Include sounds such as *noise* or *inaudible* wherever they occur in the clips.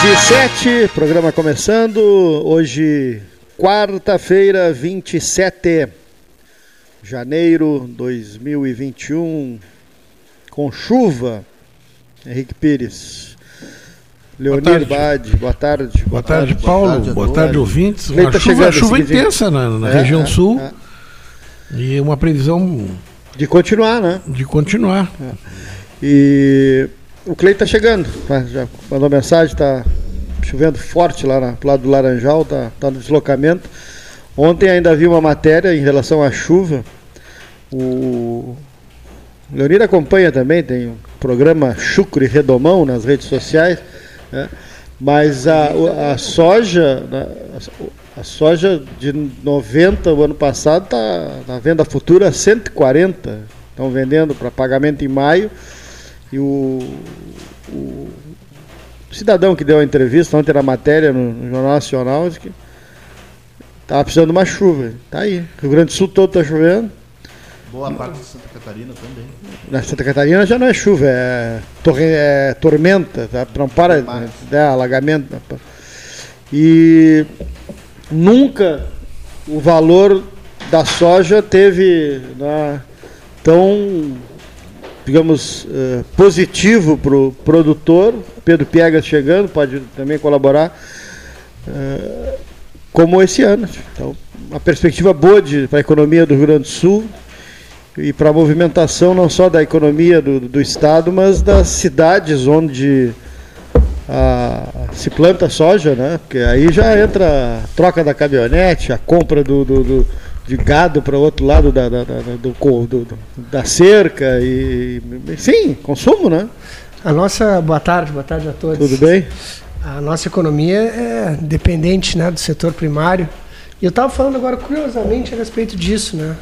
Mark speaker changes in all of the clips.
Speaker 1: 13 e 7, programa começando. Hoje, quarta-feira, 27 de janeiro 2021, com chuva. Henrique Pires. Leonir Bade, boa tarde.
Speaker 2: Boa tarde, Paulo. Boa tarde, ouvintes.
Speaker 1: Leite
Speaker 2: Uma
Speaker 1: tá
Speaker 2: chuva, chuva intensa na, na
Speaker 1: É,
Speaker 2: região
Speaker 1: é,
Speaker 2: sul
Speaker 1: é.
Speaker 2: e uma previsão
Speaker 1: De continuar, né?
Speaker 2: de continuar.
Speaker 1: E o Cleiton tá chegando. tá? Já mandou mensagem, tá chovendo forte lá na, pro lado do Laranjal, tá, tá no deslocamento. Ontem ainda vi uma matéria em relação à chuva. O Leonir acompanha também, tem um programa Chucre Redomão nas redes sociais. né? Mas a, o- a soja, né, a, soja de 90 o ano passado está na venda futura a 140. Estão vendendo para pagamento em maio. E o, o cidadão que deu a entrevista ontem na matéria no, no Jornal Nacional disse que estava precisando de uma chuva. Tá aí. Rio Grande do Sul todo está chovendo.
Speaker 3: Boa parte de Santa Catarina também.
Speaker 1: Na Santa Catarina já não é chuva, é, torre, é tormenta, tá? não para, é alagamento. não para. E nunca o valor da soja teve né, tão, digamos, eh, positivo para o produtor. Pedro Piegas chegando, pode também colaborar, eh, como esse ano. Então, uma perspectiva boa para a economia do Rio Grande do Sul e para a movimentação não só da economia do, do estado, mas das cidades onde ah, se planta soja, né? Porque aí já entra a troca da caminhonete, a compra do, do- do- de gado para o outro lado da, da, da- do, do- da cerca e enfim, consumo, né?
Speaker 4: A nossa boa tarde, boa tarde a todos.
Speaker 1: Tudo bem?
Speaker 4: A nossa economia é dependente, né, do setor primário. E eu estava falando agora curiosamente a respeito disso, né?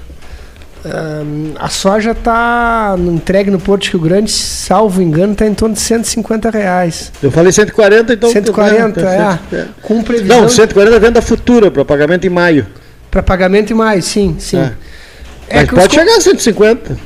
Speaker 4: Ahn, a soja está entregue no Porto de Rio Grande, salvo engano, está em torno de 150 reais.
Speaker 1: Eu falei 140, então.
Speaker 4: 140,
Speaker 1: né,
Speaker 4: é. Com previsão
Speaker 1: Não, 140 é venda futura para pagamento em maio.
Speaker 4: Para pagamento e mais, sim, sim.
Speaker 1: É.
Speaker 4: É
Speaker 1: Mas
Speaker 4: os
Speaker 1: pode chegar a 150.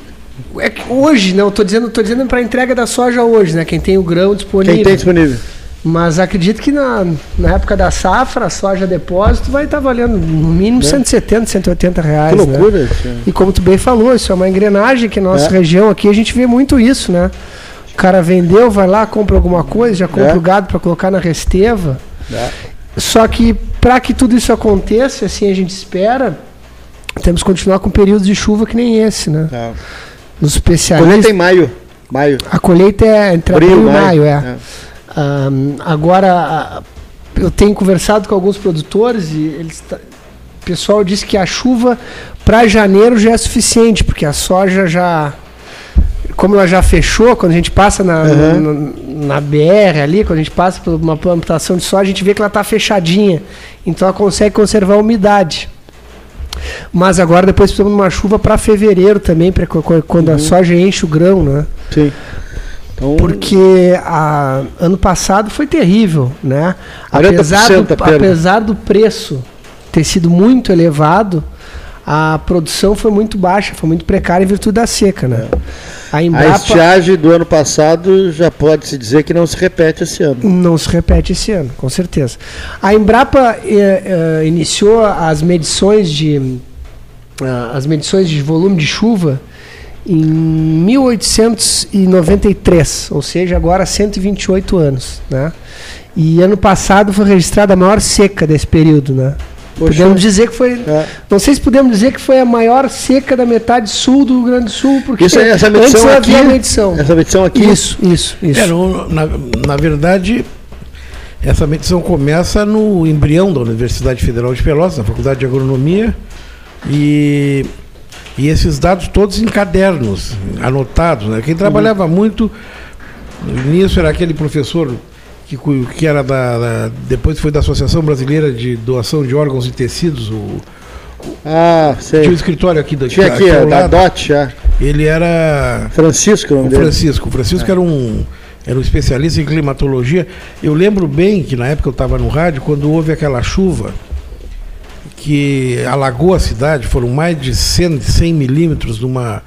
Speaker 4: É que hoje, não, tô dizendo, tô dizendo para entrega da soja hoje, né? Quem tem o grão disponível.
Speaker 1: Quem tem disponível?
Speaker 4: Mas acredito que na, na época da safra, a soja depósito vai estar valendo no mínimo 170, 180 reais.
Speaker 1: Que
Speaker 4: né?
Speaker 1: loucura. isso.
Speaker 4: E como tu bem falou, isso é uma engrenagem que na nossa
Speaker 1: É.
Speaker 4: região aqui a gente vê muito isso, né? O cara vendeu, vai lá, compra alguma coisa, já compra
Speaker 1: É.
Speaker 4: o gado para colocar na resteva.
Speaker 1: É.
Speaker 4: Só que para que tudo isso aconteça, assim a gente espera, temos que continuar com períodos de chuva que nem esse, né?
Speaker 1: Tá.
Speaker 4: Os
Speaker 1: Colheita
Speaker 4: especialistas.
Speaker 1: em maio. Maio.
Speaker 4: A colheita é entre abril,
Speaker 1: Abril,
Speaker 4: e maio, é.
Speaker 1: é.
Speaker 4: Ahn, agora, eu tenho conversado com alguns produtores e eles o pessoal disse que a chuva para janeiro já é suficiente, porque a soja já. Como ela já fechou, quando a gente passa na,
Speaker 1: Uhum.
Speaker 4: na, na BR ali, quando a gente passa por uma plantação de soja, a gente vê que ela está fechadinha. Então ela consegue conservar a umidade. Mas agora depois precisamos de uma chuva para fevereiro também, para quando
Speaker 1: Uhum.
Speaker 4: a soja enche o grão, né?
Speaker 1: Sim. Então,
Speaker 4: Porque a, ano passado foi terrível, né?
Speaker 1: 40%
Speaker 4: Apesar do,
Speaker 1: a perda.
Speaker 4: apesar do preço ter sido muito elevado, a produção foi muito baixa, foi muito precária em virtude da seca, né? A
Speaker 1: a
Speaker 4: Embrapa
Speaker 1: estiagem do ano passado já pode se dizer que não se repete esse ano.
Speaker 4: não se repete esse ano, com certeza. A Embrapa eh, eh, iniciou as medições de ah, as medições de volume de chuva em 1893, ou seja, agora há 128 anos, né? E ano passado foi registrada a maior seca desse período, né?
Speaker 1: Poxa.
Speaker 4: Podemos dizer que foi,
Speaker 1: É.
Speaker 4: não sei se podemos dizer que foi a maior seca da metade sul do Rio Grande do Sul, porque
Speaker 1: Isso essa
Speaker 4: antes
Speaker 1: medição
Speaker 4: não
Speaker 1: aqui,
Speaker 4: havia medição.
Speaker 1: essa medição aqui,
Speaker 4: Isso, isso, isso.
Speaker 2: É, no- na, na verdade, essa medição começa no embrião da Universidade Federal de Pelotas, na Faculdade de Agronomia, e, e esses dados todos em cadernos, anotados. Né? Quem trabalhava muito nisso era aquele professor que, que era da, da- depois foi da Associação Brasileira de Doação de Órgãos e Tecidos, o,
Speaker 1: ah,
Speaker 2: tinha um
Speaker 1: sei.
Speaker 2: escritório aqui, da,
Speaker 1: Tinha aqui,
Speaker 2: ao
Speaker 1: a da. DOT já.
Speaker 2: Ele era
Speaker 1: Francisco, o nome
Speaker 2: o. Francisco. O Francisco era um era um especialista em climatologia. Eu lembro bem que na época eu estava no rádio, quando houve aquela chuva que alagou a cidade, foram mais de 100, 100 milímetros numa.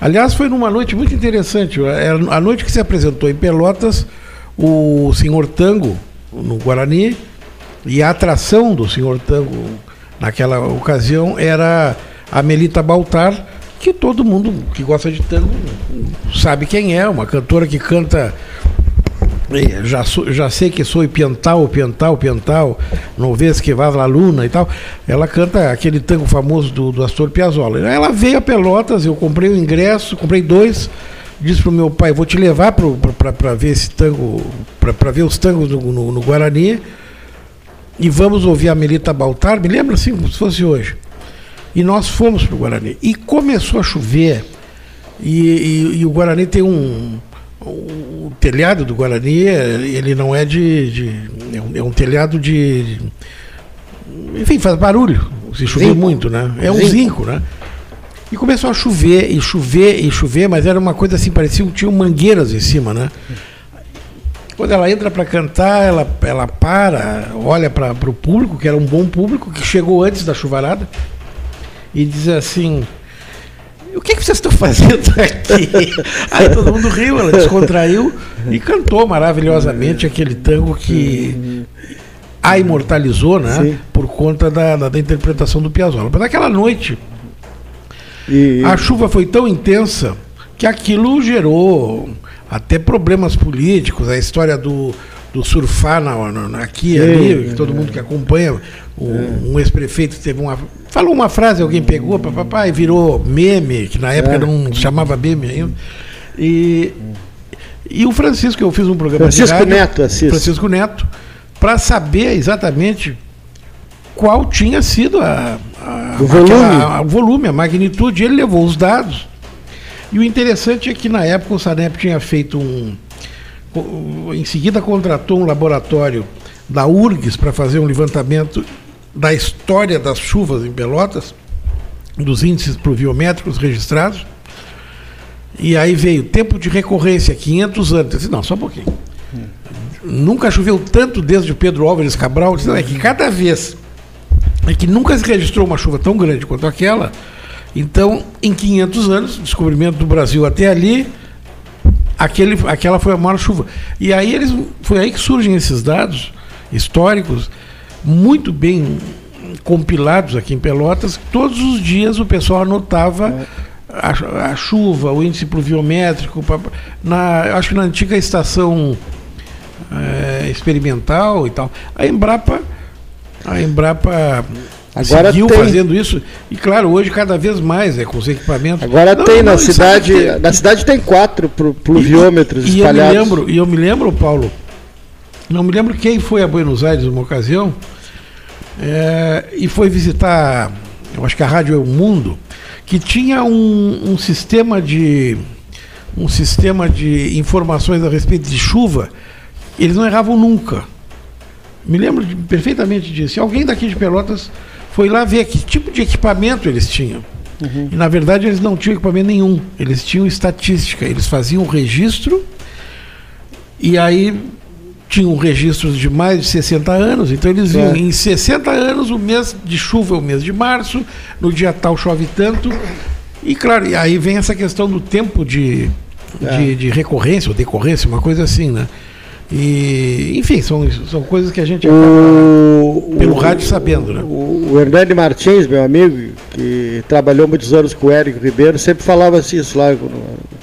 Speaker 2: Aliás, foi numa noite muito interessante. Era a noite que se apresentou em Pelotas o senhor Tango, no Guarani, e a atração do senhor Tango naquela ocasião era a Melita Baltar, que todo mundo que gosta de tango sabe quem é, uma cantora que canta já, já sei que sou piantal, piantal, piantal, não vês que vai la luna e tal. Ela canta aquele tango famoso do, do Astor Piazzolla. Ela veio a Pelotas, eu comprei o ingresso, comprei dois, disse pro meu pai, vou te levar para ver esse tango, para ver os tangos no, no, no, Guarani e vamos ouvir a Melita Baltar, me lembra assim como se fosse hoje. E nós fomos para o Guarani. E começou a chover, e, e, e o Guarani tem um o telhado do Guarani, ele não é de. de é, um, é, um, telhado de. Enfim, faz barulho. Se chover muito, né? É um zinco. zinco, né? E começou a chover, e chover, e chover, mas era uma coisa assim, parecia que tinha mangueiras em cima, né? Quando ela entra para cantar, ela, ela para, olha para o público, que era um bom público, que chegou antes da chuvarada, e diz assim: o que, que vocês estão *laughs* fazendo aqui? Aí todo mundo riu, ela descontraiu e cantou maravilhosamente aquele tango que a imortalizou, né? Sim. Por conta da, da, da, interpretação do Piazzolla. Mas naquela noite, e... a chuva foi tão intensa que aquilo gerou até problemas políticos, a história do, do surfar na, na, aqui, ali, todo mundo que acompanha, um, um ex-prefeito teve uma Falou uma frase, alguém pegou, papai, virou meme, que na época é. não chamava meme ainda. E, e o Francisco, eu fiz um programa
Speaker 1: Francisco rádio, Neto.
Speaker 2: Francisco Neto, para saber exatamente qual tinha sido a, a,
Speaker 1: o, volume.
Speaker 2: A, a, o volume, a magnitude. Ele levou os dados. E o interessante é que na época o Sanep tinha feito um. Em seguida contratou um laboratório da URGS para fazer um levantamento da história das chuvas em Pelotas, dos índices pluviométricos registrados. E aí veio tempo de recorrência, 500 anos. Eu disse, não, só um pouquinho. Nunca choveu tanto desde o Pedro Álvares Cabral. Eu disse, não, é que cada vez é que nunca se registrou uma chuva tão grande quanto aquela. Então, em 500 anos, descobrimento do Brasil até ali, aquele, aquela foi a maior chuva. E aí eles, foi aí que surgem esses dados históricos muito bem compilados aqui em Pelotas. Todos os dias o pessoal anotava a, a chuva, o índice pluviométrico. Na, acho que na antiga estação é, experimental e tal. A Embrapa, a Embrapa Agora seguiu tem. fazendo isso e claro hoje cada vez mais é com os equipamentos.
Speaker 1: Agora não, tem não, na cidade, tem... na cidade tem quatro pluviômetros
Speaker 2: e, espalhados. E eu me lembro, e eu me lembro, Paulo, não me lembro quem foi a Buenos Aires numa ocasião é, e foi visitar, eu acho que a Rádio é o Mundo, que tinha um, um sistema de um sistema de informações a respeito de chuva, eles não erravam nunca. Me lembro de, perfeitamente disso. E alguém daqui de Pelotas foi lá ver que tipo de equipamento eles tinham. Uhum. E na verdade eles não tinham equipamento nenhum. Eles tinham estatística. Eles faziam um registro e aí tinham registros de mais de 60 anos, então eles viam é. em 60 anos o mês de chuva é o mês de março, no dia tal chove tanto. E claro, e aí vem essa questão do tempo de, é. de, de, recorrência ou decorrência, uma coisa assim, né? E, enfim, são, são coisas que a gente o, pelo o, rádio sabendo, né?
Speaker 1: O, o Hernani Martins, meu amigo, que trabalhou muitos anos com o Érico Ribeiro, sempre falava assim, isso lá no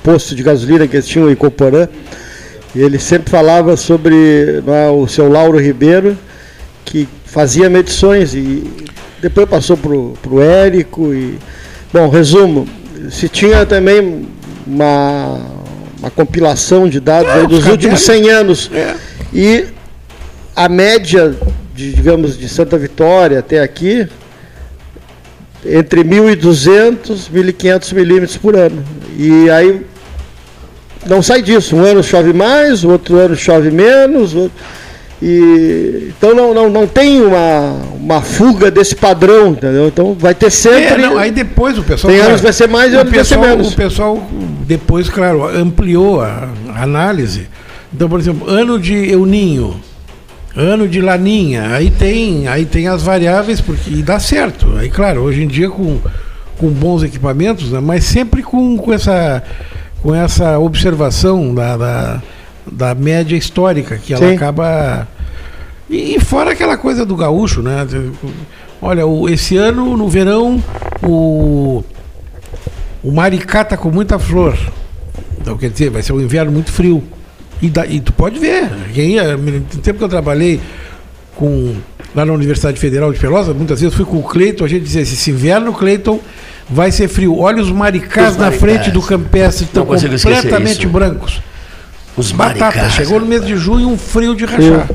Speaker 1: posto de gasolina que eles tinham em Coporã e ele sempre falava sobre é, o seu Lauro Ribeiro, que fazia medições e depois passou para o Érico. E, bom, resumo, se tinha também uma, uma compilação de dados é, dos últimos 100 anos. É. E a média, de, digamos, de Santa Vitória até aqui, entre 1.200 e 1.500 milímetros por ano. E aí não sai disso. Um ano chove mais, o outro ano chove menos. Outro... E, então não, não, não tem uma, uma fuga desse padrão, entendeu? Então vai ter sempre. É, não,
Speaker 2: aí depois o pessoal.
Speaker 1: Tem anos vai ser mais e anos vai ser menos.
Speaker 2: O pessoal depois, claro, ampliou a, a análise. Então, por exemplo, ano de Euninho, ano de Laninha, aí tem, aí tem as variáveis, porque e dá certo. Aí, claro, hoje em dia com, com bons equipamentos, né, mas sempre com, com essa com essa observação da, da, da média histórica, que ela Sim. acaba E fora aquela coisa do gaúcho, né? Olha, o, esse ano, no verão, o, o Maricá tá com muita flor. Então, quer dizer, vai ser um inverno muito frio. E, da, e tu pode ver. Quem ia, no tempo que eu trabalhei com, lá na Universidade Federal de Pelotas, muitas vezes fui com o Cleiton, a gente dizia assim, esse inverno, Cleiton, vai ser frio. Olha os maricás
Speaker 5: Os
Speaker 2: na
Speaker 5: maricás.
Speaker 2: frente do campestre, estão completamente brancos.
Speaker 5: Os
Speaker 2: Batata,
Speaker 5: maricás.
Speaker 2: chegou no mês de junho um frio de rachar.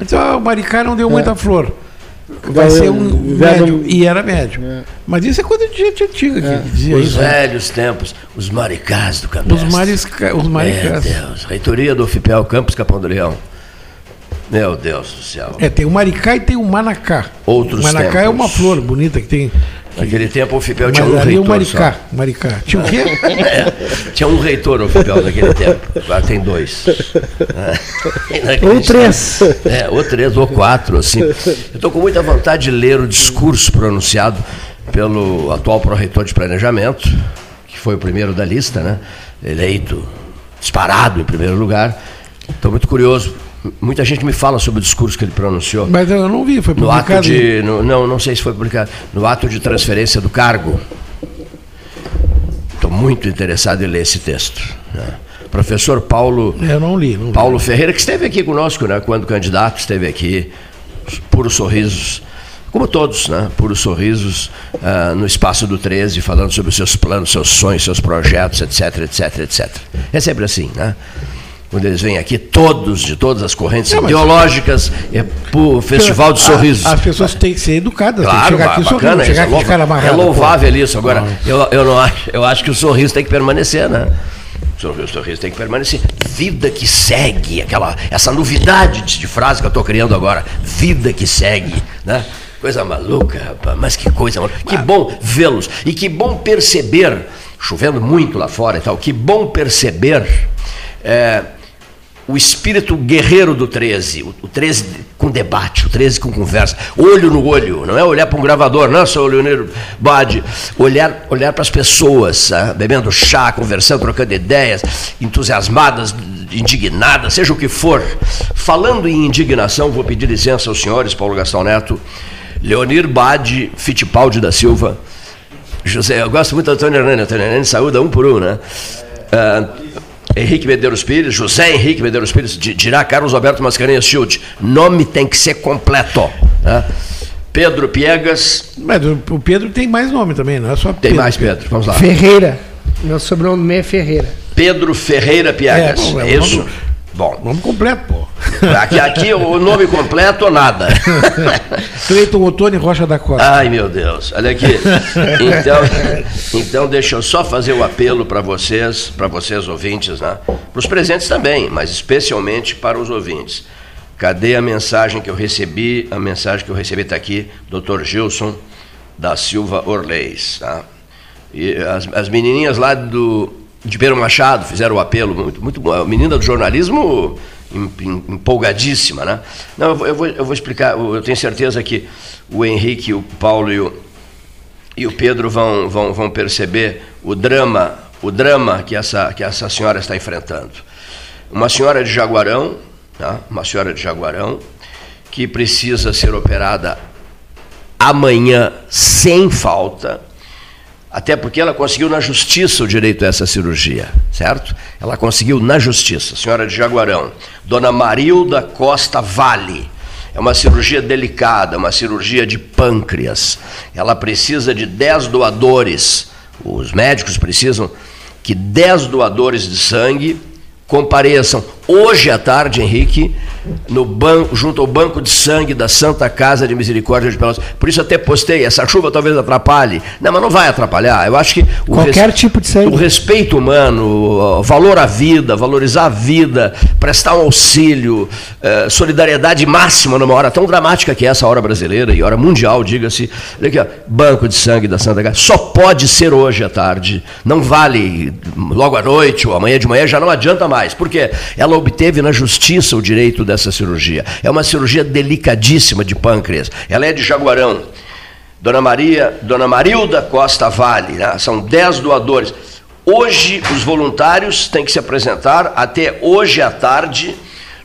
Speaker 2: Então, ah, o maricá não deu muita flor. Vai ser um
Speaker 1: inverno-
Speaker 2: médio. E era médio.
Speaker 1: É.
Speaker 2: Mas isso é coisa de gente antiga que dizia
Speaker 5: Os
Speaker 2: isso. né?
Speaker 5: velhos tempos, os maricás do campestre.
Speaker 2: Os, marisca, os
Speaker 5: Meu
Speaker 2: maricás.
Speaker 5: Deus, reitoria do FIPEL Campos Capão do Leão. Meu Deus do céu.
Speaker 2: É, tem o maricá e tem o manacá.
Speaker 5: Outros
Speaker 2: o manacá é
Speaker 5: tempos.
Speaker 2: uma flor bonita que tem.
Speaker 5: Naquele tempo o FIPEL tinha um
Speaker 2: ali é o
Speaker 5: reitor
Speaker 2: maricá.
Speaker 5: só.
Speaker 2: Maricá. Tinha o quê? *laughs*
Speaker 5: Tinha um reitor o FIPEL naquele tempo. Agora tem dois. É. *laughs*
Speaker 4: Ou três.
Speaker 5: É, ou três, ou quatro, assim. Eu estou com muita vontade de ler o discurso pronunciado pelo atual pró-reitor de planejamento, que foi o primeiro da lista, né? Eleito, disparado em primeiro lugar. Estou muito curioso. Muita gente me fala sobre o discurso que ele pronunciou.
Speaker 2: Mas eu não vi, foi
Speaker 5: No ato
Speaker 2: publicado.
Speaker 5: de. no- não, não sei se foi publicado. No ato de transferência do cargo. Estou muito interessado em ler esse texto. né? Professor Paulo.
Speaker 2: Eu não li. Não vi.
Speaker 5: Paulo Ferreira, que esteve aqui conosco, né? Quando candidato, esteve aqui. Puros sorrisos. Como todos, né? Puros sorrisos ah, no espaço do 13, falando sobre os seus planos, seus sonhos, seus projetos, etc, etc, etc. É sempre assim, né? Quando eles vêm aqui, todos, de todas as correntes
Speaker 2: Não,
Speaker 5: ideológicas, é pro Festival de Sorrisos.
Speaker 2: As pessoas têm que ser educadas,
Speaker 5: Claro,
Speaker 2: chegar aqui
Speaker 5: bacana,
Speaker 2: sorrindo,
Speaker 5: isso
Speaker 2: chegar
Speaker 5: é,
Speaker 2: aqui cara
Speaker 5: louva-
Speaker 2: amarrada.
Speaker 5: é louvável isso.
Speaker 2: Ah.
Speaker 5: Agora, eu, eu, não acho, eu acho que o sorriso tem que permanecer, né? O sorriso, o sorriso tem que permanecer. Vida que segue, aquela, essa novidade de, de frase que eu estou criando agora. Vida que segue, né? Coisa maluca, rapaz, mas que coisa maluca. Que bom vê-los e que bom perceber, chovendo muito lá fora e tal, que bom perceber é, o espírito guerreiro do 13, o, o 13 com debate, o 13 com conversa, olho no olho, não é olhar para um gravador, não, seu Leonir Bade, olhar, olhar para as pessoas, ah, bebendo chá, conversando, trocando ideias, entusiasmadas, indignadas, seja o que for. Falando em indignação, vou pedir licença aos senhores, Paulo Gastão Neto, Leonir Bade Fittipaldi da Silva, José, eu gosto muito do Antônio Hernani, Antônio Hernani saúda um por um, né? Ah, Henrique Medeiros Pires, José Henrique Medeiros Pires, di- dirá Carlos Alberto Mascarenhas Schild. Nome tem que ser completo. né? Pedro Piegas,
Speaker 2: Mas o Pedro tem mais nome também, não é só
Speaker 5: tem
Speaker 2: Pedro.
Speaker 5: mais Pedro, vamos lá.
Speaker 4: Ferreira. Meu sobrenome é Ferreira.
Speaker 5: Pedro Ferreira Piegas,
Speaker 2: É, bom, é
Speaker 5: é
Speaker 2: o
Speaker 5: isso?
Speaker 2: nome-
Speaker 5: Bom,
Speaker 2: Nome completo, pô. *laughs*
Speaker 5: aqui, aqui o nome completo ou nada. *laughs*
Speaker 2: Cleiton Otoni Rocha da Costa.
Speaker 5: Ai, meu Deus, olha aqui. *laughs* Então, então deixa eu só fazer o apelo para vocês, para vocês ouvintes, né? Para os presentes também, mas especialmente para os ouvintes. Cadê a mensagem que eu recebi? A mensagem que eu recebi está aqui, Dr. Gilson da Silva Orleis. Tá? E as, as menininhas lá do, de Pedro Machado fizeram o apelo, muito, muito. A menina do jornalismo em- em- empolgadíssima, né? Não, eu vou, eu, vou, eu vou explicar, eu tenho certeza que o Henrique, o Paulo e o, e o Pedro vão, vão, vão perceber o drama, o drama que essa, que essa senhora está enfrentando. Uma senhora de Jaguarão, tá? uma senhora de Jaguarão, que precisa ser operada amanhã sem falta, até porque ela conseguiu na justiça o direito a essa cirurgia, certo? Ela conseguiu na justiça, senhora de Jaguarão. Dona Marilda Costa Vale. É uma cirurgia delicada, uma cirurgia de pâncreas. Ela precisa de 10 doadores. Os médicos precisam que 10 doadores de sangue compareçam hoje à tarde, Henrique, no banco, junto ao banco de sangue da Santa Casa de Misericórdia de Pelotas. Por isso até postei, essa chuva talvez atrapalhe. Não, mas não vai atrapalhar. Eu acho que o
Speaker 4: Qualquer tipo de sangue.
Speaker 5: o respeito humano, valor à vida, valorizar a vida, prestar um auxílio, eh, solidariedade máxima numa hora tão dramática que é essa hora brasileira e hora mundial, diga-se. Olha aqui, ó, Banco de Sangue da Santa Casa. Só pode ser hoje à tarde. Não vale logo à noite ou amanhã de manhã, já não adianta mais. Por quê? Ela obteve na justiça o direito dessa cirurgia. É uma cirurgia delicadíssima de pâncreas. Ela é de Jaguarão. Dona Maria, Dona Marilda Costa Vale, né? são 10 doadores. Hoje, os voluntários têm que se apresentar até hoje à tarde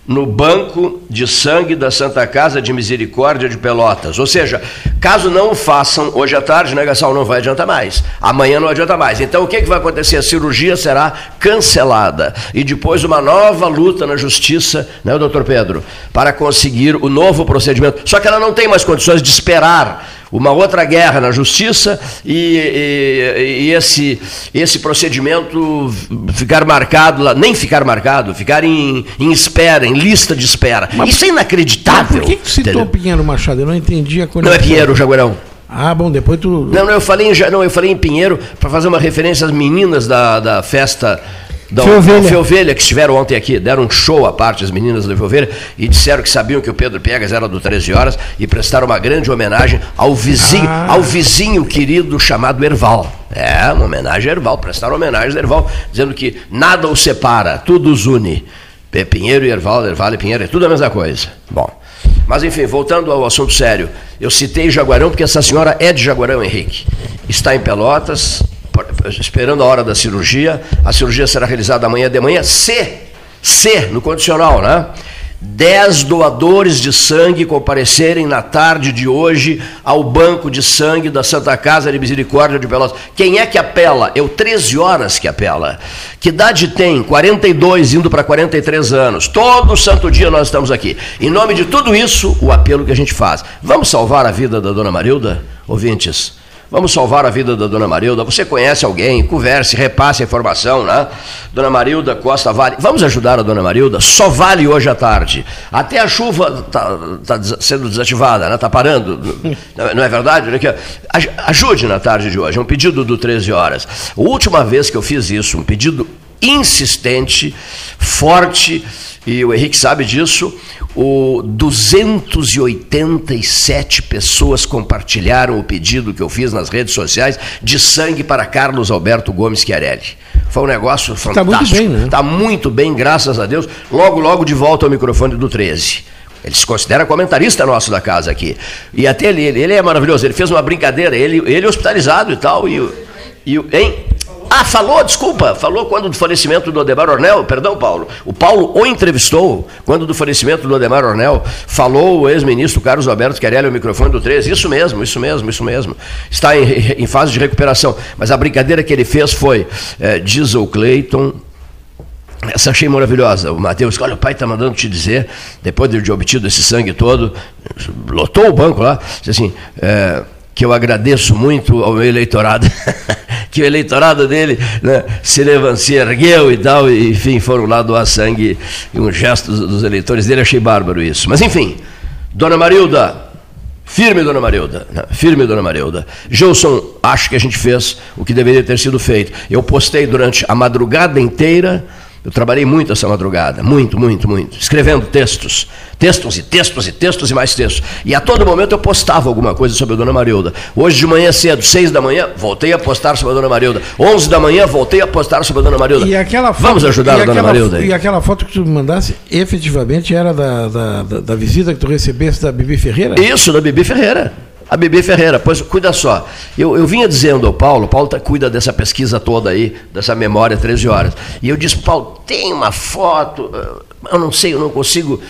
Speaker 5: no banco de sangue da Santa Casa de Misericórdia de Pelotas. Ou seja, caso não o façam hoje à tarde, né, não vai adiantar mais. Amanhã não adianta mais. Então o que, que vai acontecer? A cirurgia será cancelada. E depois uma nova luta na justiça, né, doutor Pedro, para conseguir o novo procedimento. Só que ela não tem mais condições de esperar uma outra guerra na justiça e, e, e, esse, esse procedimento ficar marcado, lá, nem ficar marcado, ficar em, em espera, em lista de espera. Mas, Isso é inacreditável.
Speaker 2: por que, que citou entendeu? Pinheiro Machado? Eu não entendi a
Speaker 5: conexão. Não é Pinheiro, Jaguarão.
Speaker 2: Ah, bom, depois tu.
Speaker 5: Não, não, eu falei em, não, eu falei em Pinheiro para fazer uma referência às meninas da, da festa da Feovelha. que estiveram ontem aqui, deram um show à parte, as meninas da Feovelha, e disseram que sabiam que o Pedro Piegas era do 13 horas e prestaram uma grande homenagem ao vizinho, ah. ao vizinho querido chamado Erval. É, uma homenagem a Erval, prestaram homenagem a Erval, dizendo que nada os separa, tudo os une. Pinheiro e Erval, Erval e Pinheiro, é tudo a mesma coisa. Bom, mas enfim, voltando ao assunto sério, eu citei Jaguarão porque essa senhora é de Jaguarão, Henrique. Está em Pelotas, esperando a hora da cirurgia. A cirurgia será realizada amanhã de manhã. Se, se, no condicional, né? Dez doadores de sangue comparecerem na tarde de hoje ao banco de sangue da Santa Casa de Misericórdia de Pelotas. Quem é que apela? Eu, 13 horas que apela. Que idade tem? 42, indo para 43 anos. Todo santo dia nós estamos aqui. Em nome de tudo isso, o apelo que a gente faz. Vamos salvar a vida da dona Marilda? Ouvintes. Vamos salvar a vida da dona Marilda. Você conhece alguém? Converse, repasse a informação, né? Dona Marilda Costa Vale. Vamos ajudar a dona Marilda? Só vale hoje à tarde. Até a chuva está tá sendo desativada, né? Está parando. *laughs* Não é verdade? Ajude na tarde de hoje. É um pedido do 13 horas. A última vez que eu fiz isso, um pedido insistente, forte, e o Henrique sabe disso, o 287 pessoas compartilharam o pedido que eu fiz nas redes sociais de sangue para Carlos Alberto Gomes Chiarelli. Foi um negócio fantástico. Está muito bem, né? Está muito bem, graças a Deus. Logo, logo de volta ao microfone do 13. Ele se considera comentarista nosso da casa aqui. E até ele, ele, ele é maravilhoso. Ele fez uma brincadeira, ele, ele hospitalizado e tal. E, e, hein? Ah, falou, desculpa, falou quando do falecimento do Odemar Ornel, perdão, Paulo. O Paulo o entrevistou quando do falecimento do Odemar Ornel, falou o ex-ministro Carlos Alberto Querelli ao microfone do 13. Isso mesmo, isso mesmo, isso mesmo. Está em, em fase de recuperação. Mas a brincadeira que ele fez foi, é, diz o Cleiton, essa achei maravilhosa. O Matheus, olha, o pai está mandando te dizer, depois de obtido esse sangue todo, lotou o banco lá, disse assim, é, que eu agradeço muito ao meu eleitorado, *laughs* que o eleitorado dele né, se, levantou, se ergueu e tal, e, enfim, foram lá doar sangue, e um gesto dos, eleitores dele, achei bárbaro isso. Mas enfim, Dona Marilda, firme Dona Marilda, né, firme Dona Marilda. Gilson, acho que a gente fez o que deveria ter sido feito. Eu postei durante a madrugada inteira, eu trabalhei muito essa madrugada, muito, muito, muito, escrevendo textos, textos e textos e textos e mais textos. E a todo momento eu postava alguma coisa sobre a Dona Marilda. Hoje de manhã cedo, seis da manhã, voltei a postar sobre a Dona Marilda. Onze da manhã, voltei a postar sobre a Dona Marilda.
Speaker 2: E aquela foto,
Speaker 5: Vamos ajudar a Dona Marilda.
Speaker 2: Aí. E aquela foto que tu me mandasse, efetivamente era da, da, da, da visita que tu recebesse da Bibi Ferreira?
Speaker 5: Isso, da Bibi Ferreira. A Bebê Ferreira, pois cuida só. Eu, eu vinha dizendo ao Paulo, Paulo tá, cuida dessa pesquisa toda aí, dessa memória 13 horas. E eu disse, Paulo, tem uma foto, eh, eu não sei, eu não consigo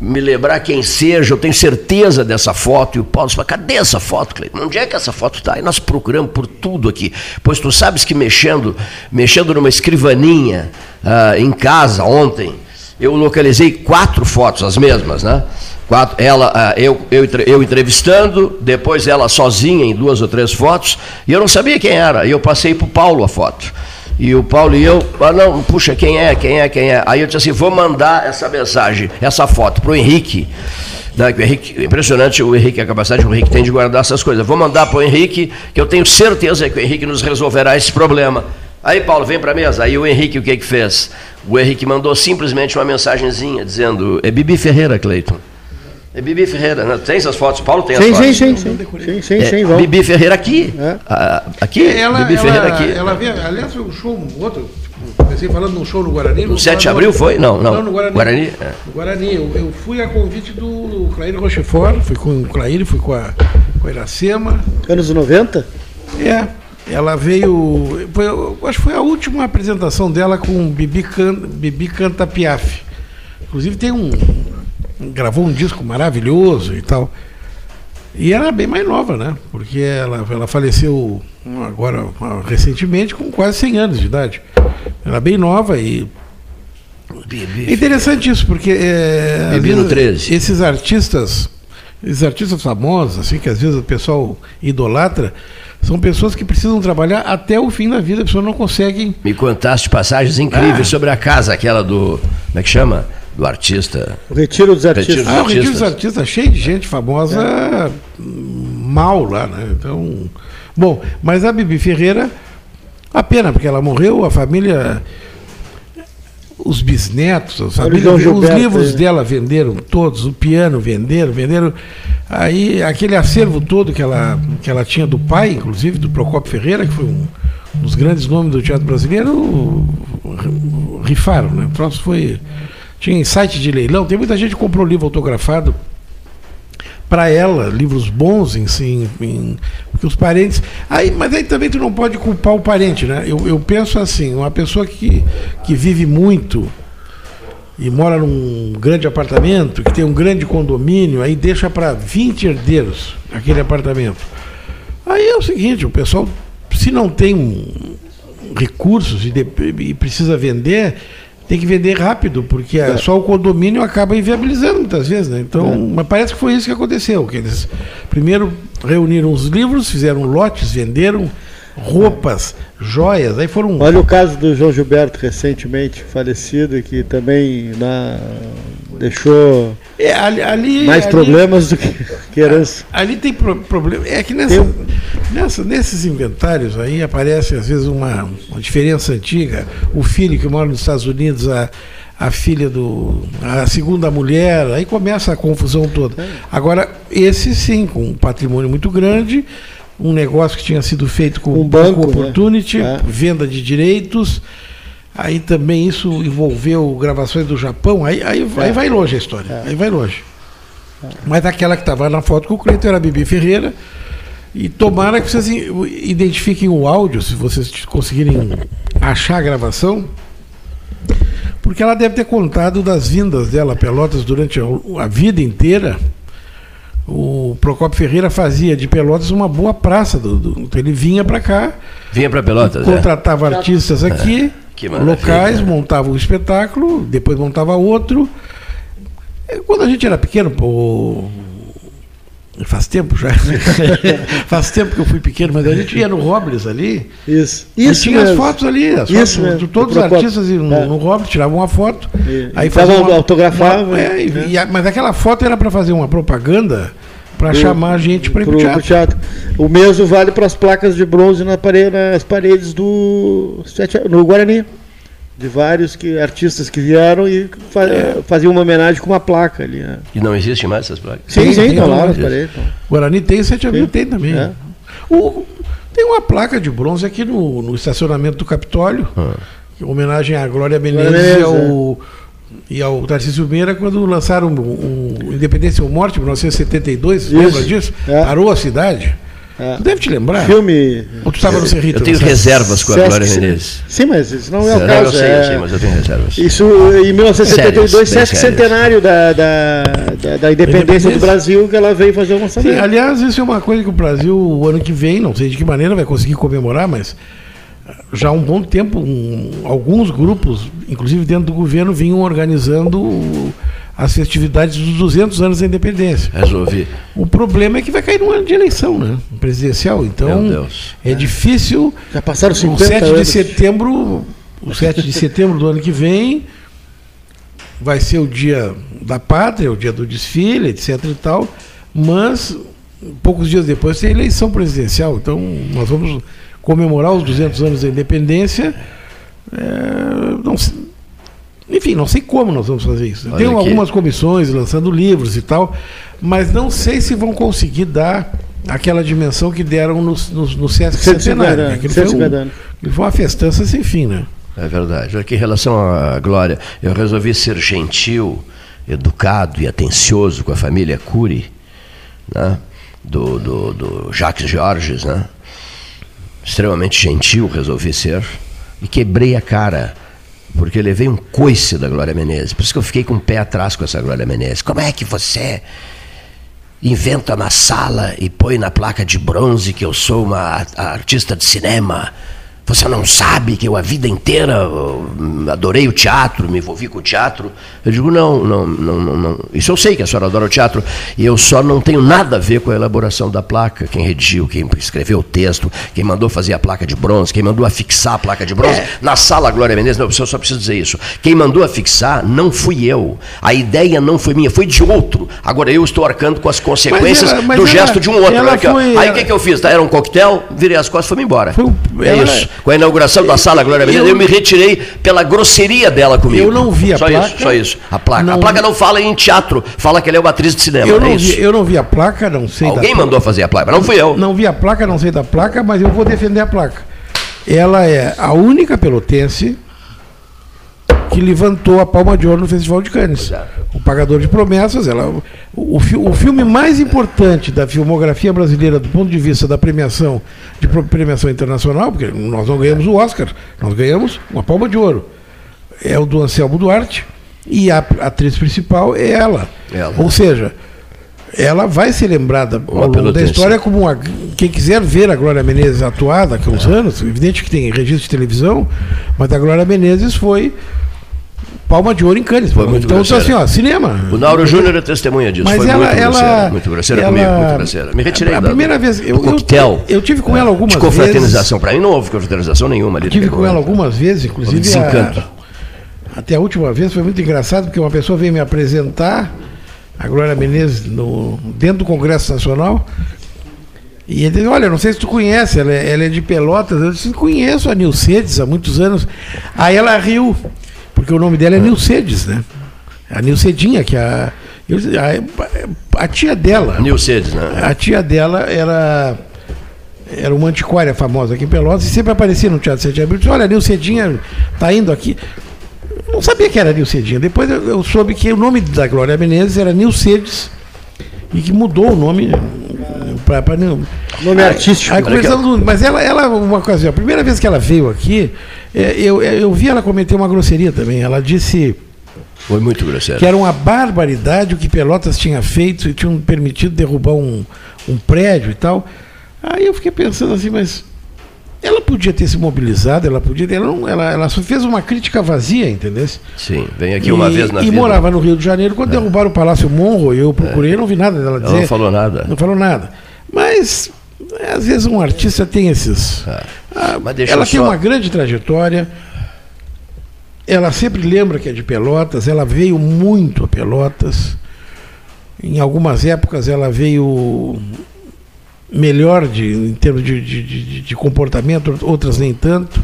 Speaker 5: me lembrar quem seja, eu tenho certeza dessa foto. E o Paulo disse, cadê essa foto, Cleiton? Onde é que essa foto está? E nós procuramos por tudo aqui. Pois tu sabes que mexendo, mexendo numa escrivaninha uh, em casa ontem, eu localizei quatro fotos, as mesmas, né? Quatro, ela, ah, eu, eu, eu entrevistando, depois ela sozinha em duas ou três fotos, e eu não sabia quem era. E eu passei para o Paulo a foto. E o Paulo e eu, ah, não, puxa, quem é, quem é, quem é? Aí eu disse assim: vou mandar essa mensagem, essa foto para o Henrique. Né, o Henrique, impressionante o Henrique, a capacidade que o Henrique tem de guardar essas coisas. Vou mandar para o Henrique, que eu tenho certeza que o Henrique nos resolverá esse problema. Aí, Paulo, vem para a mesa. Aí o Henrique, o que que fez? O Henrique mandou simplesmente uma mensagenzinha dizendo: é Bibi Ferreira, Cleiton. É Bibi Ferreira, né? tem essas fotos? Paulo tem as
Speaker 1: sim,
Speaker 5: fotos?
Speaker 1: Sim, sim, sim. sim, sim,
Speaker 5: é,
Speaker 1: sim
Speaker 5: Bibi Ferreira aqui. É. Ah, aqui,
Speaker 2: ela,
Speaker 5: Bibi
Speaker 2: ela,
Speaker 5: Ferreira aqui.
Speaker 2: Ela veio, aliás, um show, outro, comecei falando num show no Guarani.
Speaker 5: No 7 de abril foi? Não, não.
Speaker 2: Não, no Guarani.
Speaker 5: Guarani, é.
Speaker 2: no Guarani eu, eu, fui a convite do, do Clair Rochefort, fui com o Clair, fui com a, com a Iracema.
Speaker 1: Anos 90?
Speaker 2: É. Ela veio. Foi, acho que foi a última apresentação dela com Bibi, Can, Bibi Canta Piaf Inclusive tem um. Gravou um disco maravilhoso e tal. E era bem mais nova, né? Porque ela, ela faleceu agora recentemente com quase 100 anos de idade. Ela é bem nova e é interessante isso, porque é, às
Speaker 5: Bibi no
Speaker 2: vezes,
Speaker 5: 13.
Speaker 2: esses artistas, esses artistas famosos, assim, que às vezes o pessoal idolatra, são pessoas que precisam trabalhar até o fim da vida, as pessoas não conseguem.
Speaker 5: Me contaste passagens incríveis
Speaker 2: Ah.
Speaker 5: sobre a casa, aquela do. Como é que chama? Do artista.
Speaker 1: O retiro dos artistas.
Speaker 5: Retiro.
Speaker 2: Ah, o Retiro dos
Speaker 5: artistas.
Speaker 2: Artistas cheio de gente famosa mal lá, né? Então. Bom, mas a Bibi Ferreira, a pena, porque ela morreu, a família. Os bisnetos, a família, os
Speaker 1: Gilberto,
Speaker 2: livros
Speaker 1: é.
Speaker 2: dela venderam todos, o piano venderam, venderam. Aí aquele acervo todo que ela, que ela tinha do pai, inclusive, do Procopio Ferreira, que foi um dos grandes nomes do teatro brasileiro, rifaram, né? O troço foi. Tinha em site de leilão, tem muita gente que comprou livro autografado para ela, livros bons em si, porque os parentes. Aí, mas aí também tu não pode culpar o parente, né? Eu, eu penso assim, uma pessoa que, que vive muito e mora num grande apartamento, que tem um grande condomínio, aí deixa para 20 herdeiros aquele apartamento. Aí é o seguinte, o pessoal, se não tem recursos e, de- e precisa vender, tem que vender rápido, porque é. só o condomínio acaba inviabilizando muitas vezes, né? Então, mas parece que foi isso que aconteceu, que eles primeiro reuniram os livros, fizeram lotes, venderam roupas, joias, aí foram
Speaker 1: Olha o caso do João Gilberto, recentemente falecido, que também na- deixou
Speaker 2: É, ali, ali-
Speaker 1: mais
Speaker 2: ali-
Speaker 1: problemas do que, que herança. *laughs*
Speaker 2: Ali tem pro- problema. É que nessa,
Speaker 1: Tem
Speaker 2: nessa- nesses inventários aí aparece às vezes uma, uma diferença antiga. O filho que mora nos Estados Unidos, a, a filha do. a segunda mulher, aí começa a confusão toda. Agora, esse sim, com um patrimônio muito grande, um negócio que tinha sido feito com
Speaker 1: Um banco,
Speaker 2: pouco
Speaker 1: né?
Speaker 2: opportunity,
Speaker 1: É.
Speaker 2: venda de direitos. Aí também isso envolveu gravações do Japão, aí, aí, aí vai longe a história, aí vai longe. Mas aquela que estava na foto com o Cleiton era a Bibi Ferreira. E tomara que vocês identifiquem o áudio, se vocês conseguirem achar a gravação. Porque ela deve ter contado das vindas dela a Pelotas durante a, a vida inteira. O Procopio Ferreira fazia de Pelotas uma boa praça. Do, do- então ele vinha para cá,
Speaker 5: Vinha para Pelotas, né?
Speaker 2: contratava artistas aqui,
Speaker 5: maravilha.
Speaker 2: Locais, montava um espetáculo, depois montava outro. É, Quando a gente era pequeno, pô, faz tempo já, *laughs* faz tempo que eu fui pequeno, mas a gente ia no Robles ali,
Speaker 1: Isso.
Speaker 2: e
Speaker 1: Isso
Speaker 2: tinha as
Speaker 1: mesmo.
Speaker 2: fotos ali, as
Speaker 1: Isso
Speaker 2: fotos,
Speaker 1: mesmo,
Speaker 2: de todos
Speaker 1: do
Speaker 2: os artistas iam no,
Speaker 1: É.
Speaker 2: no Robles, tiravam uma foto,
Speaker 1: E-
Speaker 2: aí faziam uma-
Speaker 1: autografava,
Speaker 2: uma- é, e-
Speaker 1: né?
Speaker 2: e mas aquela foto era para fazer uma propaganda, para chamar a gente para ir
Speaker 1: pro,
Speaker 2: pro
Speaker 1: pro
Speaker 2: teatro.
Speaker 1: teatro. O mesmo vale para as placas de bronze na parede, nas paredes do sete- no Guarani. De vários que, artistas que vieram e fa-
Speaker 2: É.
Speaker 1: faziam uma homenagem com uma placa ali. né?
Speaker 5: E não existe mais essas placas.
Speaker 1: Sim, sim,
Speaker 2: tem
Speaker 1: estão lá
Speaker 2: uma-
Speaker 1: nas paredes. então.
Speaker 2: Guarani tem, Sete Abril
Speaker 1: Sim.
Speaker 2: tem também.
Speaker 1: É.
Speaker 2: O- tem uma placa de bronze aqui no, no estacionamento do Capitólio, em homenagem à Glória Menezes,
Speaker 1: Glória Menezes,
Speaker 2: e ao, e ao Tarcísio Meira quando lançaram o, o Independência ou Morte, em 1972,
Speaker 1: Isso.
Speaker 2: lembra disso?
Speaker 1: É.
Speaker 2: Parou a cidade.
Speaker 1: É.
Speaker 2: Tu deve te lembrar.
Speaker 1: Filme.
Speaker 2: Ou tu estava no Cerrito?
Speaker 5: Eu tenho
Speaker 2: nessa-
Speaker 5: reservas com a
Speaker 1: Sesc-
Speaker 5: Glória Menezes.
Speaker 1: Sim, mas isso não é o
Speaker 5: Não,
Speaker 1: caso.
Speaker 5: eu sei,
Speaker 1: é-
Speaker 5: eu sei, mas eu tenho reservas.
Speaker 1: Isso em 1972,
Speaker 5: Sérias, bem
Speaker 1: Sesc centenário da, da, da, da independência do. Brasil, que ela veio fazer um
Speaker 2: Sim,
Speaker 1: lançamento.
Speaker 2: aliás, isso é uma coisa que o Brasil, o ano que vem, não sei de que maneira vai conseguir comemorar, mas já há um bom tempo, um- alguns grupos, inclusive dentro do governo, vinham organizando o- as festividades dos 200 anos da independência.
Speaker 5: Resolvi.
Speaker 2: O problema é que vai cair num ano de eleição, né? Presidencial. Então,
Speaker 5: Meu Deus.
Speaker 2: é difícil.
Speaker 1: Já passaram
Speaker 2: O
Speaker 1: 50
Speaker 2: 7 de
Speaker 1: anos.
Speaker 2: setembro, o 7 de setembro do ano que vem vai ser o dia da pátria, o dia do desfile, etc e tal, mas poucos dias depois tem a eleição presidencial, então nós vamos comemorar os 200 anos da independência. é, não enfim, não sei como nós vamos fazer isso.
Speaker 5: Olha
Speaker 2: Tem
Speaker 5: aqui.
Speaker 2: algumas comissões lançando livros e tal, mas não sei se vão conseguir dar aquela dimensão que deram no, no, no Sesc
Speaker 1: 150
Speaker 2: Centenário. né? Aquilo foi,
Speaker 1: 150
Speaker 2: um, foi uma festança sem fim, né?
Speaker 5: É verdade. Aqui em relação à Glória, eu resolvi ser gentil, educado e atencioso com a família Cury, né? do, do, do Jacques Georges, né? Extremamente gentil resolvi ser, e quebrei a cara porque levei um coice da Glória Menezes. Por isso que eu fiquei com o pé atrás com essa Glória Menezes. Como é que você inventa na sala e põe na placa de bronze que eu sou uma artista de cinema? Você não sabe que eu a vida inteira uh, adorei o teatro, me envolvi com o teatro? Eu digo, não, não, não, não, não. Isso eu sei que a senhora adora o teatro. E eu só não tenho nada a ver com a elaboração da placa. Quem redigiu, quem escreveu o texto, quem mandou fazer a placa de bronze, quem mandou afixar a placa de bronze. Na sala Glória Menezes, não, eu só preciso dizer isso. Quem mandou afixar não fui eu. A ideia não foi minha, foi de outro. Agora eu estou arcando com as consequências do gesto de um outro. Aí o que, eu fiz? Tá? Era um coquetel, virei as costas e fui embora. É isso. Com a inauguração da sala Glória Menezes, eu,
Speaker 2: Eu-
Speaker 5: me retirei pela grosseria dela comigo.
Speaker 2: Eu não vi a
Speaker 5: só
Speaker 2: placa.
Speaker 5: Isso, só isso. A placa. a
Speaker 2: Não
Speaker 5: placa
Speaker 2: vi.
Speaker 5: não fala em teatro, fala que ela é uma atriz de cinema.
Speaker 2: Eu
Speaker 5: é
Speaker 2: não,
Speaker 5: isso.
Speaker 2: vi, eu não vi a placa, não sei da
Speaker 5: Alguém mandou fazer a placa, não fui eu.
Speaker 2: Não vi a placa, não sei da placa, mas eu vou defender a placa. Ela é a única pelotense que levantou a palma de ouro no Festival de Cannes. O Pagador de Promessas, ela, o, o fi- o filme mais importante da filmografia brasileira do ponto de vista da premiação, de premiação internacional, porque nós não ganhamos o Oscar, nós ganhamos uma palma de ouro. É o do Anselmo Duarte e a atriz principal é ela.
Speaker 5: Ela.
Speaker 2: Ou seja, ela vai ser lembrada ao longo da história como uma. Quem quiser ver a Glória Menezes atuar daqui a uns anos, evidente que tem registro de televisão, mas a Glória Menezes foi palma de ouro em Cannes.
Speaker 5: Foi muito
Speaker 2: então, então, assim,
Speaker 5: grosseira.
Speaker 2: ó, cinema.
Speaker 5: O Nauro Júnior é testemunha disso.
Speaker 2: Mas
Speaker 5: foi
Speaker 2: ela,
Speaker 5: muito
Speaker 2: ela,
Speaker 5: grosseira. Muito grosseira
Speaker 2: ela-
Speaker 5: comigo, muito grosseira. Me retirei
Speaker 2: A
Speaker 5: da-
Speaker 2: primeira vez. Eu, eu,
Speaker 5: coquetel.
Speaker 2: eu tive com ela algumas
Speaker 5: de
Speaker 2: vezes.
Speaker 5: confraternização. Para mim não houve confraternização nenhuma ali.
Speaker 2: Tive
Speaker 5: naquele
Speaker 2: com ela algumas vezes, inclusive.
Speaker 5: Desencanto.
Speaker 2: a- até a última vez foi muito engraçado, porque uma pessoa veio me apresentar, a Glória Menezes, no, dentro do Congresso Nacional. E ele disse, olha, não sei se tu conhece, ela é, ela é de Pelotas. Eu disse, conheço a Nilcedes há muitos anos. Aí ela riu, porque o nome dela é Nilcedes, né? A Nilcedinha, que é a, a, a tia dela.
Speaker 5: Nilcedes, né?
Speaker 2: A tia dela era, era uma antiquária famosa aqui em Pelotas e sempre aparecia no Teatro Sete de Abril. Disse, Olha, a Nilcedinha tá indo aqui. Não sabia que era Nilcedinha. Depois eu, eu soube que o nome da Glória Menezes era Nilcedes e que mudou o nome para
Speaker 1: Nome
Speaker 2: Aí-
Speaker 1: artístico.
Speaker 2: Aí, conversando, mas ela, ela, uma coisa, a primeira vez que ela veio aqui, é, eu, eu vi ela cometer uma grosseria também. Ela disse
Speaker 5: Foi muito grosseira.
Speaker 2: que era uma barbaridade o que Pelotas tinha feito e tinham permitido derrubar um, um prédio e tal. Aí eu fiquei pensando assim, mas ela podia ter se mobilizado, ela podia ter, ela, não, ela, ela só fez uma crítica vazia, entendeu?
Speaker 5: Sim, vem aqui uma
Speaker 2: e,
Speaker 5: vez na
Speaker 2: e
Speaker 5: vida. É.
Speaker 2: morava no Rio de Janeiro, quando derrubaram o Palácio Monro, eu procurei, não vi nada dela dizer.
Speaker 5: Ela não falou nada.
Speaker 2: Não falou nada. Mas, é, às vezes, um artista tem esses.
Speaker 5: Ah,
Speaker 2: Ah, ela tem
Speaker 5: só-
Speaker 2: uma grande trajetória. Ela sempre lembra que é de Pelotas. Ela veio muito a Pelotas. Em algumas épocas, ela veio melhor de, em termos de, de, de- de comportamento, outras nem tanto.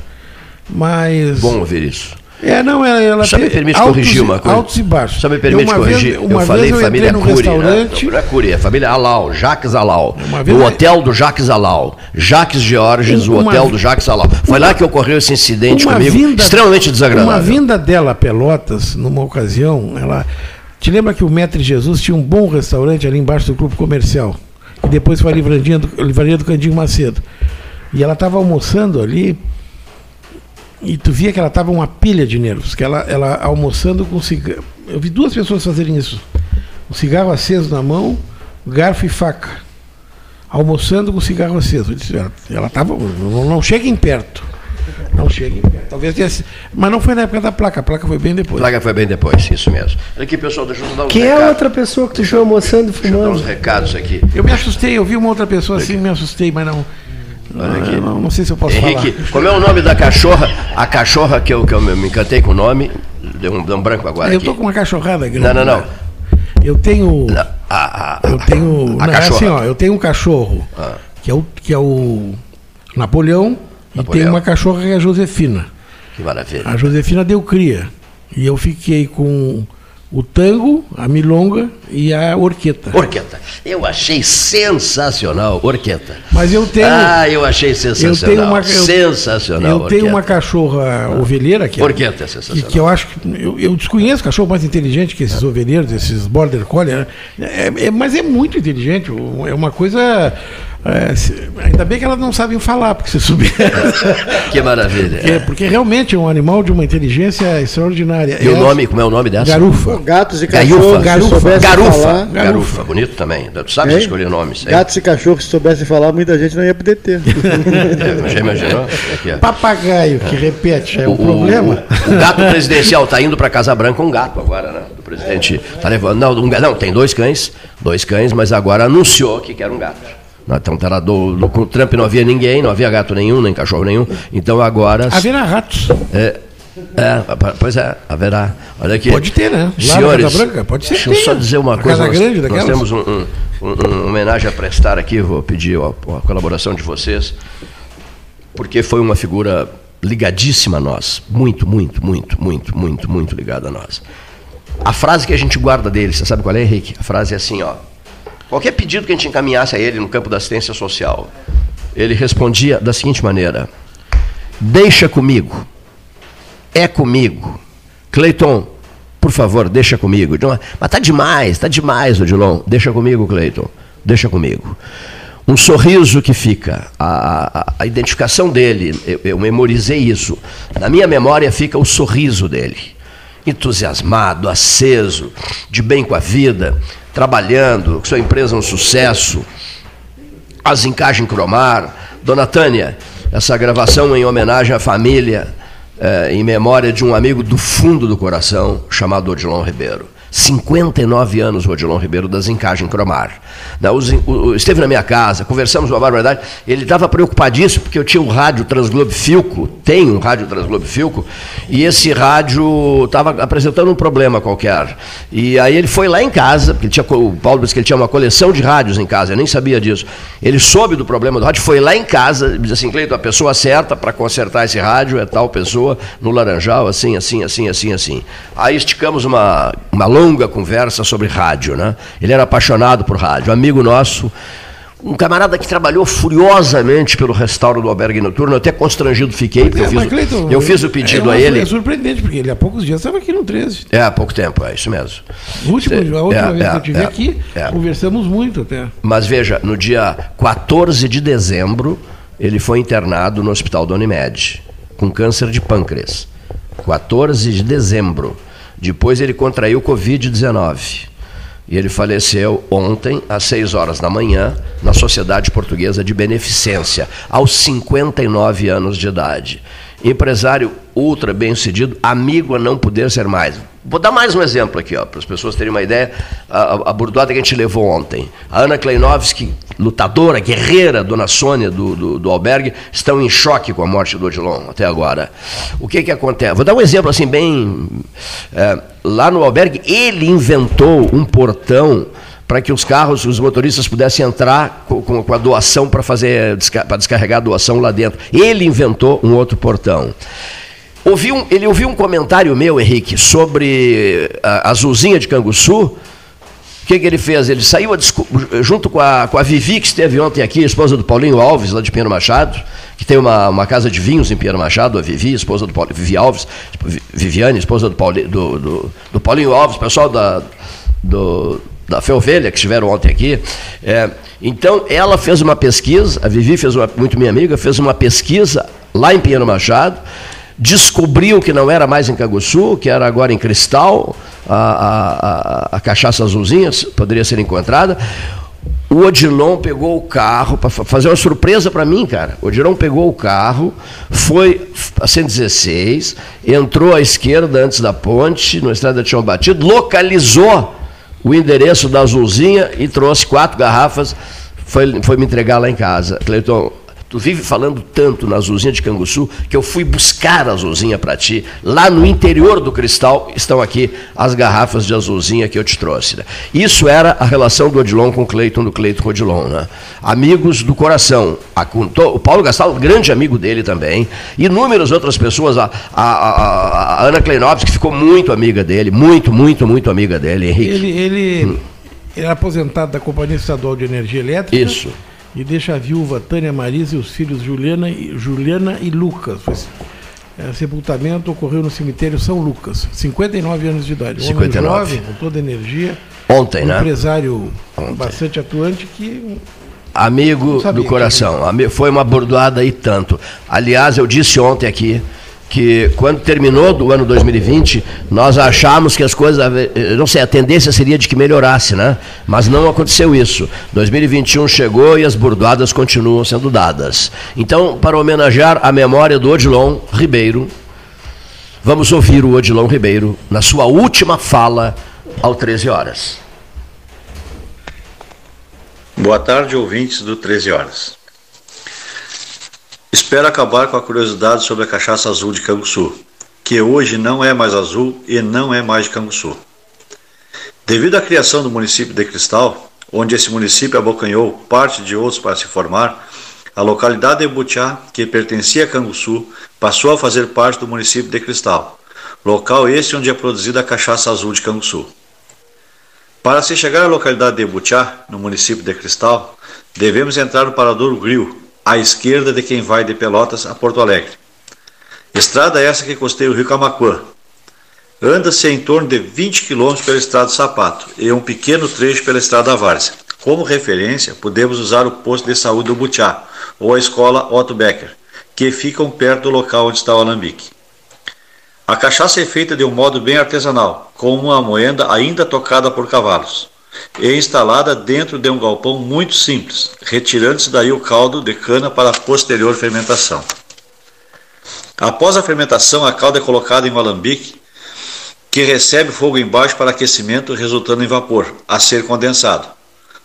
Speaker 2: Mas.
Speaker 5: Bom ouvir isso.
Speaker 2: É, não, ela, ela
Speaker 5: Só me permite
Speaker 2: altos
Speaker 5: corrigir
Speaker 2: e-
Speaker 5: uma coisa.
Speaker 2: Altos e baixos.
Speaker 5: Só me permite
Speaker 2: uma vez-
Speaker 5: corrigir.
Speaker 2: uma
Speaker 5: eu falei
Speaker 2: vez eu
Speaker 5: família Cury, né?
Speaker 2: restaurante.
Speaker 5: Não, não é Cury, é família Alau, Jacques Alau.
Speaker 2: Uma vez
Speaker 5: o hotel do Jacques Alau. Jacques Georges, o
Speaker 2: Uma
Speaker 5: hotel
Speaker 2: vi-
Speaker 5: do Jacques Alau. Foi lá que ocorreu esse incidente
Speaker 2: Uma
Speaker 5: comigo,
Speaker 2: vinda-
Speaker 5: extremamente desagradável.
Speaker 2: Uma vinda dela a Pelotas, numa ocasião, ela. Te lembra que o Mestre Jesus tinha um bom restaurante ali embaixo do clube comercial? Que depois foi a livraria do, livraria do Candinho Macedo. E ela estava almoçando ali. E tu via que ela estava uma pilha de nervos. Que ela, ela almoçando com cigarro. Eu vi duas pessoas fazerem isso. Um cigarro aceso na mão, garfo e faca. Almoçando com cigarro aceso. Eu disse, ela- Ela estava. Não, não cheguem perto. Não cheguem perto. Talvez tenha sido- Mas não foi na época da placa. A placa foi bem
Speaker 5: A
Speaker 2: depois.
Speaker 5: placa foi bem depois, isso mesmo. Olha aqui, pessoal, deixa eu dar uns
Speaker 4: Quem é a
Speaker 5: recados.
Speaker 4: outra pessoa que tu viu almoçando e
Speaker 5: Deixa eu dar uns
Speaker 4: fumando?
Speaker 5: recados aqui.
Speaker 2: Eu me assustei, eu vi uma outra pessoa assim, me assustei, mas não.
Speaker 5: Olha aqui.
Speaker 2: Não, não sei se eu posso
Speaker 5: Henrique,
Speaker 2: falar.
Speaker 5: como é o nome da cachorra? A cachorra que eu, que eu me encantei com o nome, deu um, deu um branco agora
Speaker 2: Eu
Speaker 5: aqui.
Speaker 2: tô com uma cachorrada grande.
Speaker 5: Não, não, não.
Speaker 2: né? Eu tenho.
Speaker 5: A, a, a,
Speaker 2: Eu tenho.
Speaker 5: a
Speaker 2: não, é
Speaker 5: cachorra.
Speaker 2: assim, ó, eu tenho um cachorro
Speaker 5: Ah.
Speaker 2: que, é o, que é o Napoleão, e tem uma cachorra que é a Josefina.
Speaker 5: Que maravilha.
Speaker 2: A Josefina deu cria. E eu fiquei com o tango, a milonga e a orqueta.
Speaker 5: Orqueta. Eu achei sensacional, Orqueta.
Speaker 2: Mas eu tenho.
Speaker 5: Ah, eu achei sensacional.
Speaker 2: eu tenho uma, eu,
Speaker 5: sensacional.
Speaker 2: eu tenho uma cachorra ovelheira que é,
Speaker 5: Orqueta é
Speaker 2: que,
Speaker 5: sensacional.
Speaker 2: que eu acho que eu, eu desconheço cachorro mais inteligente que esses ovelheiros, esses border collie, né? é, é- mas é muito inteligente. É uma coisa É, se- ainda bem que elas não sabem falar, porque se souber. *laughs*
Speaker 5: Que maravilha.
Speaker 2: porque, porque realmente é um animal de uma inteligência extraordinária.
Speaker 5: E o
Speaker 2: É
Speaker 5: nome, como é o nome dessa?
Speaker 2: Garufa.
Speaker 1: Gatos e
Speaker 5: Garufa.
Speaker 1: cachorros que
Speaker 2: Garufa.
Speaker 1: soubessem
Speaker 5: Garufa.
Speaker 1: falar.
Speaker 5: Garufa. Bonito também. Tu sabe escolher nomes. hein?
Speaker 1: Gatos e cachorros que soubessem falar, muita gente não ia poder ter. *laughs*
Speaker 5: É, Já imaginou?
Speaker 2: Papagaio que repete é um
Speaker 5: O-
Speaker 2: problema.
Speaker 5: O, o gato presidencial está indo para Casa Branca um gato agora, né? O presidente tá levando. Não, um, não, tem dois cães, dois cães, mas agora anunciou que quer um gato. Então, lá do, do- com o Trump não havia ninguém, não havia gato nenhum, nem cachorro nenhum. Então agora.
Speaker 2: Haverá ratos.
Speaker 5: É, é, pois é, haverá. Olha aqui.
Speaker 2: Pode ter, né? Lá
Speaker 5: Senhores,
Speaker 2: Casa Branca, pode ser
Speaker 5: Deixa eu só dizer uma coisa.
Speaker 2: Casa
Speaker 5: nós,
Speaker 2: Grande
Speaker 5: nós
Speaker 2: daquelas.
Speaker 5: temos um, um- um- uma homenagem a prestar aqui, vou pedir a, a colaboração de vocês, porque foi uma figura ligadíssima a nós. Muito, muito, muito, muito, muito, muito ligada a nós. A frase que a gente guarda dele, você sabe qual é, Henrique? A frase é assim, ó. Qualquer pedido que a gente encaminhasse a ele no campo da assistência social, ele respondia da seguinte maneira: Deixa comigo. É comigo. Cleiton, por favor, deixa comigo. Mas tá demais, tá demais, Odilon. Deixa comigo, Cleiton. Deixa comigo. Um sorriso que fica, a, a- a identificação dele, eu, eu memorizei isso. Na minha memória fica o sorriso dele. Entusiasmado, aceso, de bem com a vida, trabalhando, sua empresa é um sucesso, as encaixem cromar. Dona Tânia, essa gravação em homenagem à família, eh, em memória de um amigo do fundo do coração, chamado Odilon Ribeiro. 59 anos Odilon Ribeiro das Encaixem Cromar. O- esteve na minha casa, conversamos uma barbaridade. Ele estava preocupadíssimo porque eu tinha um rádio Transglobe Filco, tenho um rádio Transglobe Filco, e esse rádio estava apresentando um problema qualquer. E aí ele foi lá em casa, porque tinha, o Paulo disse que ele tinha uma coleção de rádios em casa, eu nem sabia disso. Ele soube do problema do rádio, foi lá em casa, disse assim, Cleiton, a pessoa certa para consertar esse rádio é tal pessoa, no Laranjal, assim, assim, assim, assim, assim. Aí esticamos uma, uma longa conversa sobre rádio, né? Ele era apaixonado por rádio, amigo nosso, um camarada que trabalhou furiosamente pelo restauro do albergue noturno, eu até constrangido fiquei, porque eu,
Speaker 2: É,
Speaker 5: fiz,
Speaker 2: mas,
Speaker 5: o-
Speaker 2: Cleiton,
Speaker 5: eu fiz o pedido
Speaker 2: é
Speaker 5: a ele.
Speaker 2: É surpreendente, porque ele há poucos dias estava aqui no 13.
Speaker 5: É, há pouco tempo, é isso mesmo.
Speaker 2: O último,
Speaker 5: É,
Speaker 2: a última
Speaker 5: é,
Speaker 2: vez que
Speaker 5: é,
Speaker 2: eu estive
Speaker 5: é,
Speaker 2: aqui,
Speaker 5: é.
Speaker 2: conversamos muito até.
Speaker 5: Mas veja, no dia 14 de dezembro, ele foi internado no hospital da Unimed, com câncer de pâncreas. 14 de dezembro. Depois ele contraiu Covid-19. E ele faleceu ontem, às 6 horas da manhã, na Sociedade Portuguesa de Beneficência, aos 59 anos de idade. Empresário ultra bem-sucedido, amigo a não poder ser mais. Vou dar mais um exemplo aqui, para as pessoas terem uma ideia, a, a, a burdoada que a gente levou ontem. A Ana Kleinovski, lutadora, guerreira, dona Sônia do, do, do albergue, estão em choque com a morte do Odilon até agora. O que que acontece? Vou dar um exemplo assim bem... é, lá no albergue, ele inventou um portão para que os carros, os motoristas pudessem entrar com, com- a doação para fazer para descarregar a doação lá dentro. Ele inventou um outro portão. Ouvi um- ele ouviu um comentário meu, Henrique, sobre a, Azulzinha de Canguçu. O que, que ele fez? Ele saiu a junto com a, com a Vivi, que esteve ontem aqui, esposa do Paulinho Alves, lá de Pinheiro Machado, que tem uma, uma casa de vinhos em Pinheiro Machado, a Vivi, esposa do Paulinho, Vivi Alves, Vi- Viviane, esposa do, Pauli- do, do, do Paulinho Alves, pessoal da, do, da Felvelha, que estiveram ontem aqui. É, então, ela fez uma pesquisa, a Vivi fez uma, muito minha amiga, fez uma pesquisa lá em Pinheiro Machado, descobriu que não era mais em Canguçu, que era agora em Cristal, a, a, a, a cachaça azulzinha poderia ser encontrada. O Odilon pegou o carro para fazer uma surpresa para mim, cara. O Odilon pegou o carro, foi a 116, entrou à esquerda antes da ponte, na estrada de Chão Batido, localizou o endereço da Azulzinha e trouxe quatro garrafas, foi, foi me entregar lá em casa. Cleiton, tu vive falando tanto na Azulzinha de Canguçu que eu fui buscar a Azulzinha para ti. Lá no interior do Cristal estão aqui as garrafas de Azulzinha que eu te trouxe. né? Isso era a relação do Odilon com o Cleiton, do Cleiton com o Odilon. Né? Amigos do coração. O Paulo Gastal, grande amigo dele também. Inúmeras outras pessoas. A, a- a- a Ana Kleinovski, que ficou muito amiga dele. Muito, muito, muito amiga dele, Henrique.
Speaker 2: Ele, ele, ele é aposentado da Companhia Estadual de Energia Elétrica.
Speaker 5: Isso.
Speaker 2: E deixa a viúva Tânia Marisa e os filhos Juliana e, Juliana e Lucas. Foi- é, sepultamento ocorreu no cemitério São Lucas, 59 anos de idade. Um homem
Speaker 5: 59.
Speaker 2: jovem, com toda a energia.
Speaker 5: Ontem,
Speaker 2: um
Speaker 5: né?
Speaker 2: empresário
Speaker 5: Ontem.
Speaker 2: bastante atuante que
Speaker 5: amigo do coração. Foi uma bordoada e tanto. Aliás, eu disse ontem aqui que quando terminou do ano 2020, nós achamos que as coisas, não sei, a tendência seria de que melhorasse, né? Mas não aconteceu isso. 2021 chegou e as bordoadas continuam sendo dadas. Então, para homenagear a memória do Odilon Ribeiro, vamos ouvir o Odilon Ribeiro na sua última fala ao 13 horas.
Speaker 6: Boa tarde, ouvintes do 13 horas. Espero acabar com a curiosidade sobre a cachaça azul de Canguçu, que hoje não é mais azul e não é mais de Canguçu. Devido à criação do município de Cristal, onde esse município abocanhou parte de outros para se formar, a localidade de Butiá, que pertencia a Canguçu, passou a fazer parte do município de Cristal, local este onde é produzida a cachaça azul de Canguçu. Para se chegar à localidade de Butiá, no município de Cristal, devemos entrar no Paradouro Gril, à esquerda de quem vai de Pelotas a Porto Alegre. Estrada essa que costeia o rio Camacuã. Anda-se em torno de 20 km pela estrada Sapato e um pequeno trecho pela estrada Várzea. Como referência, podemos usar o posto de saúde do Butiá ou a escola Otto Becker, que ficam perto do local onde está o alambique. A cachaça é feita de um modo bem artesanal, com uma moenda ainda tocada por cavalos, e instalada dentro de um galpão muito simples, retirando-se daí o caldo de cana para posterior fermentação. Após a fermentação, a calda é colocada em um alambique que recebe fogo embaixo para aquecimento, resultando em vapor, a ser condensado,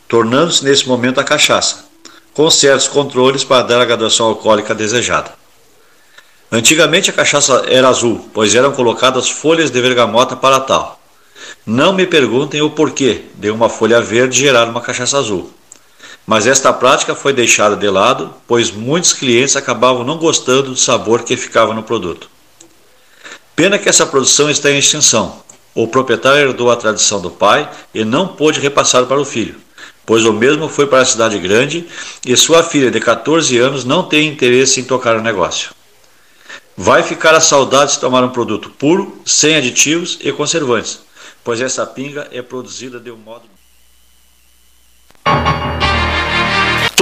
Speaker 6: tornando-se nesse momento a cachaça, com certos controles para dar a graduação alcoólica desejada. Antigamente a cachaça era azul, pois eram colocadas folhas de vergamota para tal. Não me perguntem o porquê de uma folha verde gerar uma cachaça azul. Mas esta prática foi deixada de lado, pois muitos clientes acabavam não gostando do sabor que ficava no produto. Pena que essa produção está em extinção. O proprietário herdou a tradição do pai e não pôde repassar para o filho, pois o mesmo foi para a cidade grande e sua filha de 14 anos não tem interesse em tocar o negócio. Vai ficar a saudade de tomar um produto puro, sem aditivos e conservantes, pois essa pinga é produzida de um modo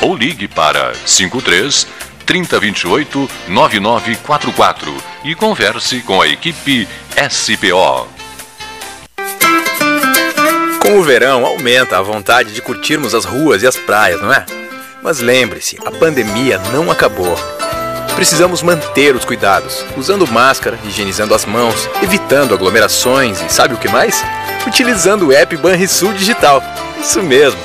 Speaker 7: ou ligue para 53 3028 9944 e converse com a equipe SPO.
Speaker 8: Com o verão aumenta a vontade de curtirmos as ruas e as praias, não é? Mas lembre-se, a pandemia não acabou. Precisamos manter os cuidados, usando máscara, higienizando as mãos, evitando aglomerações e sabe o que mais? Utilizando o app Banrisul Digital. Isso mesmo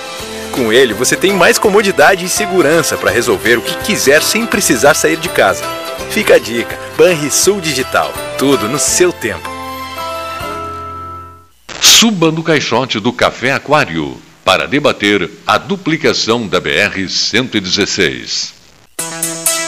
Speaker 8: com ele, você tem mais comodidade e segurança para resolver o que quiser sem precisar sair de casa. Fica a dica: Banrisul Digital. Tudo no seu tempo.
Speaker 7: Suba no caixote do Café Aquário para debater a duplicação da BR-116.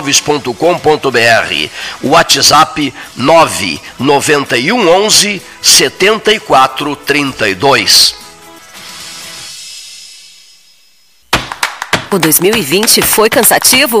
Speaker 5: www.pelotaimóveis.com.br. WhatsApp 991 11 7432.
Speaker 9: O 2020 foi cansativo?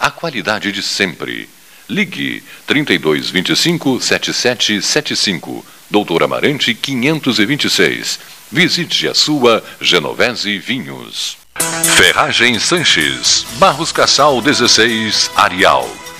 Speaker 7: a qualidade de sempre. Ligue 3225 7775, Doutor Amarante 526. Visite a sua Genovese Vinhos. Ferragem Sanches, Barros Cassal 16, Arial.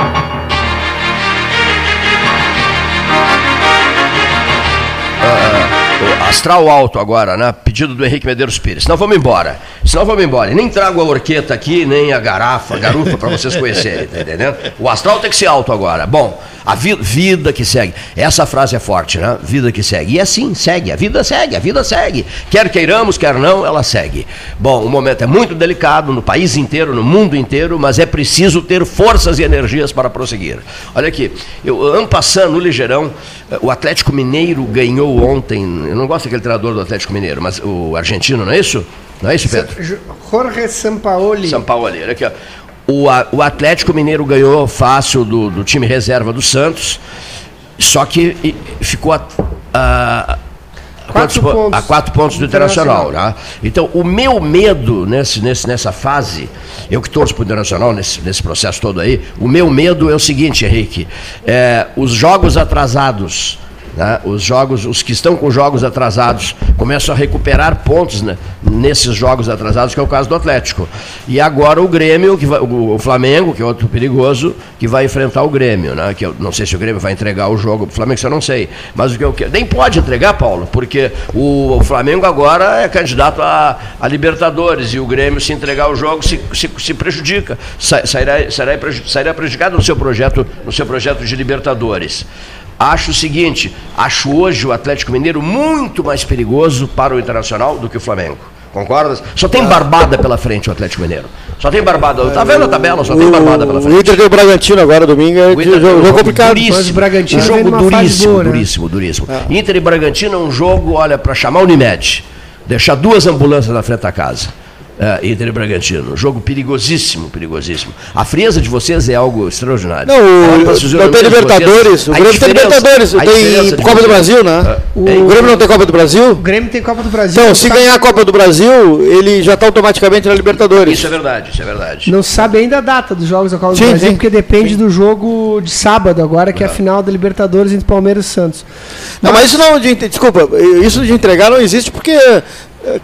Speaker 5: Thank you. Astral alto agora, né? Pedido do Henrique Medeiros Pires. Senão vamos embora. Senão vamos embora. E nem trago a orqueta aqui, nem a garrafa, a garufa para vocês conhecerem, tá entendendo? O astral tem que ser alto agora. Bom, a vi vida que segue. Essa frase é forte, né? Vida que segue. E assim, segue. A vida segue, a vida segue. Quer queiramos, quer não, ela segue. Bom, o momento é muito delicado no país inteiro, no mundo inteiro, mas é preciso ter forças e energias para prosseguir. Olha aqui, eu ano passando no Ligeirão, eh, o Atlético Mineiro ganhou ontem. Eu não gosto daquele treinador do Atlético Mineiro, mas o argentino, não é isso? Não é isso, Pedro?
Speaker 4: Jorge Sampaoli.
Speaker 5: Sampaoli, olha aqui, ó. O, o Atlético Mineiro ganhou fácil do, do time reserva do Santos, só que ficou a, a-
Speaker 4: Quatro
Speaker 5: po-
Speaker 4: pontos
Speaker 5: a quatro pontos do
Speaker 4: do
Speaker 5: Internacional.
Speaker 4: Internacional.
Speaker 5: né? Então, o meu medo nesse, nesse, nessa fase, eu que torço para o Internacional nesse, nesse processo todo aí, o meu medo é o seguinte, Henrique: é, os jogos atrasados. Né, os jogos, os que estão com jogos atrasados começam a recuperar pontos né, nesses jogos atrasados, que é o caso do Atlético. E agora o Grêmio, que vai- o, o Flamengo, que é outro perigoso, que vai enfrentar o Grêmio, né? Que eu não sei se o Grêmio vai entregar o jogo pro Flamengo, isso eu não sei. Mas o que eu quero. Nem pode entregar, Paulo, porque o, o Flamengo agora é candidato a, a Libertadores e o Grêmio, se entregar o jogo, se, se, se prejudica. Sa- Sairá, sairá, sairá prejudicado no seu projeto, no seu projeto de Libertadores. Acho o seguinte, acho hoje o Atlético Mineiro muito mais perigoso para o Internacional do que o Flamengo. Concordas? Só tem barbada pela frente o Atlético Mineiro. Só tem barbada. Tá vendo a tabela? Só tem barbada pela
Speaker 1: O
Speaker 5: frente.
Speaker 1: Inter tem o Bragantino agora, domingo, é
Speaker 5: O
Speaker 1: jogo,
Speaker 5: um
Speaker 1: jogo complicado.
Speaker 5: Duríssimo.
Speaker 4: O Bragantino
Speaker 5: um jogo duríssimo,
Speaker 4: boa, né?
Speaker 5: duríssimo, duríssimo. Inter e Bragantino é um jogo, olha, para chamar o Unimed. Deixar duas ambulâncias na frente da casa. É, Inter e Bragantino. Jogo perigosíssimo, perigosíssimo. A frieza de vocês é algo extraordinário.
Speaker 1: Não, o-
Speaker 5: Olha pra
Speaker 1: não tem Libertadores,
Speaker 5: vocês,
Speaker 1: o Grêmio tem Libertadores, tem Copa do. Brasil, né?
Speaker 5: O-
Speaker 1: O Grêmio não tem Copa do Brasil?
Speaker 4: O Grêmio tem Copa do Brasil.
Speaker 1: Então, se
Speaker 4: não sabe-
Speaker 1: ganhar a Copa do Brasil, ele já está automaticamente na Libertadores.
Speaker 5: Isso é verdade, isso é verdade.
Speaker 4: Não sabe ainda a data dos jogos da Copa do
Speaker 1: Sim,
Speaker 4: Brasil,
Speaker 1: sim.
Speaker 4: porque depende do jogo de sábado agora, que é a final da Libertadores entre Palmeiras e Santos.
Speaker 1: Não, mas isso não, de, desculpa, isso de entregar não existe porque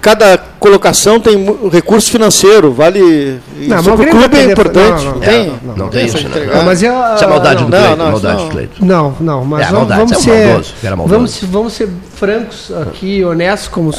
Speaker 1: cada colocação tem recurso financeiro, vale.
Speaker 4: Não, mas o
Speaker 1: clube é importante.
Speaker 4: não, não,
Speaker 1: tem,
Speaker 4: não, não,
Speaker 5: Não tem isso, né?
Speaker 4: Não, mas eu-
Speaker 5: Isso é maldade
Speaker 4: não,
Speaker 5: do Cleiton,
Speaker 1: não,
Speaker 5: maldade
Speaker 1: não.
Speaker 5: do Cleiton.
Speaker 4: Não, não, mas
Speaker 5: É,
Speaker 4: vamos,
Speaker 5: maldade,
Speaker 4: vamos
Speaker 5: você é
Speaker 4: ser,
Speaker 5: maldoso, maldoso.
Speaker 4: vamos, vamos ser francos aqui, honestos, como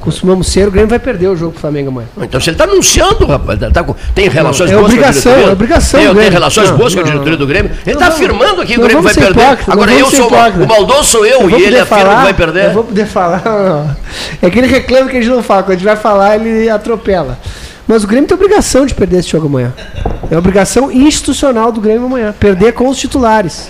Speaker 4: costumamos ser. O Grêmio vai perder o jogo pro Flamengo amanhã.
Speaker 5: Então, se ele está anunciando, rapaz, tá- tá com- tem relações
Speaker 4: é
Speaker 5: boas
Speaker 4: obrigação,
Speaker 5: com a diretoria?
Speaker 4: é obrigação
Speaker 5: Tem,
Speaker 4: do
Speaker 5: tem
Speaker 4: Grêmio.
Speaker 5: relações
Speaker 4: Não,
Speaker 5: boas com a diretoria do Grêmio? Ele está afirmando aqui que o Grêmio vai perder. Agora eu sou o mal-
Speaker 4: hipócritas.
Speaker 5: o maldoso sou eu, e ele afirma que vai perder.
Speaker 4: Eu vou poder falar. *laughs* É que ele reclama que a gente não fala. Quando a gente vai falar, ele atropela. Mas o Grêmio tem obrigação de perder esse jogo amanhã. É obrigação institucional do Grêmio amanhã. Perder com os titulares.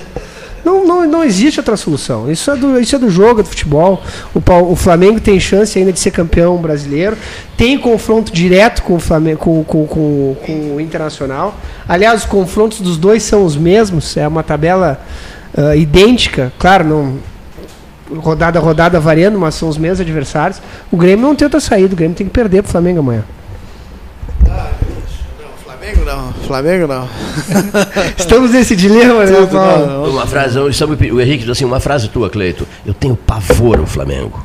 Speaker 4: Não, não, não existe outra solução. Isso é do, isso é do jogo, é do futebol. O, o Flamengo tem chance ainda de ser campeão brasileiro. Tem confronto direto com o, Flamengo, com, com, com, com o Internacional. Aliás, os confrontos dos dois são os mesmos. É uma tabela ah, idêntica. Claro, não, rodada a rodada variando, mas são os mesmos adversários. O Grêmio não tem outra saída, o Grêmio tem que perder pro Flamengo amanhã.
Speaker 1: Flamengo não, Flamengo não. *laughs*
Speaker 4: Estamos nesse dilema, né, Paulo?
Speaker 5: Uma frase, o o Henrique diz assim, uma frase tua, Cleito. Eu tenho pavor ao Flamengo.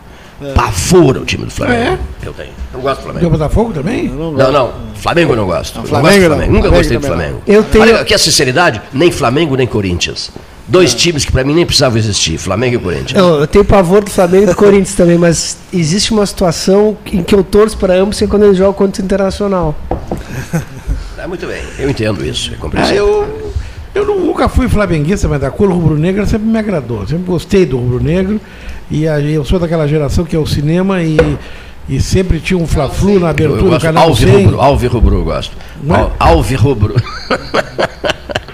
Speaker 5: Pavor ao time do Flamengo. Eu tenho. Não gosto do
Speaker 2: o
Speaker 5: Flamengo.
Speaker 2: Botafogo também?
Speaker 5: Não, não. Flamengo eu não gosto. Eu não
Speaker 1: Flamengo
Speaker 5: gosto do
Speaker 1: não.
Speaker 5: Flamengo. Nunca
Speaker 1: Flamengo
Speaker 5: gostei do Flamengo.
Speaker 4: Eu tenho-
Speaker 5: Olha, aqui a sinceridade, nem Flamengo nem Corinthians. Dois times que pra mim nem precisavam existir, Flamengo e Corinthians.
Speaker 4: Não, eu tenho pavor do Flamengo e do Corinthians também, mas existe uma situação em que eu torço para ambos quando eles jogam contra o Internacional.
Speaker 5: É, muito bem, eu entendo isso, é
Speaker 2: Ah,
Speaker 5: compreensível.
Speaker 2: eu, eu não- nunca fui flamenguista, mas da cor rubro-negra sempre me agradou. Sempre gostei do rubro-negro. E aí eu sou daquela geração que é o cinema e, e sempre tinha um Fla-Flu na
Speaker 5: Eu,
Speaker 2: abertura
Speaker 5: eu
Speaker 2: do
Speaker 5: gosto
Speaker 2: canal 100.
Speaker 5: Rubro, Alvi Rubro eu gosto.
Speaker 2: É?
Speaker 5: Al- Alvi Rubro. *laughs*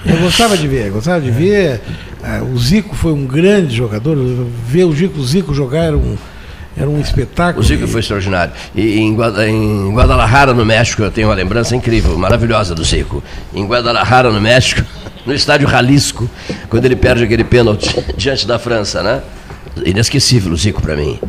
Speaker 2: Eu gostava de ver, gostava de ver. Ah, o Zico foi um grande jogador. Ver o Zico, o Zico jogar era um, era um espetáculo.
Speaker 5: O Zico foi extraordinário. E em, Guada- em Guadalajara, no México, eu tenho uma lembrança incrível, maravilhosa do Zico. Em Guadalajara, no México, *laughs* no estádio Jalisco, quando ele perde aquele pênalti *laughs* diante da França, né? Inesquecível o Zico para mim.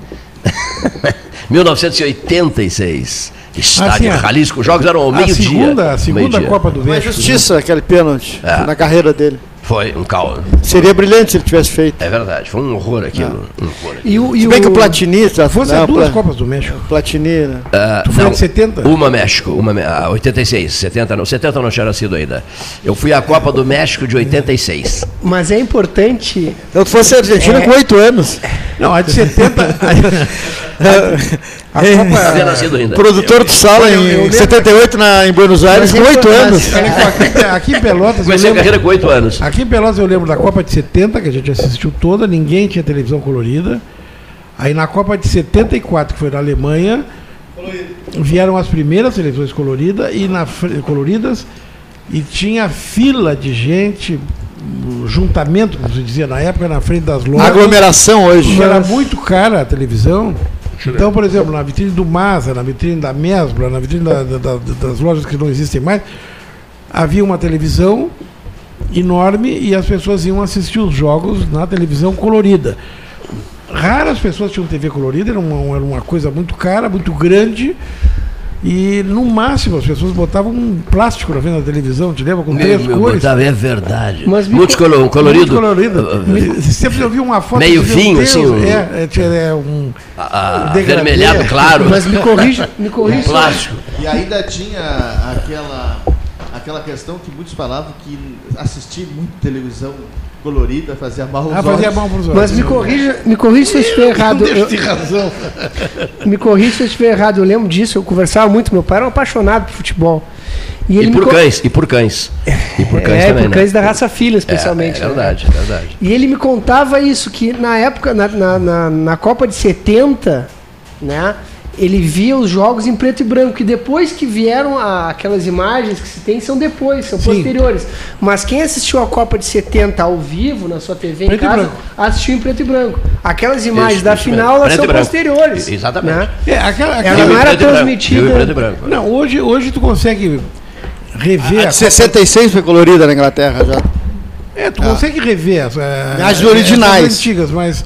Speaker 5: *laughs* 1986. Estádio
Speaker 2: Assim, a-
Speaker 5: Jalisco, os jogos eram ao
Speaker 2: a
Speaker 5: meio-dia.
Speaker 2: segunda, a segunda
Speaker 5: Meio-dia.
Speaker 2: Copa do
Speaker 1: Uma
Speaker 2: México.
Speaker 1: justiça aquele pênalti
Speaker 5: É.
Speaker 1: na carreira dele.
Speaker 5: Foi um caos.
Speaker 1: Seria brilhante se ele tivesse feito.
Speaker 5: É verdade, foi um horror aquilo. Um horror.
Speaker 4: E o, e
Speaker 1: Se bem que o Platini.
Speaker 2: Fosse
Speaker 1: não,
Speaker 2: as duas
Speaker 1: Pla-
Speaker 2: Copas do México.
Speaker 1: Platini, né?
Speaker 5: Ah,
Speaker 2: Tu foi
Speaker 5: não,
Speaker 2: de 70?
Speaker 5: Uma México, uma, ah, 86, 70 não, 70 não tinha nascido ainda. Eu fui à Copa do México de 86.
Speaker 4: Mas é importante.
Speaker 1: Eu fosse a Argentina
Speaker 4: É.
Speaker 1: com 8 anos.
Speaker 2: Não, a de 70. *laughs* a Copa.
Speaker 5: ainda.
Speaker 1: Produtor do Sala
Speaker 2: eu- eu
Speaker 1: em
Speaker 2: lembro-
Speaker 1: 78 na, em Buenos Aires com
Speaker 4: Mas
Speaker 1: 8
Speaker 4: mas-
Speaker 1: anos.
Speaker 2: Aqui, aqui em Pelotas.
Speaker 5: Comecei a carreira com 8 anos.
Speaker 2: aqui em Pelotas eu lembro da Copa de 70, que a gente assistiu toda, ninguém tinha televisão colorida. Aí na Copa de 74, que foi na Alemanha, vieram as primeiras televisões coloridas e na, coloridas e tinha fila de gente, juntamento, como se dizia na época, na frente das lojas.
Speaker 1: Aglomeração hoje.
Speaker 2: E era muito cara a televisão. Então, por exemplo, na vitrine do Masa, na vitrine da Mesbla, na vitrine da- da- da- das lojas que não existem mais, havia uma televisão enorme e as pessoas iam assistir os jogos na televisão colorida. Raras pessoas tinham TV colorida, era uma, era uma coisa muito cara, muito grande. E no máximo as pessoas botavam um plástico na frente da televisão, te lembra? Com três cores.
Speaker 5: botava, é verdade.
Speaker 4: Mas
Speaker 5: colo- colorido.
Speaker 2: Muito colorido.
Speaker 5: Uh, uh,
Speaker 2: Sempre eu vi uma foto
Speaker 5: Meio vinho, assim, um-
Speaker 2: É, é, é um.
Speaker 5: ah,
Speaker 2: degradê.
Speaker 5: Avermelhado, claro.
Speaker 4: Mas me corrija, me corrija.
Speaker 5: Um plástico.
Speaker 3: E ainda tinha aquela, aquela questão que muitos falavam que assistir muito televisão colorida fazia mal aos
Speaker 2: Ah, fazia
Speaker 3: olhos.
Speaker 2: mal para os olhos.
Speaker 4: Mas me corrija, me corrija se eu estiver errado. Eu,
Speaker 2: Tem razão.
Speaker 4: me corrija se eu estiver errado. Eu lembro disso, eu conversava muito. Meu pai era um apaixonado por futebol. E ele
Speaker 5: E por
Speaker 4: co-
Speaker 5: cães, e por cães. E por cães
Speaker 4: é,
Speaker 5: também,
Speaker 4: por
Speaker 5: né?
Speaker 4: cães da raça filha, especialmente.
Speaker 5: É,
Speaker 4: né?
Speaker 5: é verdade, é verdade.
Speaker 4: E ele me contava isso, que na época, na, na, na, na Copa de 70, né? Ele via os jogos em preto e branco, e depois que vieram a- aquelas imagens que se tem, são depois, são
Speaker 2: Sim.
Speaker 4: posteriores. Mas quem assistiu a Copa de 70 ao vivo, na sua TV em
Speaker 2: Preto e
Speaker 4: casa, assistiu em preto e branco. Aquelas imagens
Speaker 5: Isso,
Speaker 4: da
Speaker 5: isso
Speaker 4: final, elas são posteriores.
Speaker 5: Exatamente.
Speaker 4: né?
Speaker 2: É, aquela,
Speaker 4: Ela
Speaker 2: aquela-
Speaker 4: não era transmitida.
Speaker 5: Em branco.
Speaker 2: Não, hoje, hoje tu consegue rever.
Speaker 1: A
Speaker 2: a
Speaker 1: de 66 foi colorida na Inglaterra já.
Speaker 2: É, tu consegue rever as, eh,
Speaker 1: As originais.
Speaker 2: antigas, mas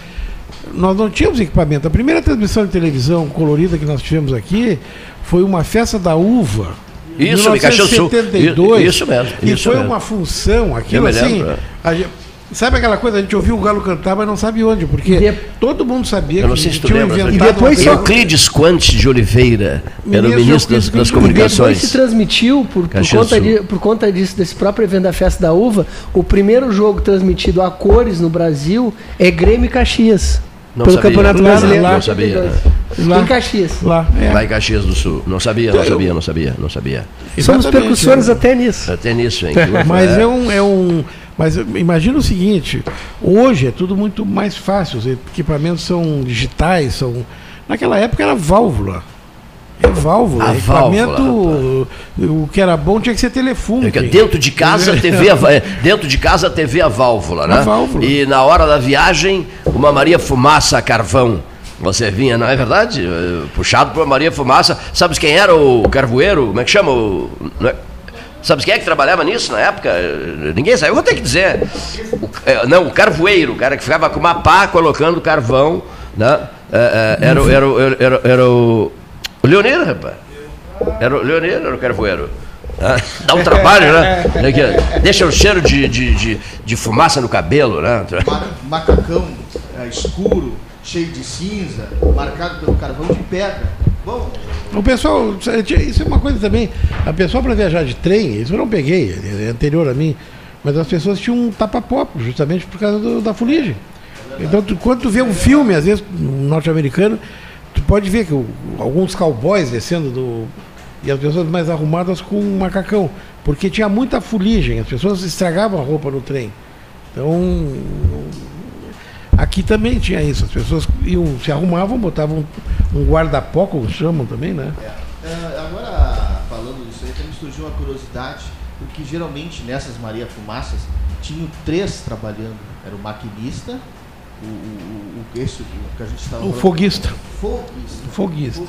Speaker 2: nós não tínhamos equipamento. A primeira transmissão de televisão colorida que nós tivemos aqui foi uma festa da uva.
Speaker 5: Isso, em Caxias do Sul.
Speaker 2: 1972,
Speaker 5: Isso mesmo,
Speaker 2: E
Speaker 5: isso
Speaker 2: foi
Speaker 5: mesmo.
Speaker 2: uma função, aquilo assim. gente- sabe aquela coisa, a gente ouviu o galo cantar, mas não sabe onde, porque todo mundo sabia
Speaker 5: Eu não
Speaker 2: que
Speaker 5: sei se tu
Speaker 2: tinham
Speaker 5: lembra.
Speaker 2: inventado
Speaker 4: depois
Speaker 2: uma.
Speaker 5: Euclides Quantes de Oliveira era o
Speaker 2: Ministro
Speaker 5: das, das
Speaker 2: Quantes de
Speaker 4: Depois
Speaker 5: comunicações.
Speaker 4: se transmitiu, por, por, conta de- por conta disso, desse próprio evento da Festa da Uva, o primeiro jogo transmitido a cores no Brasil é Grêmio e Caxias.
Speaker 5: Não
Speaker 4: pelo
Speaker 5: sabia.
Speaker 4: Campeonato Brasileiro. de
Speaker 5: não sabia.
Speaker 4: 82.
Speaker 2: Lá.
Speaker 4: Em Caxias.
Speaker 2: Lá, é.
Speaker 5: Lá em Caxias do Sul. Não sabia, não sabia, não sabia, não sabia.
Speaker 4: Somos
Speaker 2: Exatamente,
Speaker 4: percussores
Speaker 2: é.
Speaker 4: até nisso.
Speaker 5: Até nisso, hein? loucura.
Speaker 2: Mas é um, é um. Mas imagina o seguinte, hoje é tudo muito mais fácil, os equipamentos são digitais, são. Naquela época era válvula. É válvula.
Speaker 5: A
Speaker 2: equipamento. o que era bom tinha que ser telefone.
Speaker 5: É dentro de casa, TV, a va- é, dentro de casa, TV a válvula, né?
Speaker 2: A válvula.
Speaker 5: E na hora da viagem, uma Maria Fumaça a carvão. Você vinha, não é verdade? Puxado por uma Maria Fumaça. Sabes quem era o carvoeiro? Como é que chama? O, é- Sabes quem é que trabalhava nisso na época? Ninguém sabe. Eu vou ter que dizer. O- não, o carvoeiro, o cara que ficava com uma pá colocando carvão, né? Era, era, o- era, era o, o Leonir, rapaz. Era o Leonir, era o carvoeiro. Ah, Dá um trabalho, né? É Deixa o cheiro de, de, de, de fumaça no cabelo, né?
Speaker 3: Ma- Macacão é, escuro, cheio de cinza, marcado pelo carvão de pedra. Bom,
Speaker 2: O pessoal, isso é uma coisa também. A pessoa para viajar de trem, isso eu não peguei, é anterior a mim, mas as pessoas tinham um tapa-pó, justamente por causa do- da fuligem. Então, tu, quando tu vê um filme, às vezes, um norte-americano, pode ver que o- alguns cowboys descendo do. E as pessoas mais arrumadas com um macacão. Porque tinha muita fuligem, as pessoas estragavam a roupa no trem. Então. Aqui também tinha isso, as pessoas iam, se arrumavam, botavam um guarda-pó, como chamam também, né?
Speaker 3: é, agora falando disso aí, também surgiu uma curiosidade, porque geralmente nessas Maria Fumaças tinham três trabalhando. Era o maquinista, o, o, o, esse, o que a gente estava
Speaker 2: O
Speaker 3: falando-
Speaker 2: foguista.
Speaker 3: Foguista.
Speaker 2: Foguista.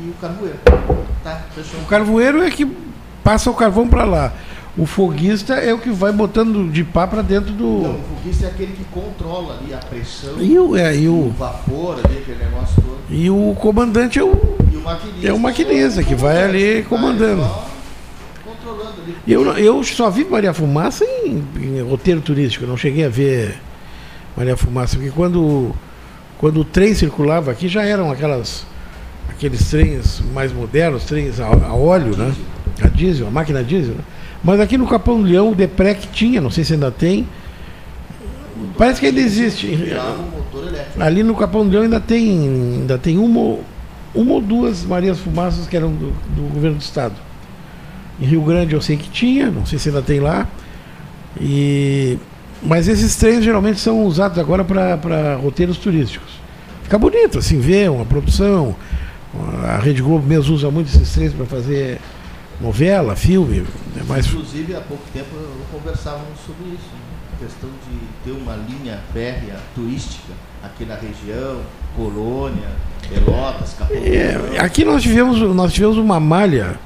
Speaker 3: e o carvoeiro. Tá.
Speaker 2: O carvoeiro é que passa o carvão para lá. O foguista é o que vai botando de pá para dentro do.
Speaker 3: Não, o foguista é aquele que controla ali a pressão,
Speaker 2: E o- é, e o-
Speaker 3: vapor ali, aquele negócio todo.
Speaker 2: E o comandante é o,
Speaker 3: E o maquinista.
Speaker 2: é o maquinista que vai ali comandando.
Speaker 3: Controlando ali.
Speaker 2: Eu, eu só vi Maria Fumaça em, em roteiro turístico, não cheguei a ver Maria Fumaça, porque quando, quando o trem circulava aqui já eram aquelas aqueles trens mais modernos, trens a, a óleo, né? A diesel, a máquina diesel, né? Mas aqui no Capão do Leão o Deprec tinha, não sei se ainda tem. Parece que ainda existe. Ali no Capão do Leão ainda tem, ainda tem uma, ou- uma ou duas Marias Fumaças que eram do, do governo do estado. Em Rio Grande eu sei que tinha, não sei se ainda tem lá. E, mas esses trens geralmente são usados agora para roteiros turísticos. Fica bonito, assim, ver uma produção. A Rede Globo mesmo usa muito esses trens para fazer novela, filme. É mais,
Speaker 3: Inclusive, há pouco tempo conversávamos sobre isso. né? A questão de ter uma linha férrea turística aqui na região, Colônia, Pelotas, Capão
Speaker 2: É, aqui nós tivemos, nós tivemos uma malha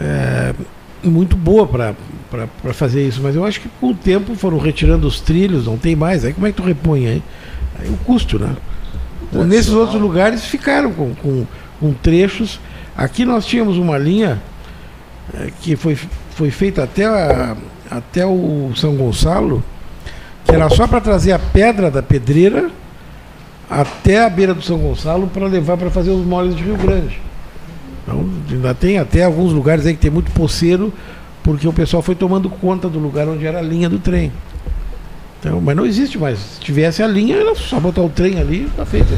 Speaker 2: é, muito boa para fazer isso, mas eu acho que com o tempo foram retirando os trilhos, não tem mais. Aí como é que tu repõe aí? Aí o custo, né? Nesses outros lugares ficaram com, com, com trechos. Aqui nós tínhamos uma linha é, que foi, foi feita até, a- até o São Gonçalo, que era só para trazer a pedra da pedreira até a beira do São Gonçalo para levar para fazer os moles de Rio Grande. Então, ainda tem até alguns lugares aí que tem muito poceiro, porque o pessoal foi tomando conta do lugar onde era a linha do trem. Então, mas não existe mais. Se tivesse a linha, era só botar o trem ali e está feito.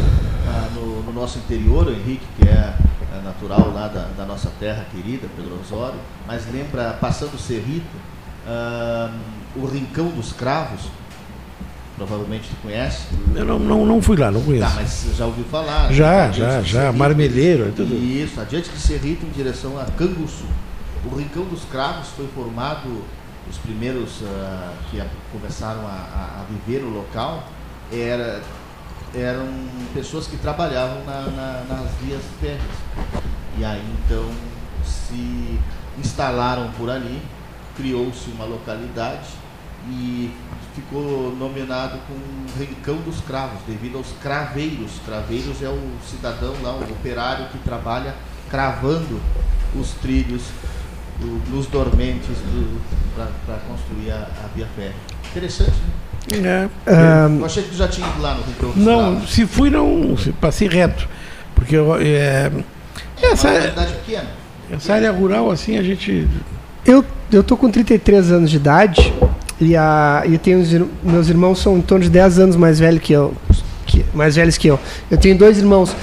Speaker 3: Ah, no, no nosso interior, Henrique, que é, é natural lá da, da nossa terra querida, Pedro Osório, mas lembra, passando o Cerrito, ah, o Rincão dos Cravos, provavelmente tu conhece.
Speaker 2: Eu não, não, não fui lá, não conheço.
Speaker 3: Tá, mas já ouviu falar? né?
Speaker 2: Já,
Speaker 3: Adiante
Speaker 2: já, já.
Speaker 3: Serrito.
Speaker 2: Marmeleiro, é tudo.
Speaker 3: Isso, adiante de Serrito em direção a Canguçu. O Rincão dos Cravos foi formado, os primeiros ah, que a- começaram a, a- a viver no local, era, eram pessoas que trabalhavam na- na- nas vias férreas. E aí então se instalaram por ali, criou-se uma localidade e ficou nominado com Rincão dos Cravos, devido aos craveiros. Craveiros é o cidadão lá, o operário que trabalha cravando os trilhos do- nos dormentes para construir a, a via férrea. Interessante, né?
Speaker 2: É.
Speaker 3: Eu achei que tu já tinha ido lá no Rincão dos
Speaker 2: Não,
Speaker 3: Cravos.
Speaker 2: se fui, não. se- Passei reto. Porque eu, é, essa,
Speaker 3: Uma localidade pequena.
Speaker 2: essa área rural, assim, a gente.
Speaker 4: Eu, eu tô com 33 anos de idade e, a, e eu tenho meus irmãos são em torno de 10 anos mais velhos que eu, que- mais velhos que eu. Eu tenho dois irmãos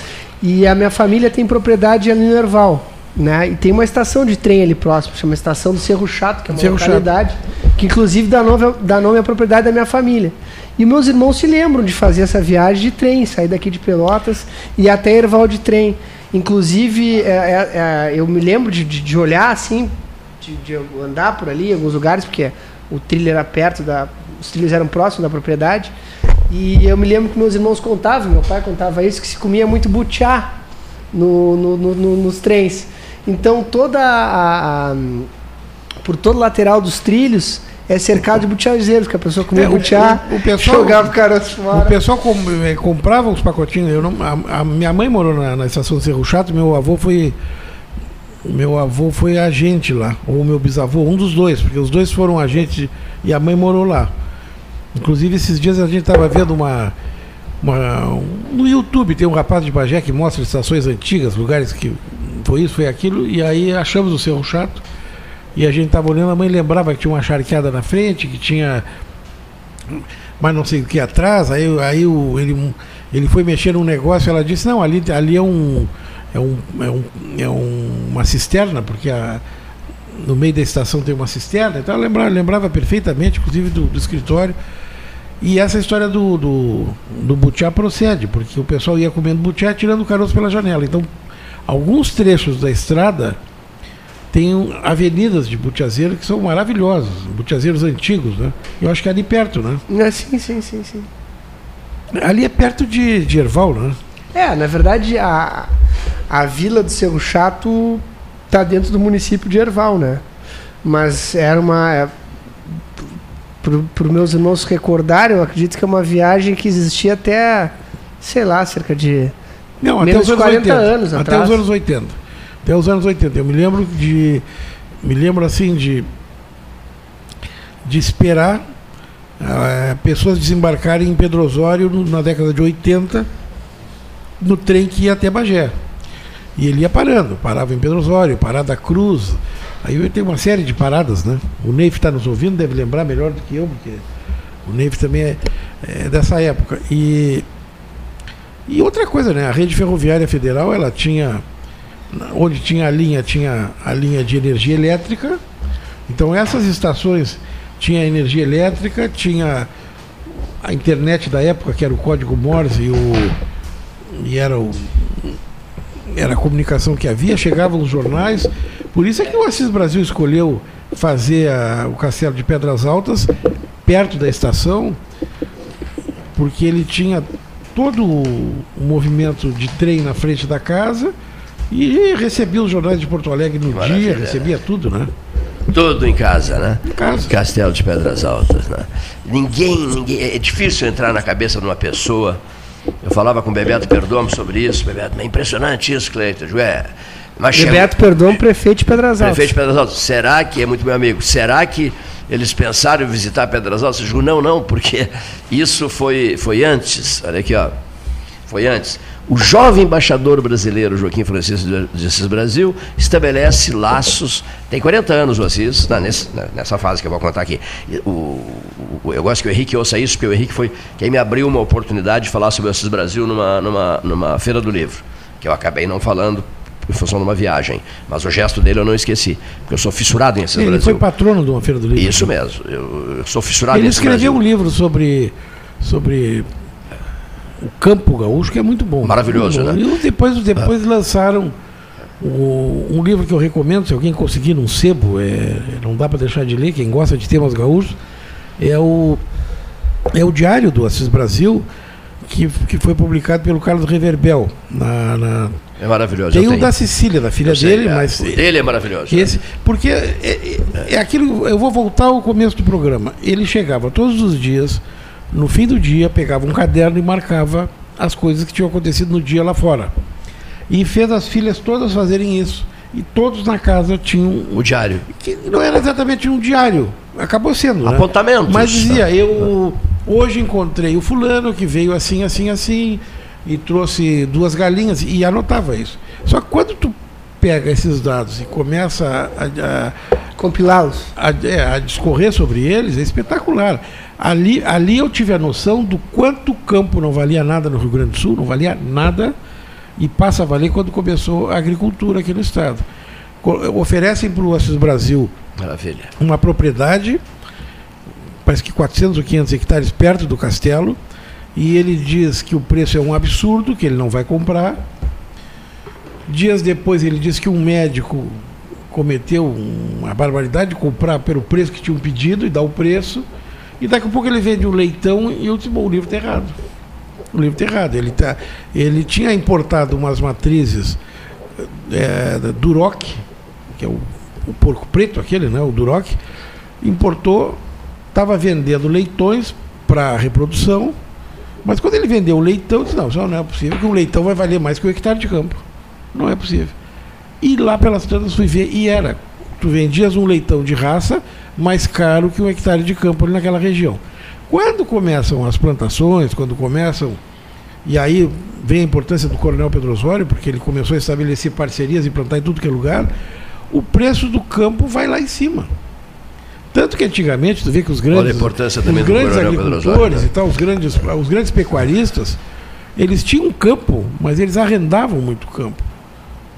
Speaker 4: e a minha família tem propriedade ali no Erval, né? E tem uma estação de trem ali próximo, chama Estação do Cerro Chato, que é uma
Speaker 2: Cerro Chato.
Speaker 4: localidade que inclusive dá nome, dá nome à propriedade da minha família. E meus irmãos se lembram de fazer essa viagem de trem, sair daqui de Pelotas e até Erval de trem. Inclusive, é, é, é, eu me lembro de, de, de olhar assim, de, de andar por ali, em alguns lugares, porque o trilho era perto da. Os trilhos eram próximos da propriedade. E eu me lembro que meus irmãos contavam, meu pai contava isso, que se comia muito butiá no, no- no- no- nos trens. Então toda a, a- por todo o lateral dos trilhos é cercado de butiazeiros, que a pessoa comia
Speaker 2: É, o-
Speaker 4: butiá,
Speaker 2: o- o pessoal-
Speaker 4: jogava o caroço fora.
Speaker 2: O pessoal com- eh, comprava os pacotinhos. Eu não, a, a minha mãe morou na, na estação de Cerro Chato, meu avô foi. Meu avô foi agente lá, ou meu bisavô, um dos dois, porque os dois foram agentes e a mãe morou lá. Inclusive, esses dias a gente estava vendo uma, uma- No YouTube tem um rapaz de Bagé que mostra estações antigas, lugares que foi isso, foi aquilo, e aí achamos o Cerro Chato. E a gente estava olhando, a mãe lembrava que tinha uma charqueada na frente, que tinha mas não sei o que atrás, aí, aí o, ele, ele foi mexer num negócio, ela disse, não, ali, ali é um. É, um, é, um, é um- uma cisterna, porque a, no meio da estação tem uma cisterna, então ela lembrava, lembrava perfeitamente, inclusive do, do escritório. E essa história do, do, do butiá procede, porque o pessoal ia comendo butiá tirando o caroço pela janela. Então, alguns trechos da estrada tem um- avenidas de butiazeiro que são maravilhosas, butiazeiros antigos, né? Eu acho que é ali perto, né?
Speaker 4: É, sim, sim, sim, sim.
Speaker 2: Ali é perto de, de Erval, né?
Speaker 4: É, na verdade, a, a vila do Cerro Chato está dentro do município de Erval, né? Mas era uma. É, para os meus irmãos recordarem, eu acredito que é uma viagem que existia até, sei lá, cerca de
Speaker 2: Não, até
Speaker 4: menos
Speaker 2: os
Speaker 4: de
Speaker 2: anos
Speaker 4: 40
Speaker 2: 80.
Speaker 4: anos
Speaker 2: até
Speaker 4: atrás.
Speaker 2: os anos 80. Até os anos 80. Eu me lembro de. Me lembro assim de. De esperar ah, pessoas desembarcarem em Pedro Osório na década de 80 no trem que ia até Bagé. E ele ia parando, parava em Pedro Osório, parada Cruz. Aí tem uma série de paradas, né? O Neif está nos ouvindo, deve lembrar melhor do que eu, porque o Neif também é, é dessa época. E e outra coisa, né? A rede ferroviária federal, ela tinha onde tinha a linha, tinha a linha de energia elétrica. Então essas estações tinha energia elétrica, tinha a internet da época, que era o código Morse e o e era o era a comunicação que havia, chegavam os jornais. Por isso é que o Assis Brasil escolheu fazer a- o Castelo de Pedras Altas perto da estação, porque ele tinha todo o movimento de trem na frente da casa e recebia os jornais de Porto Alegre no
Speaker 5: Maravilha,
Speaker 2: dia, recebia tudo, né?
Speaker 5: Tudo em casa, né?
Speaker 2: casa.
Speaker 5: Castelo de Pedras Altas, né? Ninguém, ninguém. É difícil entrar na cabeça de uma pessoa. Eu falava com o Bebeto Perdomo sobre isso. Bebeto, é impressionante isso, Cleiton. Ué, mas chegou-
Speaker 4: Bebeto Perdomo, prefeito de Pedras Altas.
Speaker 5: Prefeito de Pedras Altas, será que, é muito meu amigo, será que eles pensaram em visitar Pedras Altas? Eu digo, não, não, porque isso foi, foi antes, olha aqui, ó, foi antes. O jovem embaixador brasileiro Joaquim Francisco de Assis Brasil estabelece laços, tem 40 anos o Assis, tá, nesse- na- nessa fase que eu vou contar aqui. O- o- eu gosto que o Henrique ouça isso, porque o Henrique foi quem me abriu uma oportunidade de falar sobre o Assis Brasil numa, numa, numa feira do livro, que eu acabei não falando em função de uma viagem. Mas o gesto dele eu não esqueci, porque eu sou fissurado em Assis
Speaker 2: Ele
Speaker 5: Brasil.
Speaker 2: foi patrono de uma feira do livro.
Speaker 5: Isso mesmo, eu, eu sou fissurado
Speaker 2: Ele
Speaker 5: em Assis
Speaker 2: escreveu
Speaker 5: Brasil.
Speaker 2: um livro sobre sobre o campo gaúcho, que é muito bom.
Speaker 5: Maravilhoso,
Speaker 2: muito bom.
Speaker 5: né?
Speaker 2: E depois, depois lançaram o- um livro que eu recomendo, se alguém conseguir num sebo, é, não dá para deixar de ler, quem gosta de temas gaúchos, é o, é o Diário do Assis Brasil, que, que foi publicado pelo Carlos Reverbel. Na, na-
Speaker 5: É maravilhoso.
Speaker 2: Tem o
Speaker 5: tenho.
Speaker 2: da Cecília, da filha
Speaker 5: sei,
Speaker 2: dele,
Speaker 5: é,
Speaker 2: mas.
Speaker 5: o dele é maravilhoso.
Speaker 2: Esse, porque é, é- é aquilo. Eu vou voltar ao começo do programa. Ele chegava todos os dias, no fim do dia, pegava um caderno e marcava as coisas que tinham acontecido no dia lá fora. E fez as filhas todas fazerem isso. E todos na casa tinham.
Speaker 5: O diário.
Speaker 2: Que não era exatamente um diário. Acabou sendo. né?
Speaker 5: Apontamentos.
Speaker 2: Mas dizia, eu hoje encontrei o fulano que veio assim, assim, assim, e trouxe duas galinhas, e anotava isso. Só que quando tu pega esses dados e começa a, a
Speaker 4: compilá-los,
Speaker 2: a, é, a discorrer sobre eles, é espetacular. Ali, ali eu tive a noção do quanto o campo não valia nada no Rio Grande do Sul, não valia nada, e passa a valer quando começou a agricultura aqui no estado. Oferecem para o Assis Brasil
Speaker 5: Maravilha.
Speaker 2: uma propriedade, parece que 400 ou 500 hectares perto do castelo, e ele diz que o preço é um absurdo, que ele não vai comprar. Dias depois ele diz que um médico cometeu uma barbaridade de comprar pelo preço que tinham pedido e dar o preço. E daqui a pouco ele vende um leitão e eu disse, bom, o livro está errado. O livro está errado. Ele, tá, ele tinha importado umas matrizes é, da Duroc, que é o, o porco preto aquele, né? O Duroc, importou, estava vendendo leitões para reprodução, mas quando ele vendeu o leitão, disse, não, não é possível, que um leitão vai valer mais que um hectare de campo. Não é possível. E lá pelas tantas fui ver, e era. Tu vendias um leitão de raça mais caro que um hectare de campo ali naquela região. Quando começam as plantações, quando começam. E aí vem a importância do Coronel Pedro Osório, porque ele começou a estabelecer parcerias e plantar em tudo que é lugar, o preço do campo vai lá em cima. Tanto que antigamente, tu vê que os grandes, os grandes
Speaker 5: Pedro Osório,
Speaker 2: agricultores
Speaker 5: né?
Speaker 2: e tal, os grandes, os grandes pecuaristas, eles tinham campo, mas eles arrendavam muito campo.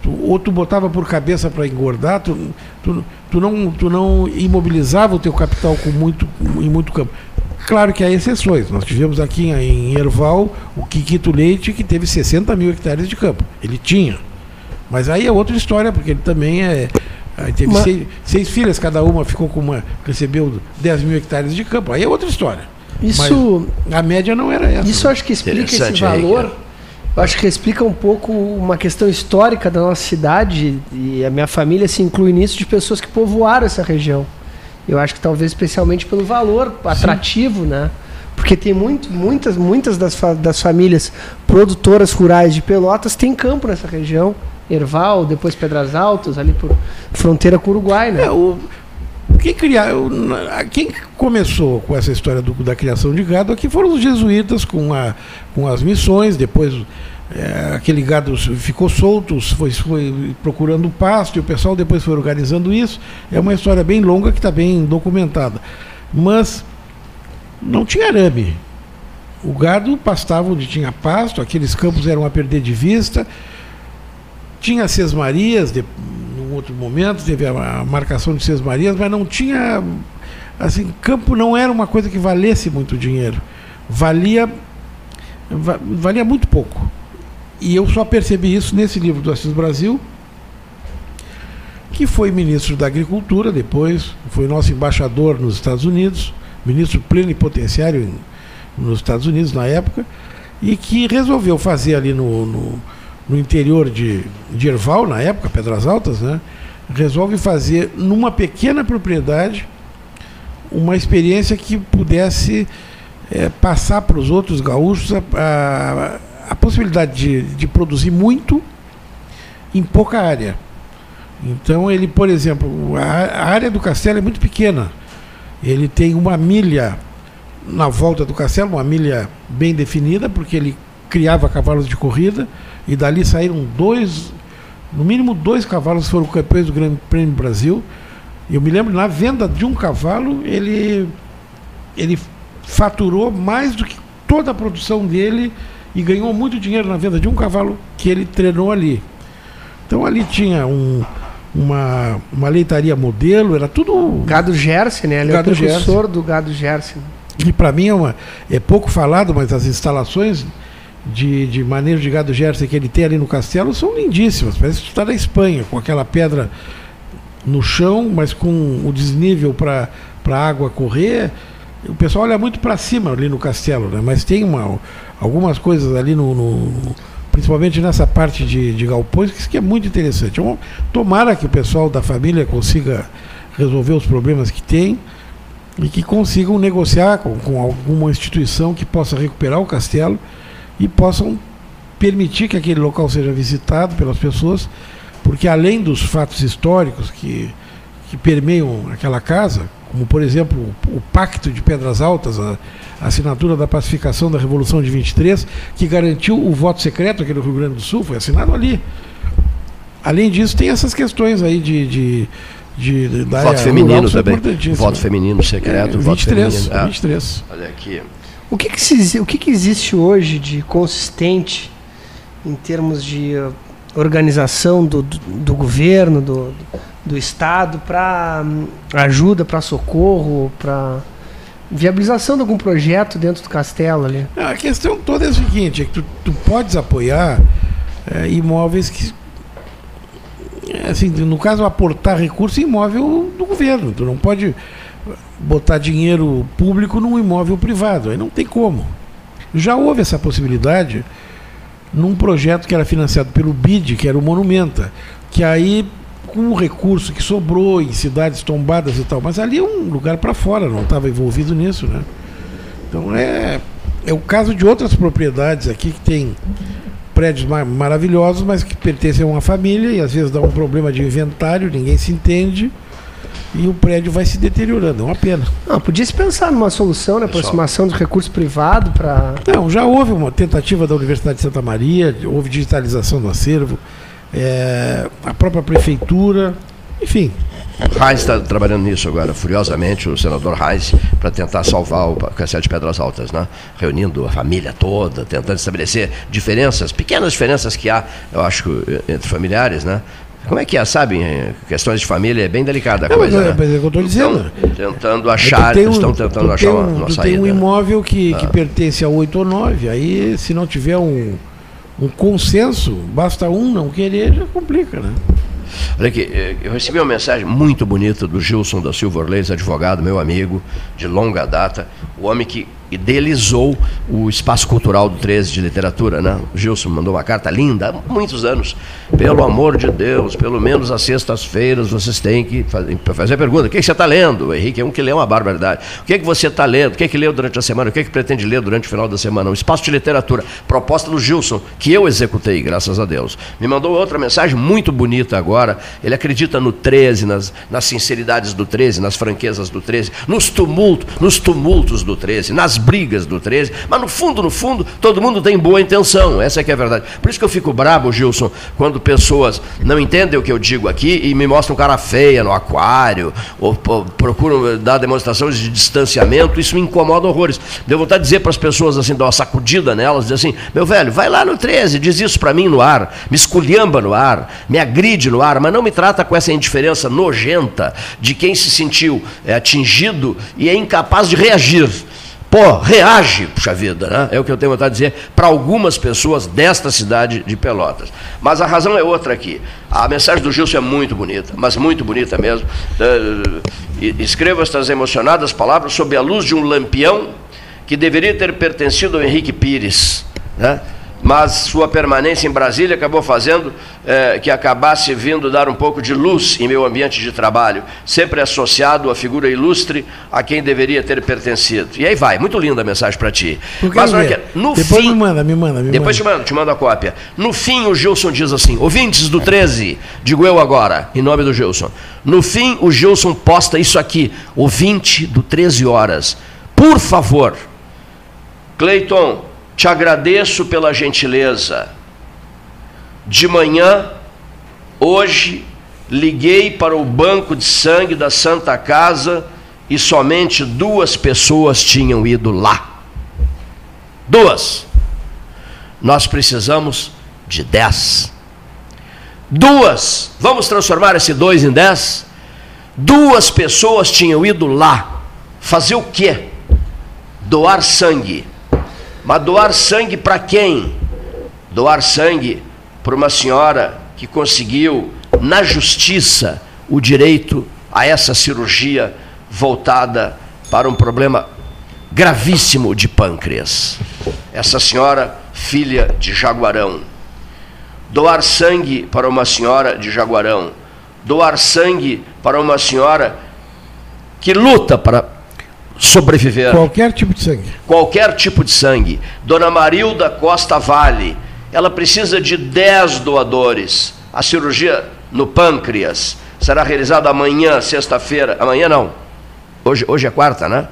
Speaker 2: Tu- ou tu botava por cabeça para engordar, tu, tu, tu, não, tu não imobilizava o teu capital com muito, em muito campo. Claro que há exceções. Nós tivemos aqui em Erval o Kikito Leite, que teve 60 mil hectares de campo. Ele tinha. Mas aí é outra história, porque ele também é. Aí teve
Speaker 4: Mas-
Speaker 2: seis, seis filhas, cada uma ficou com uma. recebeu 10 mil hectares de campo. Aí é outra história.
Speaker 4: Isso-
Speaker 2: Mas a média não era essa.
Speaker 4: Isso eu acho que explica esse valor. Eu acho que explica um pouco uma questão histórica da nossa cidade e a minha família se inclui nisso de pessoas que povoaram essa região. Eu acho que talvez especialmente pelo valor atrativo, né? Porque tem muito, muitas, muitas das, das famílias produtoras rurais de Pelotas têm campo nessa região. Erval, depois Pedras Altas, ali por fronteira com o Uruguai, né?
Speaker 2: É, o, quem, cria, o- na- quem começou com essa história do- da criação de gado aqui foram os jesuítas com, a, com as missões, depois é, aquele gado ficou solto, foi, foi procurando pasto e o pessoal depois foi organizando isso. É uma história bem longa que está bem documentada. Mas não tinha arame. O gado pastava onde tinha pasto, aqueles campos eram a perder de vista. Tinha sesmarias, outro momento, teve a, marcação de sesmarias, mas não tinha. Assim, campo não era uma coisa que valesse muito dinheiro. Valia, va- valia muito pouco. E eu só percebi isso nesse livro do Assis Brasil, que foi ministro da Agricultura, depois foi nosso embaixador nos Estados Unidos, ministro plenipotenciário nos Estados Unidos na época, e que resolveu fazer ali no, no, no interior de, de Erval, na época, Pedras Altas, né? resolve fazer numa pequena propriedade uma experiência que pudesse eh, passar para os outros gaúchos a, a, a possibilidade de, de produzir muito em pouca área. Então ele, por exemplo, a área do castelo é muito pequena. Ele tem uma milha na volta do castelo, uma milha bem definida, porque ele criava cavalos de corrida e dali saíram dois, no mínimo dois cavalos foram campeões do Grande Prêmio Brasil. Eu me lembro na venda de um cavalo, ele ele faturou mais do que toda a produção dele e ganhou muito dinheiro na venda de um cavalo que ele treinou ali. Então ali tinha um, uma, uma leitaria modelo, era tudo.
Speaker 4: Gado Gerse, né? Ele é o
Speaker 2: Gado
Speaker 4: precursor do gado Gerse.
Speaker 2: que para mim é, uma, é pouco falado, mas as instalações de, de manejo de gado Gerson que ele tem ali no castelo são lindíssimas. Parece que está na Espanha, com aquela pedra no chão, mas com o desnível para a água correr. O pessoal olha muito para cima ali no castelo, né? mas tem uma, algumas coisas ali no, no principalmente nessa parte de, de galpões, que é muito interessante. Então, tomara que o pessoal da família consiga resolver os problemas que tem e que consigam negociar com, com alguma instituição que possa recuperar o castelo e possam permitir que aquele local seja visitado pelas pessoas, porque além dos fatos históricos que, que permeiam aquela casa, como por exemplo o, o Pacto de Pedras Altas, a, a, assinatura da pacificação da Revolução de 23, que garantiu o voto secreto aqui no Rio Grande do Sul, foi assinado ali. Além disso, tem essas questões aí de, de de, de
Speaker 5: voto feminino também. Voto feminino secreto, é, 23, voto feminino.
Speaker 2: 23.
Speaker 5: É. Olha aqui.
Speaker 4: O que, que, se, o que, que existe hoje de consistente em termos de uh, organização do, do, do governo, do, do Estado, para um, ajuda, para socorro, para viabilização de algum projeto dentro do castelo ali?
Speaker 2: A questão toda é a seguinte, é que tu, tu podes apoiar é, imóveis que assim, no caso aportar recurso imóvel do governo, tu não pode botar dinheiro público num imóvel privado. Aí não tem como. Já houve essa possibilidade num projeto que era financiado pelo BID, que era o Monumenta, que aí com o recurso que sobrou em cidades tombadas e tal, mas ali é um lugar para fora, não estava envolvido nisso, né? Então é, é o caso de outras propriedades aqui que tem prédios mar maravilhosos, mas que pertencem a uma família e às vezes dá um problema de inventário, ninguém se entende e o prédio vai se deteriorando. É uma pena.
Speaker 4: Não, podia se pensar numa solução, né? Aproximação do recurso privado para.
Speaker 2: Não, já houve uma tentativa da Universidade de Santa Maria, houve digitalização do acervo, é, a própria prefeitura, enfim.
Speaker 5: Reis está trabalhando nisso agora, furiosamente, o senador Reis, para tentar salvar o Castelo de Pedras Altas, né? reunindo a família toda, tentando estabelecer diferenças, pequenas diferenças que há, eu acho, entre familiares, né? Como é que é, sabe? Questões de família é bem delicada a
Speaker 2: não,
Speaker 5: coisa.
Speaker 2: Mas,
Speaker 5: é,
Speaker 2: né? mas é o que eu estou dizendo.
Speaker 5: Estão tentando achar, um, estão tentando achar uma, uma saída.
Speaker 2: Tem um imóvel que, ah. que pertence a 8 ou 9, aí se não tiver um, um consenso, basta um não querer, já complica, né?
Speaker 5: Olha aqui, eh, eu recebi uma mensagem muito bonita do Gilson da Silva Orleis, advogado, meu amigo, de longa data, o homem que idealizou o espaço cultural do 13 de literatura, né? O Gilson mandou uma carta linda há muitos anos. Pelo amor de Deus, pelo menos às sextas-feiras vocês têm que fazer a pergunta: o que, você está lendo? O Henrique é um que lê uma barbaridade. O que, que você está lendo? O que, que leu durante a semana? O que, que pretende ler durante o final da semana? Um espaço de literatura, proposta do Gilson, que eu executei, graças a Deus. Me mandou outra mensagem muito bonita agora. Ele acredita no 13, nas, nas sinceridades do 13, nas franquezas do 13, nos tumultos, nos tumultos do 13, nas brigas do 13, mas no fundo, no fundo, todo mundo tem boa intenção, essa é que é a verdade. Por isso que eu fico brabo, Gilson, quando pessoas não entendem o que eu digo aqui e me mostram cara feia no aquário, ou, ou procuram dar demonstrações de distanciamento, isso me incomoda horrores. Deu vontade de dizer para as pessoas assim, dar uma sacudida nelas, dizer assim, meu velho, vai lá no 13, diz isso para mim no ar, me esculhamba no ar, me agride no ar, mas não me trata com essa indiferença nojenta de quem se sentiu é, atingido e é incapaz de reagir. Pô, reage, puxa vida, né? É o que eu tenho vontade de dizer para algumas pessoas desta cidade de Pelotas. Mas a razão é outra aqui. A mensagem do Gilson é muito bonita, mas muito bonita mesmo. Escreva estas emocionadas palavras sob a luz de um lampião que deveria ter pertencido ao Henrique Pires, né? Mas sua permanência em Brasília acabou fazendo é, que acabasse vindo dar um pouco de luz em meu ambiente de trabalho, sempre associado à figura ilustre a quem deveria ter pertencido. E aí vai, muito linda a mensagem para ti.
Speaker 2: Mas olha que, no depois fim, me manda, me manda, me
Speaker 5: depois
Speaker 2: manda.
Speaker 5: te mando, te mando a cópia. No fim, o Gilson diz assim: ouvintes do 13, digo eu agora, em nome do Gilson. No fim, o Gilson posta isso aqui, ouvinte do 13 horas. Por favor, Cleiton, te agradeço pela gentileza. De manhã, hoje, liguei para o banco de sangue da Santa Casa e somente duas pessoas tinham ido lá. Duas. Nós precisamos de dez. Duas. Vamos transformar esse dois em dez? Duas pessoas tinham ido lá. Fazer o quê? doar sangue. Mas doar sangue para quem? Doar sangue para uma senhora que conseguiu, na justiça, o direito a essa cirurgia voltada para um problema gravíssimo de pâncreas. Essa senhora, filha de Jaguarão. Doar sangue para uma senhora de Jaguarão. Doar sangue para uma senhora que luta para sobreviver.
Speaker 2: Qualquer tipo de sangue.
Speaker 5: Qualquer tipo de sangue. Dona Marilda Costa Vale, ela precisa de 10 doadores. A cirurgia no pâncreas será realizada amanhã, sexta-feira. Amanhã não. Hoje, hoje é quarta, né?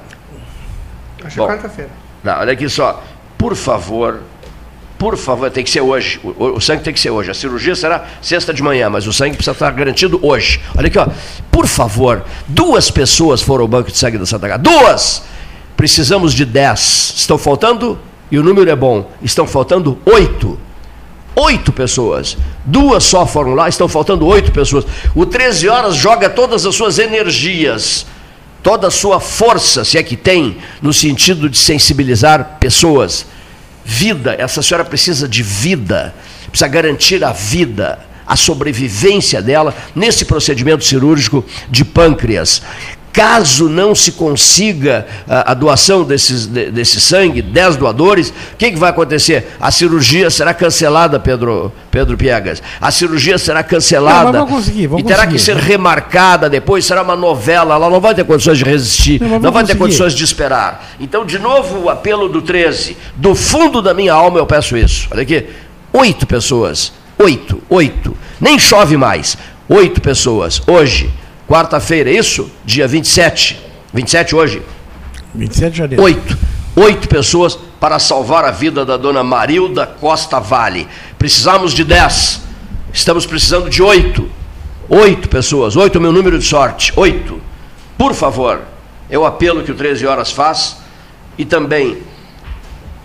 Speaker 5: Bom.
Speaker 4: que é quarta-feira.
Speaker 5: Não, olha aqui só. Por favor, por favor, tem que ser hoje. O, o- sangue tem que ser hoje. A cirurgia será sexta de manhã, mas o sangue precisa estar garantido hoje. Olha aqui, ó. Por favor, duas pessoas foram ao banco de sangue da Santa Casa. Duas! Precisamos de dez. Estão faltando, e o número é bom, estão faltando oito. Oito pessoas. Duas só foram lá, estão faltando oito pessoas. O 13 horas joga todas as suas energias, toda a sua força, se é que tem, no sentido de sensibilizar pessoas. Vida, essa senhora precisa de vida, precisa garantir a vida, a sobrevivência dela nesse procedimento cirúrgico de pâncreas. Caso não se consiga a, a doação desses, de- desse sangue, 10 doadores, o que, que vai acontecer? A cirurgia será cancelada, Pedro, Pedro Piegas. A cirurgia será cancelada.
Speaker 2: Não, vamos conseguir, vamos
Speaker 5: e terá que
Speaker 2: conseguir.
Speaker 5: ser remarcada depois, será uma novela, ela não vai ter condições de resistir,
Speaker 2: Não,
Speaker 5: não, vai ter
Speaker 2: conseguir.
Speaker 5: condições de esperar. Então, de novo, o apelo do 13. Do fundo da minha alma eu peço isso. Olha aqui, oito pessoas. Oito, oito. Nem chove mais. Oito pessoas. Hoje, quarta-feira, é isso? Dia 27. 27 hoje.
Speaker 2: 27 de janeiro.
Speaker 5: Oito. Oito pessoas para salvar a vida da dona Marilda Costa Vale. Precisamos de dez. Estamos precisando de oito. Oito pessoas. Oito é o meu número de sorte. Oito. Por favor. É o apelo que o 13 Horas faz. E também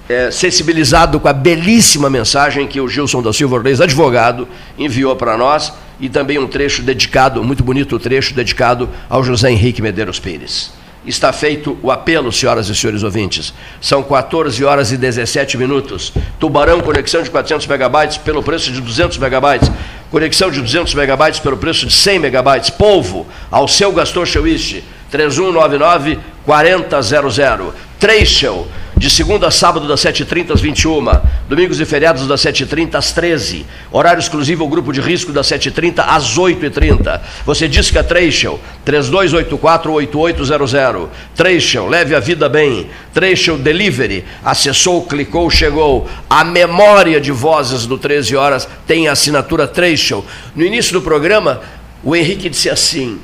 Speaker 5: é, sensibilizado com a belíssima mensagem que o Gilson da Silva Reis, advogado, enviou para nós e também um trecho dedicado, muito bonito trecho dedicado ao José Henrique Medeiros Pires. Está feito o apelo, senhoras e senhores ouvintes. São 14 horas e 17 minutos. Tubarão, conexão de 400 megabytes pelo preço de 200 megabytes. Conexão de 200 megabytes pelo preço de 100 megabytes. Polvo, ao seu Gastor Chewist, 3199 4000. Treishel, de segunda a sábado das 7h30 às 21 domingos e feriados das 7h30 às 13 horário exclusivo ao grupo de risco das 7h30 às 8h30. Você diz que é Treishel, 3284-8800. Treishel, leve a vida bem. Treishel Delivery, acessou, clicou, chegou. A memória de vozes do 13 Horas tem a assinatura Treishel. No início do programa, o Henrique disse assim,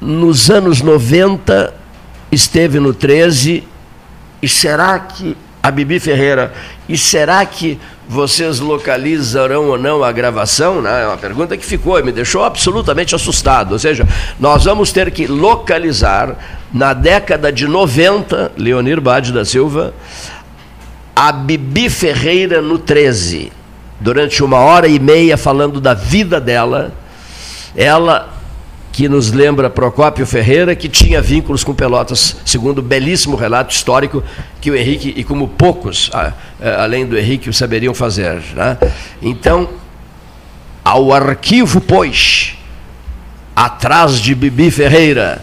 Speaker 5: nos anos 90 esteve no 13 e será que a Bibi Ferreira e será que vocês localizarão ou não a gravação? Né? É uma pergunta que ficou e me deixou absolutamente assustado. Ou seja, nós vamos ter que localizar na década de 90, Leonir Bade da Silva, a Bibi Ferreira no 13, durante uma hora e meia falando da vida dela. Ela que nos lembra Procópio Ferreira, que tinha vínculos com Pelotas, segundo o belíssimo relato histórico que o Henrique, e como poucos, além do Henrique, o saberiam fazer. né? Então, ao arquivo, pois, atrás de Bibi Ferreira,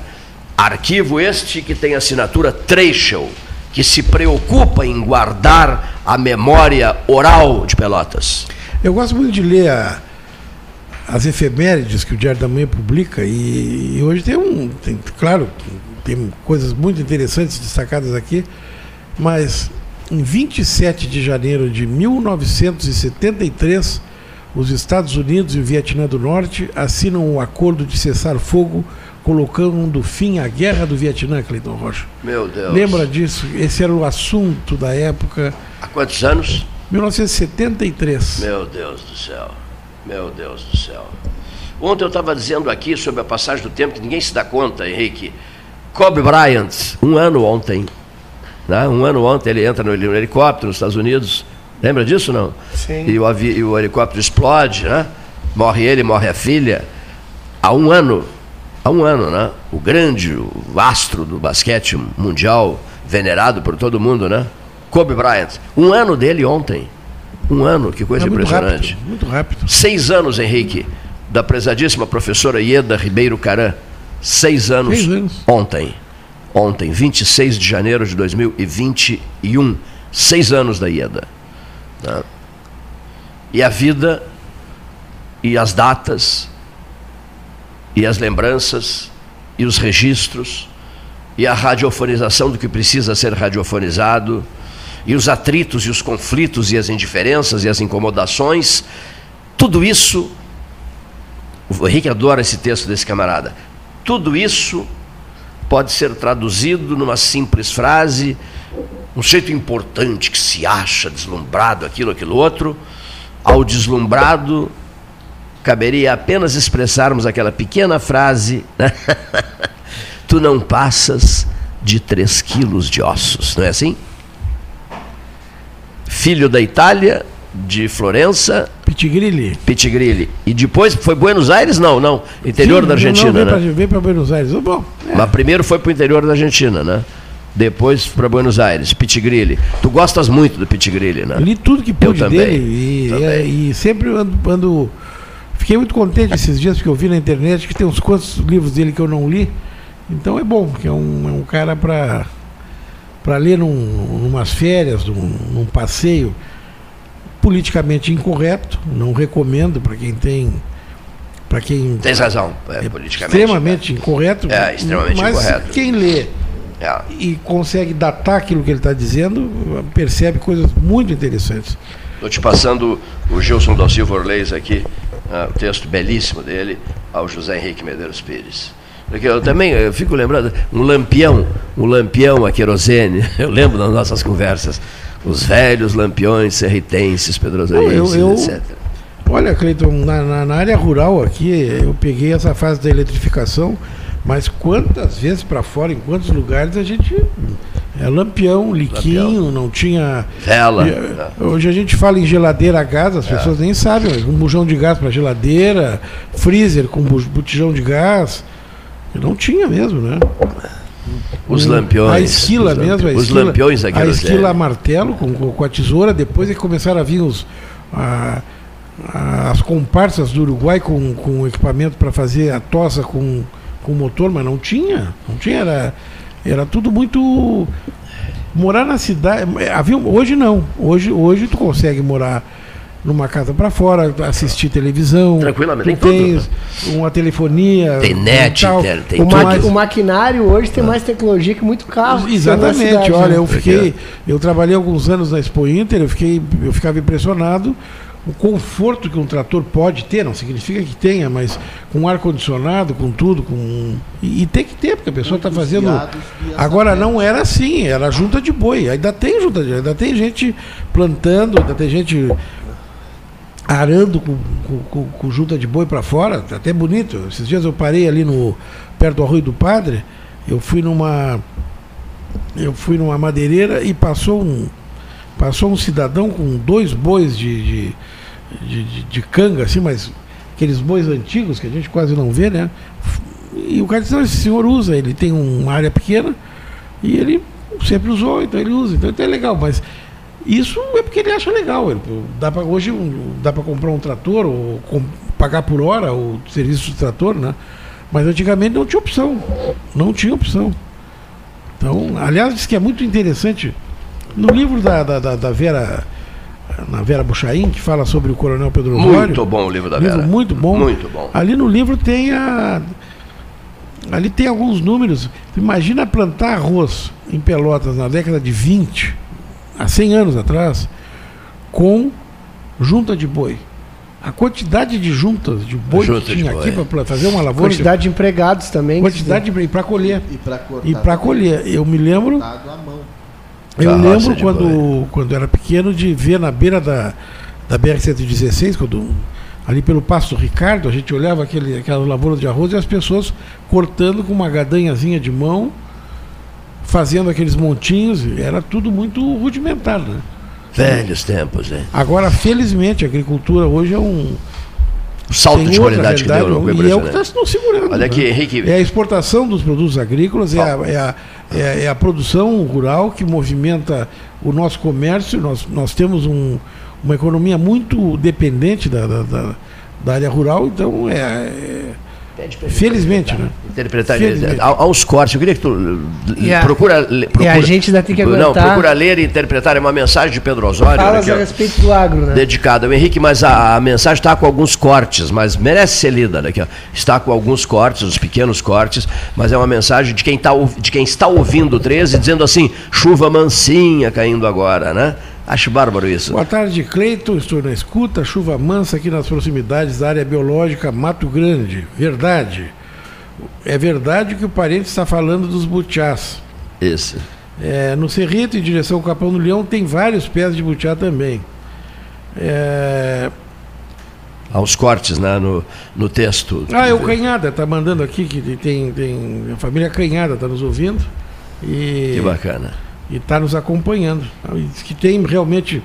Speaker 5: arquivo este que tem assinatura Treschel, que se preocupa em guardar a memória oral de Pelotas.
Speaker 2: Eu gosto muito de ler a- as efemérides que o Diário da Manhã publica e, e hoje tem um. tem- claro, tem coisas muito interessantes destacadas aqui, mas em 27 de janeiro de 1973, os Estados Unidos e o Vietnã do Norte assinam um acordo de cessar-fogo, colocando fim à guerra do Vietnã, Cleiton Rocha.
Speaker 5: Meu Deus.
Speaker 2: Lembra disso? Esse era o assunto da época.
Speaker 5: Há quantos anos?
Speaker 2: 1973.
Speaker 5: Meu Deus do céu. Meu Deus do céu. Ontem eu estava dizendo aqui sobre a passagem do tempo que ninguém se dá conta, Henrique. Kobe Bryant, um ano ontem. Né? Um ano ontem ele entra no heli- no helicóptero nos Estados Unidos. Lembra disso não?
Speaker 4: Sim.
Speaker 5: E o, e o helicóptero explode, né? Morre ele, morre a filha. Há um ano, há um ano, né? O grande o astro do basquete mundial, venerado por todo mundo, né? Kobe Bryant. Um ano dele ontem. Um ano, que coisa
Speaker 2: É muito
Speaker 5: impressionante.
Speaker 2: rápido, muito rápido.
Speaker 5: Seis anos, Henrique, da prezadíssima professora Ieda Ribeiro Caran. Seis anos,
Speaker 2: Seis anos.
Speaker 5: ontem. Ontem, 26 de janeiro de 2021. Seis anos da Ieda. né? E a vida, e as datas, e as lembranças, e os registros, e a radiofonização do que precisa ser radiofonizado, e os atritos e os conflitos e as indiferenças e as incomodações, tudo isso, o Henrique adora esse texto desse camarada, tudo isso pode ser traduzido numa simples frase, um jeito importante que se acha deslumbrado, aquilo, aquilo outro, ao deslumbrado caberia apenas expressarmos aquela pequena frase, né? *laughs* tu não passas de 3 quilos de ossos, não é assim? Filho da Itália, de Florença,
Speaker 2: Pitigrilli.
Speaker 5: Pitigrilli. E depois foi Buenos Aires? Não, não. Interior
Speaker 2: Sim,
Speaker 5: da Argentina,
Speaker 2: não,
Speaker 5: né?
Speaker 2: vem Para Buenos Aires. Bom, é.
Speaker 5: Mas primeiro foi para o interior da Argentina, né? Depois para Buenos Aires, Pitigrilli. Tu gostas muito do Pitigrilli, né?
Speaker 2: li tudo que
Speaker 5: Eu
Speaker 2: pude
Speaker 5: também.
Speaker 2: dele e, e sempre ando, ando- Fiquei muito contente esses dias porque eu vi na internet que tem uns quantos livros dele que eu não li. Então é bom, porque é um, é um cara para para ler num, numas férias, num, num passeio politicamente incorreto. Não recomendo para quem tem. Para quem.
Speaker 5: Tens razão, é, politicamente.
Speaker 2: Extremamente incorreto.
Speaker 5: É, extremamente
Speaker 2: mas
Speaker 5: incorreto.
Speaker 2: Quem lê
Speaker 5: É.
Speaker 2: e consegue datar aquilo que ele está dizendo, percebe coisas muito interessantes.
Speaker 5: Estou te passando o Gilson da Silva Orleis aqui, ah, o texto belíssimo dele, ao José Henrique Medeiros Pires. Porque eu também eu fico lembrando, um lampião, um lampião a querosene, *laughs* eu lembro das nossas conversas, os velhos lampiões serritenses, pedrosaenses,
Speaker 2: eu-
Speaker 5: etc.
Speaker 2: Olha, Cleiton, na, na- na área rural aqui, eu peguei essa fase da eletrificação, mas quantas vezes para fora, em quantos lugares a gente. É lampião, liquinho, não tinha.
Speaker 5: Vela.
Speaker 2: E,
Speaker 5: né?
Speaker 2: Hoje a gente fala em geladeira a gás, as pessoas nem sabem, mas um bujão de gás para geladeira, freezer com botijão de gás. Não tinha mesmo, né?
Speaker 5: Os lampiões.
Speaker 2: A esquila
Speaker 5: os
Speaker 2: mesmo, a
Speaker 5: Os
Speaker 2: esquila,
Speaker 5: lampiões da
Speaker 2: A esquila a martelo com, com, com a tesoura, depois é que começaram a vir os, a- a- as comparsas do Uruguai com, com equipamento para fazer a tosa com, com motor, mas não tinha. Não tinha, era, era tudo muito. Morar na cidade. Havia, hoje não. Hoje, hoje tu consegue morar numa casa para fora, assistir televisão.
Speaker 5: Tranquilamente,
Speaker 2: tu
Speaker 5: tem tudo,
Speaker 2: tens uma telefonia.
Speaker 5: Tem net,
Speaker 2: tal.
Speaker 5: tem- tem
Speaker 4: O,
Speaker 5: tudo.
Speaker 4: maqui- o maquinário hoje tem mais tecnologia que muito carro.
Speaker 2: Exatamente,
Speaker 4: cidade,
Speaker 2: olha,
Speaker 4: né?
Speaker 2: eu fiquei, eu trabalhei alguns anos na Expo Inter, eu fiquei, eu ficava impressionado o conforto que um trator pode ter, não significa que tenha, mas com ar condicionado, com tudo, com e, e tem que ter, porque a pessoa está fazendo.
Speaker 3: viados,
Speaker 2: Agora não era assim, era junta de boi. Ainda tem junta de, ainda tem gente plantando, ainda tem gente arando com, com, com- junta de boi para fora, tá até bonito. Esses dias eu parei ali no perto do Arroio do Padre, eu fui numa eu fui numa madeireira e passou um passou um cidadão com dois bois de, de, de, de- de canga, assim, mas aqueles bois antigos que a gente quase não vê, né? E o cara disse, "Não, esse senhor usa, ele tem uma área pequena e ele sempre usou, então ele usa, então é legal, mas isso é porque ele acha legal. Ele, dá pra, hoje um- dá para comprar um trator ou com- pagar por hora o serviço do trator, né? Mas antigamente não tinha opção. Não tinha opção. Então, aliás, diz que é muito interessante. No livro da, da, da- da Vera, na Vera Buchaim, que fala sobre o Coronel Pedro Osório.
Speaker 5: Muito bom o livro da
Speaker 2: livro
Speaker 5: Vera.
Speaker 2: muito bom.
Speaker 5: Muito bom.
Speaker 2: Ali no livro tem a. Ali tem alguns números. Imagina plantar arroz em Pelotas na década de 20, há 100 anos atrás, com junta de boi. A quantidade de juntas de boi
Speaker 5: Junta
Speaker 2: que tinha
Speaker 5: boi.
Speaker 2: aqui para fazer uma lavoura.
Speaker 4: Quantidade de empregados também.
Speaker 2: quantidade de para colher.
Speaker 3: E para cortar.
Speaker 2: E para colher. Eu me lembro. Eu lembro quando, quando era pequeno de ver na beira da, da BR-116, quando ali pelo Passo do Ricardo, a gente olhava aquele, aquela lavoura de arroz e as pessoas cortando com uma gadanhazinha de mão, fazendo aqueles montinhos, era tudo muito rudimentar. Né?
Speaker 5: Velhos tempos, né?
Speaker 2: Agora, felizmente, a agricultura hoje é um,
Speaker 5: O salto
Speaker 2: Tem
Speaker 5: de qualidade que deu no
Speaker 2: E é o que está se segurando.
Speaker 5: Olha aqui,
Speaker 2: né?
Speaker 5: Henrique.
Speaker 2: É a exportação dos produtos agrícolas, é a, é, a, é, a- é a produção rural que movimenta o nosso comércio. Nós, nós temos um- uma economia muito dependente da, da, da- da área rural, então é. é- felizmente, né?
Speaker 5: Interpretar
Speaker 2: Felizmente.
Speaker 5: uns cortes. Eu queria que tu
Speaker 4: E a-
Speaker 5: procura, procura
Speaker 4: a gente ainda tem que
Speaker 5: Não,
Speaker 4: aguentar.
Speaker 5: procura ler e interpretar é uma mensagem de Pedro Osório,
Speaker 4: Falas
Speaker 5: aqui,
Speaker 4: a respeito do agro, né?
Speaker 5: dedicada ao Henrique, mas a, a mensagem está com alguns cortes, mas merece ser lida, ó. Está com alguns cortes, os pequenos cortes, mas é uma mensagem de quem, tá, de quem está ouvindo o 13, dizendo assim, chuva mansinha caindo agora, né? Acho bárbaro isso.
Speaker 2: Boa tarde, Cleiton. Estou na escuta. Chuva mansa aqui nas proximidades da área biológica Mato Grande. Verdade. É verdade que o parente está falando dos butiás.
Speaker 5: Isso.
Speaker 2: É, no Cerrito, em direção ao Capão do Leão, tem vários pés de butiá também. É,
Speaker 5: Há uns cortes né, no, no texto.
Speaker 2: Ah, é o Canhada, está mandando aqui que tem, tem a família Canhada está nos ouvindo e
Speaker 5: Que bacana.
Speaker 2: E está nos acompanhando. E diz que tem realmente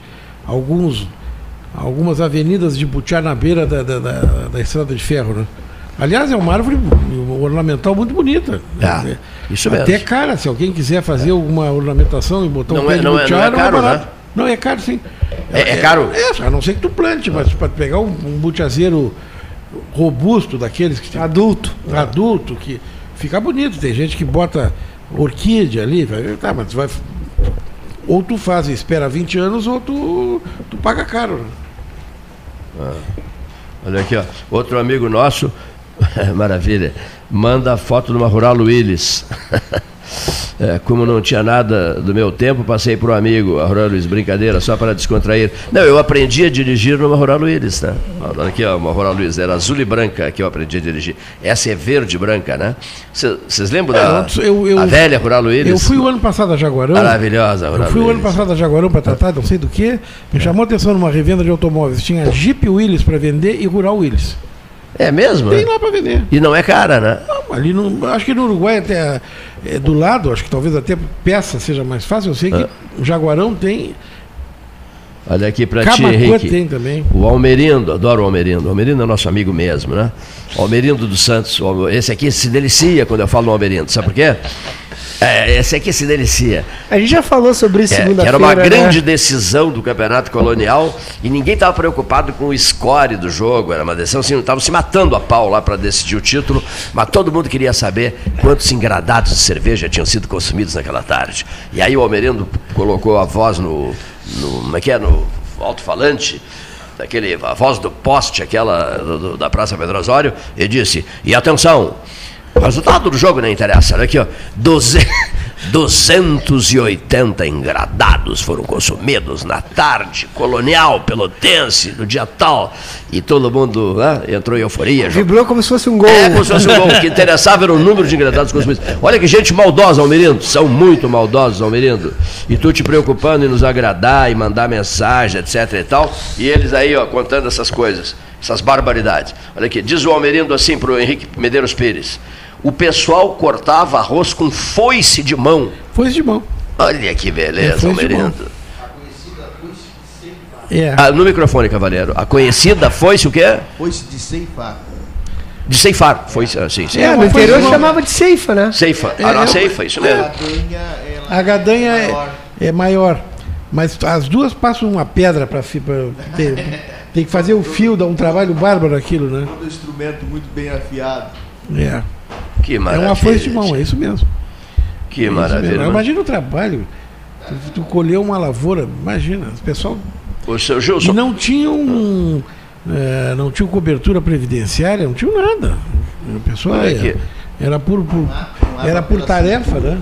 Speaker 2: alguns algumas avenidas de butiá na beira da, da, da- da estrada de ferro, né? Aliás, é uma árvore ornamental muito bonita.
Speaker 5: É, isso mesmo.
Speaker 2: Até cara, se alguém quiser fazer alguma ornamentação e botar
Speaker 5: Não
Speaker 2: um pé
Speaker 5: é-
Speaker 2: de
Speaker 5: não é- não é caro,
Speaker 2: barato.
Speaker 5: né?
Speaker 2: Não, é caro sim.
Speaker 5: É- é caro?
Speaker 2: É, a não ser que tu plante, mas para pegar um, um butiazeiro robusto daqueles que tem-
Speaker 4: Adulto.
Speaker 2: adulto que fica bonito. Tem gente que bota orquídea ali, vai, tá, mas vai ou tu faz e espera 20 anos ou tu, tu paga caro. né?
Speaker 5: Ah. Olha aqui, ó. Outro amigo nosso, *laughs* maravilha, manda foto de uma Rural Willis. *laughs* É, como não tinha nada do meu tempo, passei para um amigo, a Rural Willis, brincadeira, só para descontrair. Não, eu aprendi a dirigir numa Rural tá? Olha aqui, ó, uma Rural Willis, era azul e branca que eu aprendi a dirigir. Essa é verde e branca, né? Vocês lembram da
Speaker 2: eu- eu-
Speaker 5: a velha Rural Willis?
Speaker 2: Eu fui o ano passado a Jaguarão.
Speaker 5: Maravilhosa,
Speaker 2: Eu
Speaker 5: Rural
Speaker 2: fui o ano passado a Jaguarão para tratar, não sei do que. Me chamou a atenção numa revenda de automóveis. Tinha Jeep Willis para vender e Rural Willis.
Speaker 5: É mesmo?
Speaker 2: Tem lá para vender.
Speaker 5: E não é cara, né?
Speaker 2: Não, ali no, acho que no Uruguai até é, do lado, acho que talvez até peça seja mais fácil. Eu sei que
Speaker 5: Ah.
Speaker 2: o Jaguarão tem.
Speaker 5: Olha aqui para ti, Henrique.
Speaker 2: tem também.
Speaker 5: O Almerindo, adoro o Almerindo. O Almerindo é nosso amigo mesmo, né? O Almerindo dos Santos. Esse aqui se delicia quando eu falo no Almerindo. Sabe por quê? É, esse aqui se delicia.
Speaker 4: A gente já falou sobre isso
Speaker 5: É,
Speaker 4: segunda-feira.
Speaker 5: era uma grande
Speaker 4: né?
Speaker 5: decisão do campeonato colonial e ninguém estava preocupado com o score do jogo. Era uma decisão assim, estavam se matando a pau lá para decidir o título, mas todo mundo queria saber quantos engradados de cerveja tinham sido consumidos naquela tarde. E aí o Almerindo colocou a voz no. no como é que é? No alto-falante. Daquele, a voz do poste, aquela do- do- da Praça Pedro Osório, e disse: E atenção, o resultado do jogo não interessa. Olha aqui, ó. Doze- *laughs* 280 engradados foram consumidos na tarde colonial pelotense, no dia tal. E todo mundo né, entrou em euforia.
Speaker 4: Vibrou como se fosse um gol.
Speaker 5: É, como se fosse um gol. O que interessava era o número de engradados consumidos. Olha que gente maldosa, Almerindo. São muito maldosos, Almerindo. E tu te preocupando em nos agradar e mandar mensagem, etc e tal. E eles aí, ó, contando essas coisas, essas barbaridades. Olha aqui, diz o Almerindo assim pro Henrique Medeiros Pires. O pessoal cortava arroz com foice de mão.
Speaker 2: Foice de mão.
Speaker 5: Olha que
Speaker 2: É,
Speaker 5: beleza,
Speaker 2: foice de mão.
Speaker 5: Almerindo.
Speaker 2: É.
Speaker 5: Ah, no microfone, cavaleiro. A conhecida foice o quê?
Speaker 3: Foice de ceifar.
Speaker 5: De ceifar. Foice, ah, sim, sim.
Speaker 4: É, no interior chamava de ceifa, né?
Speaker 5: Ceifa.
Speaker 2: É,
Speaker 5: Ah, não,
Speaker 2: é,
Speaker 5: ceifa, isso mesmo.
Speaker 2: A gadanha é, é maior. Mas as duas passam uma pedra para ter. Tem que fazer o fio, dá um trabalho bárbaro aquilo, né?
Speaker 3: Todo instrumento muito bem afiado.
Speaker 2: É.
Speaker 5: Que
Speaker 2: É
Speaker 5: maravilha.
Speaker 2: uma foice de mão, é isso mesmo.
Speaker 5: Que
Speaker 2: É
Speaker 5: maravilha.
Speaker 2: mesmo.
Speaker 5: mano.
Speaker 2: Imagina o trabalho. Tu, tu colher uma lavoura, imagina, o pessoal.
Speaker 5: O seu Gilson.
Speaker 2: não tinham. é, não tinham cobertura previdenciária, não tinham nada. O pessoal era, era por, por- era por tarefa, né?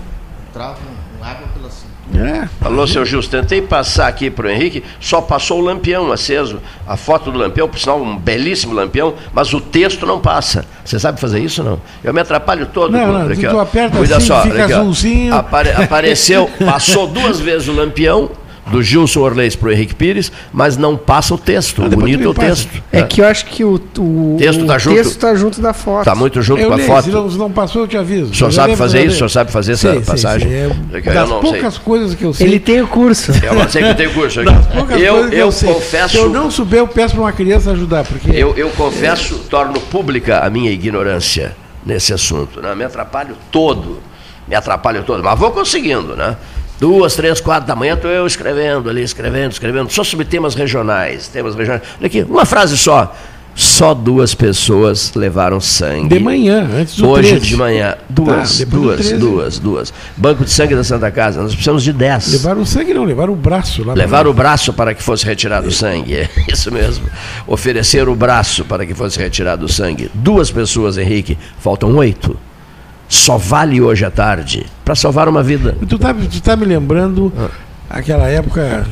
Speaker 3: Trava um água pela cintura.
Speaker 2: É.
Speaker 5: Alô, seu Gilson, tentei passar aqui para o Henrique, só passou o lampião aceso. A foto do lampião, por sinal, um belíssimo lampião, mas o texto não passa. Você sabe fazer isso não? Eu me atrapalho todo.
Speaker 2: Não, não, se tu aperta
Speaker 5: Cuida
Speaker 2: assim,
Speaker 5: só,
Speaker 2: fica
Speaker 5: aqui,
Speaker 2: azulzinho.
Speaker 5: Apare- apareceu, *laughs* passou duas vezes o lampião, do Gilson Orleis para o Henrique Pires, mas não passa o texto.
Speaker 2: Ah,
Speaker 5: bonito é o
Speaker 2: passa.
Speaker 5: texto.
Speaker 4: É que eu acho que o, o,
Speaker 5: Texto
Speaker 4: o
Speaker 5: tá junto?
Speaker 4: tá junto da foto.
Speaker 5: Está muito junto
Speaker 2: eu
Speaker 5: com a
Speaker 2: leio,
Speaker 5: foto.
Speaker 2: Se não, se não passou, eu te aviso.
Speaker 5: O senhor
Speaker 2: Eu
Speaker 5: sabe fazer
Speaker 2: eu
Speaker 5: isso? O senhor sabe fazer essa
Speaker 2: Sei, sei,
Speaker 5: passagem?
Speaker 2: sei. É
Speaker 5: É eu
Speaker 2: das
Speaker 5: não
Speaker 2: poucas
Speaker 5: sei.
Speaker 2: coisas que eu sei.
Speaker 4: Ele tem o curso.
Speaker 5: Eu não sei que eu tenho curso. Eu, eu
Speaker 2: sei.
Speaker 5: confesso.
Speaker 2: Se eu não souber, eu peço para uma criança ajudar. Porque
Speaker 5: Eu, eu confesso, torno pública a minha ignorância nesse assunto. Né? Me atrapalho todo. Me atrapalho todo. Mas vou conseguindo, né? Duas, três, quatro da manhã estou eu escrevendo ali, escrevendo, escrevendo, só sobre temas regionais. Temas regionais. Olha aqui, uma frase só. Só duas pessoas levaram sangue.
Speaker 2: De manhã, antes do
Speaker 5: Hoje
Speaker 2: 13.
Speaker 5: de manhã. Duas,
Speaker 2: do
Speaker 5: duas,
Speaker 2: 13.
Speaker 5: duas, duas. Banco de sangue da Santa Casa. Nós precisamos de dez.
Speaker 2: levaram o sangue, não, levaram o braço lá.
Speaker 5: Levar o braço para que fosse retirado o sangue, é *laughs* isso mesmo. Oferecer o braço para que fosse retirado o sangue. Duas pessoas, Henrique, faltam oito. Só vale hoje à tarde para salvar uma vida.
Speaker 2: Tu tá, tu tá me lembrando
Speaker 5: Ah.
Speaker 2: aquela época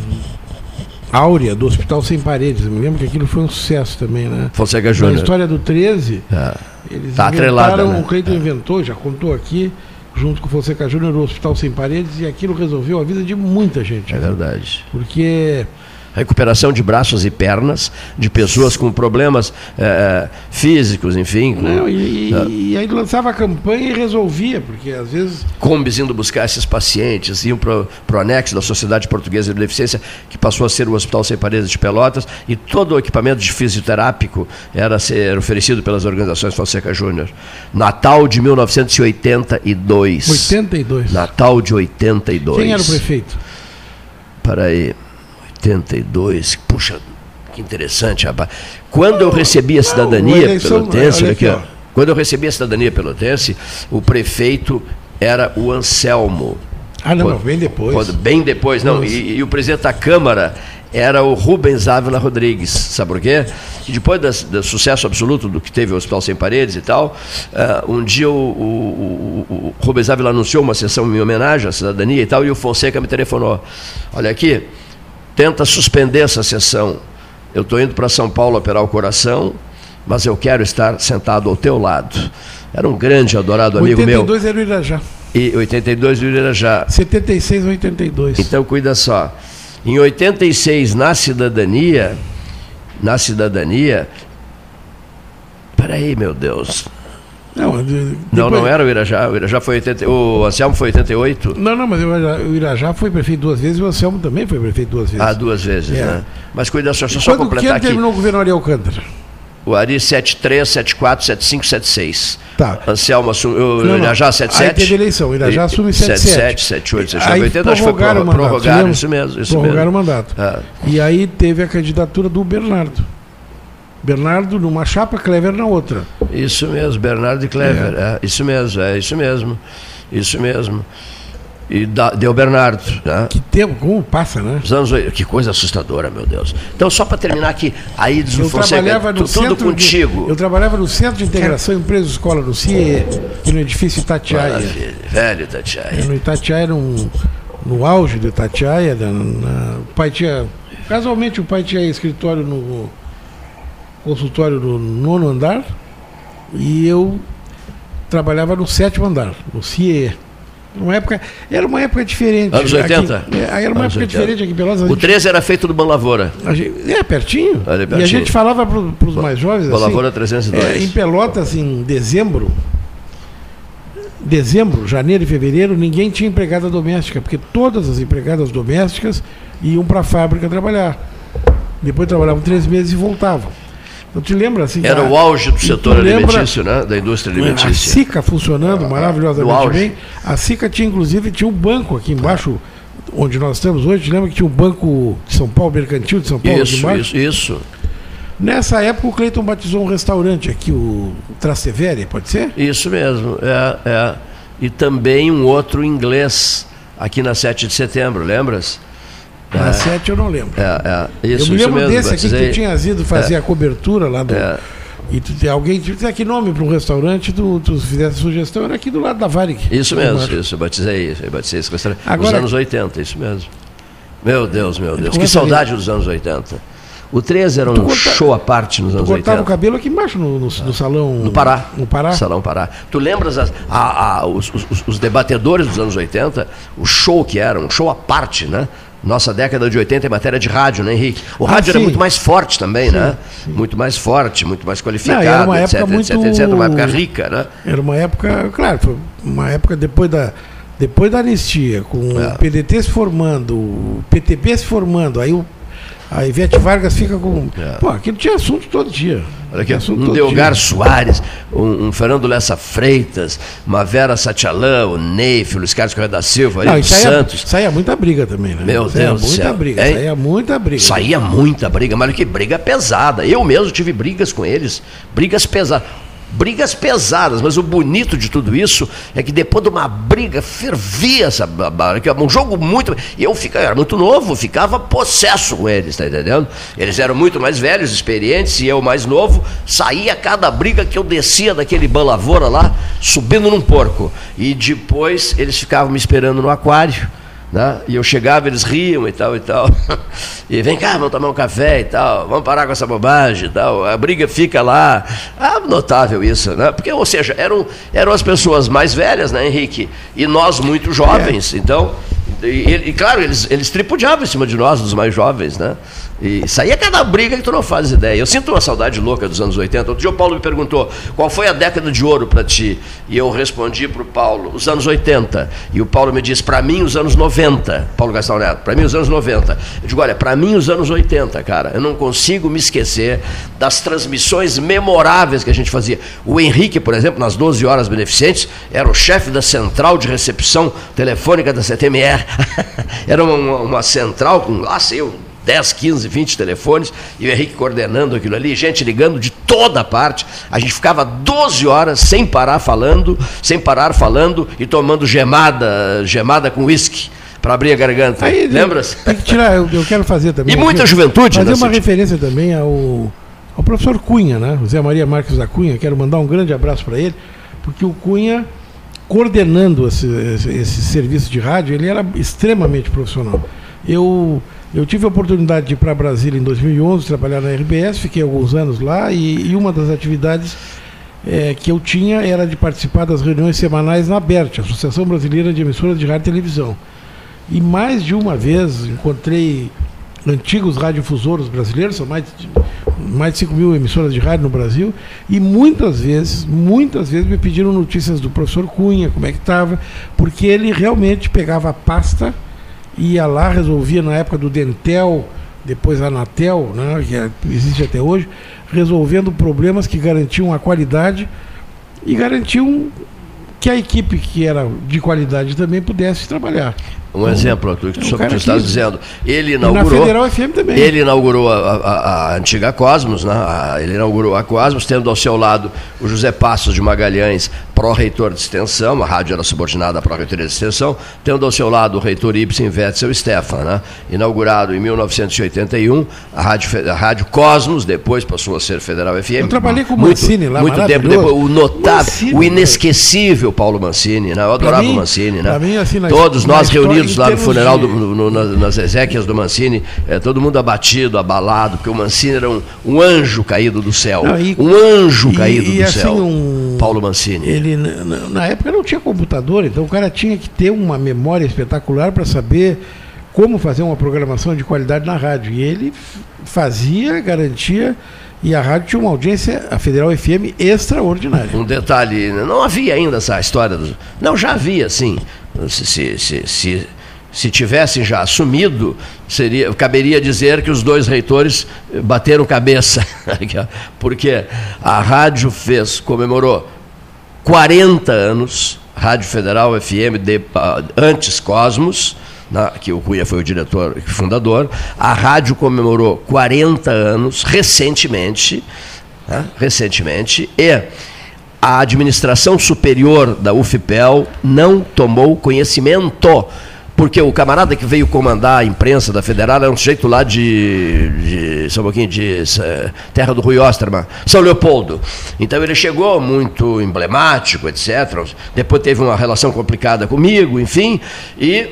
Speaker 2: áurea do Hospital Sem Paredes. Eu me lembro que aquilo foi um sucesso também, né?
Speaker 5: Fonseca
Speaker 2: Na
Speaker 5: Júnior.
Speaker 2: história do 13,
Speaker 5: É.
Speaker 2: eles
Speaker 5: Tá atrelada,
Speaker 2: inventaram,
Speaker 5: né?
Speaker 2: o Cleiton inventou, já contou aqui, junto com o Fonseca Júnior, o Hospital Sem Paredes, e aquilo resolveu a vida de muita gente.
Speaker 5: É verdade.
Speaker 2: Porque
Speaker 5: Recuperação de braços e pernas de pessoas com problemas eh, físicos, enfim. Com,
Speaker 2: Não, e, e- e aí lançava a campanha e resolvia, porque às vezes
Speaker 5: Combis indo buscar esses pacientes, iam para o anexo da Sociedade Portuguesa de Deficiência, que passou a ser o Hospital Sem Paredes de Pelotas, e todo o equipamento de fisioterápico era ser oferecido pelas organizações Fonseca Júnior. Natal de 1982.
Speaker 2: 82.
Speaker 5: Natal de 82.
Speaker 2: Quem era o prefeito?
Speaker 5: Para aí, 82. Puxa, que interessante, rapaz. Quando eu recebi a cidadania
Speaker 2: eleição,
Speaker 5: pelotense,
Speaker 2: olha
Speaker 5: aqui, ó. Quando eu recebi a cidadania pelotense, o prefeito era o Anselmo.
Speaker 2: Ah, não,
Speaker 5: Quando-
Speaker 2: não, bem depois.
Speaker 5: quando- bem depois, não. E, e o presidente da Câmara era o Rubens Ávila Rodrigues. Sabe por quê? Que depois do sucesso absoluto do que teve o Hospital Sem Paredes e tal, ah, um dia o, o- o- o Rubens Ávila anunciou uma sessão em homenagem à cidadania e tal, e o Fonseca me telefonou. Olha aqui, tenta suspender essa sessão. Eu estou indo para São Paulo operar o coração, mas eu quero estar sentado ao teu lado. Era um grande, adorado amigo meu.
Speaker 2: 82 era o Irajá.
Speaker 5: E 82 do Irajá.
Speaker 2: 76 a 82.
Speaker 5: Então cuida só. Em 86, na cidadania, na cidadania. Peraí, meu Deus.
Speaker 2: Não, de-
Speaker 5: Não,
Speaker 2: depois-
Speaker 5: não era o Irajá. O Irajá foi 80, o Anselmo foi 88.
Speaker 2: Não, não, mas o Irajá, o Irajá foi prefeito duas vezes e o Anselmo também foi prefeito duas vezes.
Speaker 5: Ah, duas vezes,
Speaker 2: É.
Speaker 5: né? Mas cuida só,
Speaker 2: E
Speaker 5: só
Speaker 2: Quando que
Speaker 5: completar
Speaker 2: ano
Speaker 5: aqui.
Speaker 2: terminou o governo Ariel Alcântara?
Speaker 5: O Ari 73, 74, 75, 76.
Speaker 2: Tá.
Speaker 5: Anselmo assumiu. O. Irajá 77.
Speaker 2: Aí teve eleição, o Irajá assume
Speaker 5: 77, 78, 79,
Speaker 2: Aí
Speaker 5: 80. Acho que foi
Speaker 2: prorrogaram mandato,
Speaker 5: prorrogaram, isso mesmo. Isso
Speaker 2: Prorrogaram
Speaker 5: mesmo.
Speaker 2: o mandato.
Speaker 5: Ah.
Speaker 2: E aí teve a candidatura do Bernardo. Bernardo numa chapa, Clever na outra.
Speaker 5: Isso mesmo, Bernardo e Clever. É. isso mesmo, é isso mesmo. Isso mesmo. E da- deu Bernardo. Né?
Speaker 2: Que tempo, como passa, né?
Speaker 5: Os anos, que coisa assustadora, meu Deus. Então, só para terminar aqui, aí do
Speaker 2: Eu
Speaker 5: Fonseca,
Speaker 2: trabalhava no
Speaker 5: tu- tudo
Speaker 2: centro
Speaker 5: contigo.
Speaker 2: De, eu trabalhava no Centro de Integração Empresa Escola, no CIE, no edifício Itatiaia.
Speaker 5: Maravilha. Velho Tatiaia.
Speaker 2: No Itatiaia, no, no auge do Itatiaia, da- na- o pai tinha. Casualmente o pai tinha escritório no consultório no nono andar e eu trabalhava no sétimo andar, no CIE. Uma época, era uma época diferente.
Speaker 5: Anos
Speaker 2: Aqui-
Speaker 5: 80?
Speaker 2: é, era uma
Speaker 5: Anos
Speaker 2: época
Speaker 5: 80.
Speaker 2: diferente aqui em Pelotas.
Speaker 5: O
Speaker 2: gente-
Speaker 5: 13 era feito do Ban Lavoura.
Speaker 2: a gente- é, pertinho.
Speaker 5: Ali
Speaker 2: E a
Speaker 5: pertinho.
Speaker 2: gente falava para os mais jovens
Speaker 5: Ban
Speaker 2: assim.
Speaker 5: Lavoura 302.
Speaker 2: é, em Pelotas, em dezembro, dezembro, janeiro e fevereiro, ninguém tinha empregada doméstica, porque todas as empregadas domésticas iam para a fábrica trabalhar. Depois trabalhavam três meses e voltavam. Então te lembra assim?
Speaker 5: Era
Speaker 2: a-
Speaker 5: o auge do setor
Speaker 2: lembra
Speaker 5: alimentício, né? Da indústria
Speaker 2: A
Speaker 5: alimentícia.
Speaker 2: SICA funcionando
Speaker 5: no
Speaker 2: maravilhosamente bem. A SICA tinha, inclusive, tinha um banco aqui embaixo, onde nós estamos hoje. Te lembra que tinha um banco de São Paulo, mercantil de São Paulo,
Speaker 5: Isso, isso, isso.
Speaker 2: Nessa época o Cleiton batizou um restaurante aqui, o Trastevere, pode ser?
Speaker 5: Isso mesmo, é, é. E também um outro inglês aqui na 7 de setembro, lembras?
Speaker 2: Na
Speaker 5: É.
Speaker 2: 7 eu não lembro.
Speaker 5: É, é. Isso,
Speaker 2: eu me lembro
Speaker 5: mesmo,
Speaker 2: desse aqui que tu tinhas ido fazer
Speaker 5: É.
Speaker 2: a cobertura lá do.
Speaker 5: É.
Speaker 2: E tu, alguém disse que nome para um restaurante, tu, tu fizesse a sugestão, era aqui do lado da Varig.
Speaker 5: Isso mesmo, isso, eu batizei isso, eu batizei esse restaurante. Nos
Speaker 2: Agora-
Speaker 5: anos 80, isso mesmo. Meu Deus, meu Deus, que
Speaker 2: a
Speaker 5: saudade dos anos 80. O 13 era um
Speaker 2: corta-
Speaker 5: show à parte nos
Speaker 2: Tu
Speaker 5: anos
Speaker 2: cortava
Speaker 5: 80.
Speaker 2: o cabelo aqui embaixo no, no- no salão.
Speaker 5: No Pará.
Speaker 2: No Pará.
Speaker 5: Salão Pará. Tu lembras as- a- a- os, os- os debatedores dos anos 80? O show que era, um show à parte, né? Nossa década de 80 em matéria de rádio, né, Henrique? O
Speaker 2: Ah,
Speaker 5: rádio era
Speaker 2: sim.
Speaker 5: muito mais forte também, né? Muito mais forte, muito mais qualificado,
Speaker 2: Não, era uma
Speaker 5: etc,
Speaker 2: época
Speaker 5: etc,
Speaker 2: muito-
Speaker 5: etc. Uma época rica, né?
Speaker 2: Era uma época, claro, foi uma época depois da, depois da anistia, com
Speaker 5: É.
Speaker 2: o PDT se formando, o PTB se formando, aí o, a Ivete Vargas fica com. Pô, aquilo tinha assunto todo dia.
Speaker 5: É. Olha
Speaker 2: Tinha assunto
Speaker 5: um Delgar. Soares, um, um Fernando Lessa Freitas, uma Vera Satialã, o Neif, o Luiz Carlos Correia da Silva,
Speaker 2: Não, saía,
Speaker 5: Santos.
Speaker 2: saía muita briga também, né?
Speaker 5: Meu
Speaker 2: saía
Speaker 5: Deus do
Speaker 2: muita
Speaker 5: céu.
Speaker 2: briga, saía muita briga.
Speaker 5: Saía muita briga, mas que briga pesada. Eu mesmo tive brigas com eles, brigas pesadas. Brigas pesadas, mas o bonito de tudo isso é que depois de uma briga fervia essa é um jogo muito. Eu ficava, era muito novo, ficava possesso com eles, tá entendendo? Eles eram muito mais velhos, experientes, e eu mais novo. Saía cada briga que eu descia daquele balavora lá, subindo num porco. E depois eles ficavam me esperando no aquário. Né? E eu chegava, eles riam e tal e tal. *laughs* E vem cá, vamos tomar um café e tal, vamos parar com essa bobagem e tal. A briga fica lá. Ah, notável isso, né? Porque, ou seja, eram, eram as pessoas mais velhas, né, Henrique? E nós muito jovens. Então, e, e, claro, eles, eles tripudiavam em cima de nós, dos mais jovens, né? E saía cada briga que tu não fazes ideia. Eu sinto uma saudade louca dos anos 80. Outro dia o Paulo me perguntou qual foi a década de ouro para ti. E eu respondi para o Paulo, os anos 80. E o Paulo me disse, para mim, os anos 90. Paulo Gastão Neto, para mim, os anos 90. Eu digo, olha, para mim, os anos 80, cara. Eu não consigo me esquecer das transmissões memoráveis que a gente fazia. O Henrique, por exemplo, nas 12 horas beneficentes, era o chefe da central de recepção telefônica da CTMR. *laughs* era uma, uma- uma central com, lá sei eu, 10, 15, 20 telefones, e o Henrique coordenando aquilo ali, gente ligando de toda parte. A gente ficava 12 horas sem parar falando, sem parar falando e tomando gemada, gemada com uísque para abrir a garganta.
Speaker 2: Aí,
Speaker 5: Lembra-se?
Speaker 2: Tem que tirar, eu, eu quero fazer também.
Speaker 5: E muita juventude,
Speaker 2: Fazer
Speaker 5: né,
Speaker 2: uma referência também ao, ao professor Cunha, né? José Maria Marques da Cunha. Quero mandar um grande abraço para ele, porque o Cunha, coordenando esse, esse, esse serviço de rádio, ele era extremamente profissional. Eu, eu tive a oportunidade de ir para Brasília em 2011, trabalhar na RBS, fiquei alguns anos lá, e, e uma das atividades eh, que eu tinha era de participar das reuniões semanais na ABERT, Associação Brasileira de Emissoras de Rádio e Televisão. E mais de uma vez encontrei antigos radiodifusores brasileiros, são mais de, mais de 5 mil emissoras de rádio no Brasil, e muitas vezes, muitas vezes me pediram notícias do professor Cunha, como é que estava, porque ele realmente pegava a pasta, ia lá, resolvia na época do Dentel, depois Anatel, né, que é- existe até hoje, resolvendo problemas que garantiam a qualidade e garantiam que a equipe que era de qualidade também pudesse trabalhar.
Speaker 5: Um exemplo do que o que tu estás
Speaker 2: que-
Speaker 5: dizendo. Ele
Speaker 2: E na
Speaker 5: inaugurou.
Speaker 2: Federal FM também.
Speaker 5: Ele inaugurou a, a- a antiga Cosmos, né? A- ele inaugurou a Cosmos, tendo ao seu lado o José Passos de Magalhães, pró-reitor de extensão, a rádio era subordinada à pró-reitoria de extensão, tendo ao seu lado o reitor Ibsen Wetzel Stefan, né? Inaugurado em 1981, a rádio, a rádio Cosmos, depois passou a ser Federal FM.
Speaker 2: Eu trabalhei com o
Speaker 5: muito,
Speaker 2: Mancini lá,
Speaker 5: Muito tempo depois, o notável,
Speaker 2: Mancini,
Speaker 5: o inesquecível Paulo Mancini, né? Eu adorava
Speaker 2: mim-
Speaker 5: o Mancini, né?
Speaker 2: mim, assim,
Speaker 5: Todos nós reunidos
Speaker 2: em
Speaker 5: lá no funeral
Speaker 2: de-
Speaker 5: do, no- no- na- nas exéquias do Mancini, eh, todo mundo abatido, abalado, porque o Mancini era um, um anjo caído do céu.
Speaker 2: Não, e-
Speaker 5: um anjo
Speaker 2: e-
Speaker 5: caído
Speaker 2: e
Speaker 5: do
Speaker 2: assim,
Speaker 5: céu.
Speaker 2: um-
Speaker 5: Paulo Mancini.
Speaker 2: Ele, na- na, época não tinha computador, então o cara tinha que ter uma memória espetacular para saber como fazer uma programação de qualidade na rádio. E ele fazia, garantia, e a rádio tinha uma audiência, a Federal FM, extraordinária.
Speaker 5: Um detalhe, não havia ainda essa história. Do, não, já havia, sim. Se, se, se, se, se tivessem já assumido, seria, caberia dizer que os dois reitores eh, bateram cabeça. *laughs* Porque a rádio fez, comemorou 40 anos, Rádio Federal FM, de, antes Cosmos, na- que o Cunha foi o diretor e fundador, a rádio comemorou 40 anos recentemente, né, recentemente, e a administração superior da UFPEL não tomou conhecimento. Porque o camarada que veio comandar a imprensa da Federal era um sujeito lá de, de só um pouquinho, de eh, Terra do Rui Osterman, São Leopoldo. Então ele chegou muito emblemático, etc. Depois teve uma relação complicada comigo, enfim, e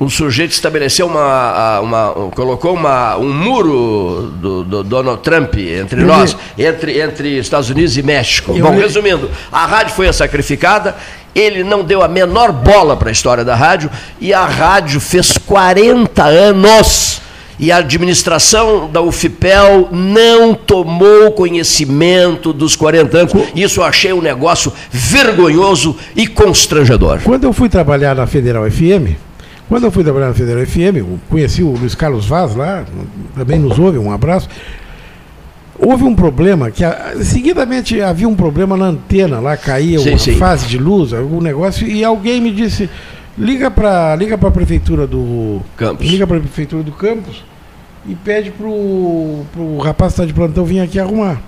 Speaker 5: um sujeito estabeleceu uma, uma colocou uma, um muro do, do Donald Trump entre nós, entre, entre Estados Unidos e México.
Speaker 2: Eu
Speaker 5: Bom, resumindo, a rádio foi sacrificada, ele não deu a menor bola para a história da rádio e a rádio fez 40 anos. E a administração da UFIPEL não tomou conhecimento dos 40 anos. Isso eu achei um negócio vergonhoso e constrangedor.
Speaker 2: Quando eu fui trabalhar na Federal FM, quando eu fui trabalhar na Federal FM, conheci o Luiz Carlos Vaz lá, também nos ouve, um abraço. Houve um problema que a- seguidamente havia um problema na antena, lá caía
Speaker 5: Sim,
Speaker 2: uma
Speaker 5: sim.
Speaker 2: fase de luz, algum negócio, e alguém me disse, liga para liga a prefeitura do
Speaker 5: Campos.
Speaker 2: liga para a prefeitura do Campos e pede pro, pro rapaz que está de plantão vir aqui arrumar.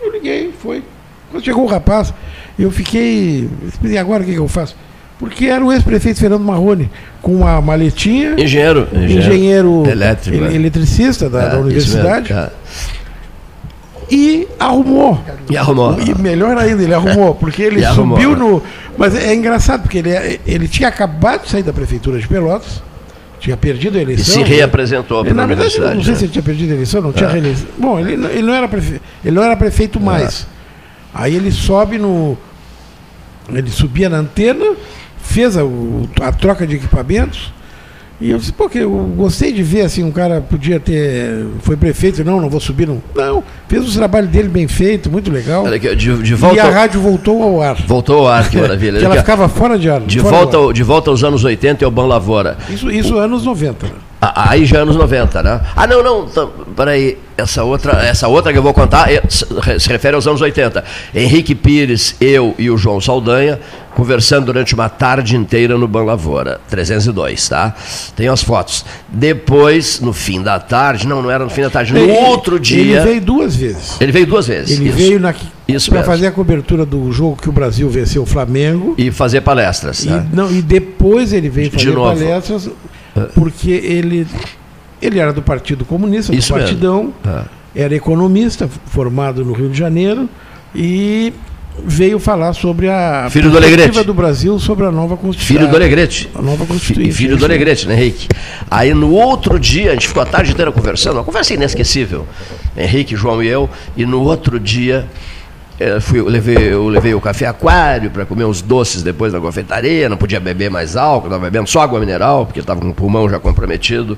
Speaker 2: Eu liguei, foi. Quando chegou o rapaz, eu fiquei. E agora o que, que eu faço? Porque era o ex-prefeito Fernando Marrone, com uma maletinha,
Speaker 5: Engenheiro.
Speaker 2: engenheiro,
Speaker 5: elétrico.
Speaker 2: ele-
Speaker 5: né?
Speaker 2: eletricista da,
Speaker 5: É,
Speaker 2: da universidade. E arrumou.
Speaker 5: E arrumou.
Speaker 2: E melhor ainda, ele arrumou, porque ele *laughs*
Speaker 5: E arrumou,
Speaker 2: subiu
Speaker 5: né?
Speaker 2: no. Mas é engraçado, porque ele, ele tinha acabado de sair da prefeitura de Pelotas, tinha perdido a
Speaker 5: E
Speaker 2: eleição.
Speaker 5: se
Speaker 2: né?
Speaker 5: reapresentou
Speaker 2: Ele,
Speaker 5: para
Speaker 2: na
Speaker 5: a
Speaker 2: verdade, não sei
Speaker 5: né?
Speaker 2: se ele tinha perdido a eleição, não tinha
Speaker 5: É.
Speaker 2: reeleição. Bom, ele, não- ele, não era prefe... ele não era prefeito mais. Aí ele sobe no. Ele subia na antena, fez a, a troca de equipamentos. E eu disse, pô, que eu gostei de ver assim, um cara podia ter. Foi prefeito, não, não vou subir, não. Não, fez o trabalho dele bem feito, muito legal.
Speaker 5: Aqui, de, de volta
Speaker 2: e a
Speaker 5: ao-
Speaker 2: rádio voltou ao ar.
Speaker 5: Voltou ao ar, que *laughs* maravilha.
Speaker 2: que ela ficava fora de ar.
Speaker 5: De volta, ao- de volta aos anos 80 é o Ban Lavoura.
Speaker 2: Isso, isso anos 90. né?
Speaker 5: Ah, Aí já é anos 90, né? Ah, não, não, tá, peraí. Essa outra, essa outra que eu vou contar é- se refere aos anos 80. Henrique Pires, eu e o João Saldanha conversando durante uma tarde inteira no Ban Lavoura, 302, tá? Tem as fotos. Depois, no fim da tarde, não, não era no fim da tarde, no
Speaker 2: Ele-
Speaker 5: outro dia.
Speaker 2: Ele veio duas vezes.
Speaker 5: Ele veio duas vezes.
Speaker 2: Ele
Speaker 5: isso.
Speaker 2: veio na,
Speaker 5: Isso
Speaker 2: para fazer a cobertura do jogo que o Brasil venceu o Flamengo.
Speaker 5: E fazer palestras.
Speaker 2: E,
Speaker 5: né?
Speaker 2: não, e depois ele veio fazer palestras porque ele, ele era do Partido Comunista, do
Speaker 5: Isso mesmo.
Speaker 2: Partidão, era economista, formado no Rio de Janeiro, e veio falar sobre a
Speaker 5: Filho do
Speaker 2: perspectiva
Speaker 5: Alegrete.
Speaker 2: do Brasil sobre a nova Constituição.
Speaker 5: Filho do Alegrete.
Speaker 2: A nova Constituição.
Speaker 5: Filho do Alegrete, né, Henrique? Aí no outro dia, a gente ficou a tarde inteira conversando, uma conversa inesquecível. Henrique, João e eu, e no outro dia. Eh, fui, eu, levei, eu levei o café aquário para comer uns doces depois da confeitaria, não podia beber mais álcool, estava bebendo só água mineral, porque estava com o pulmão já comprometido,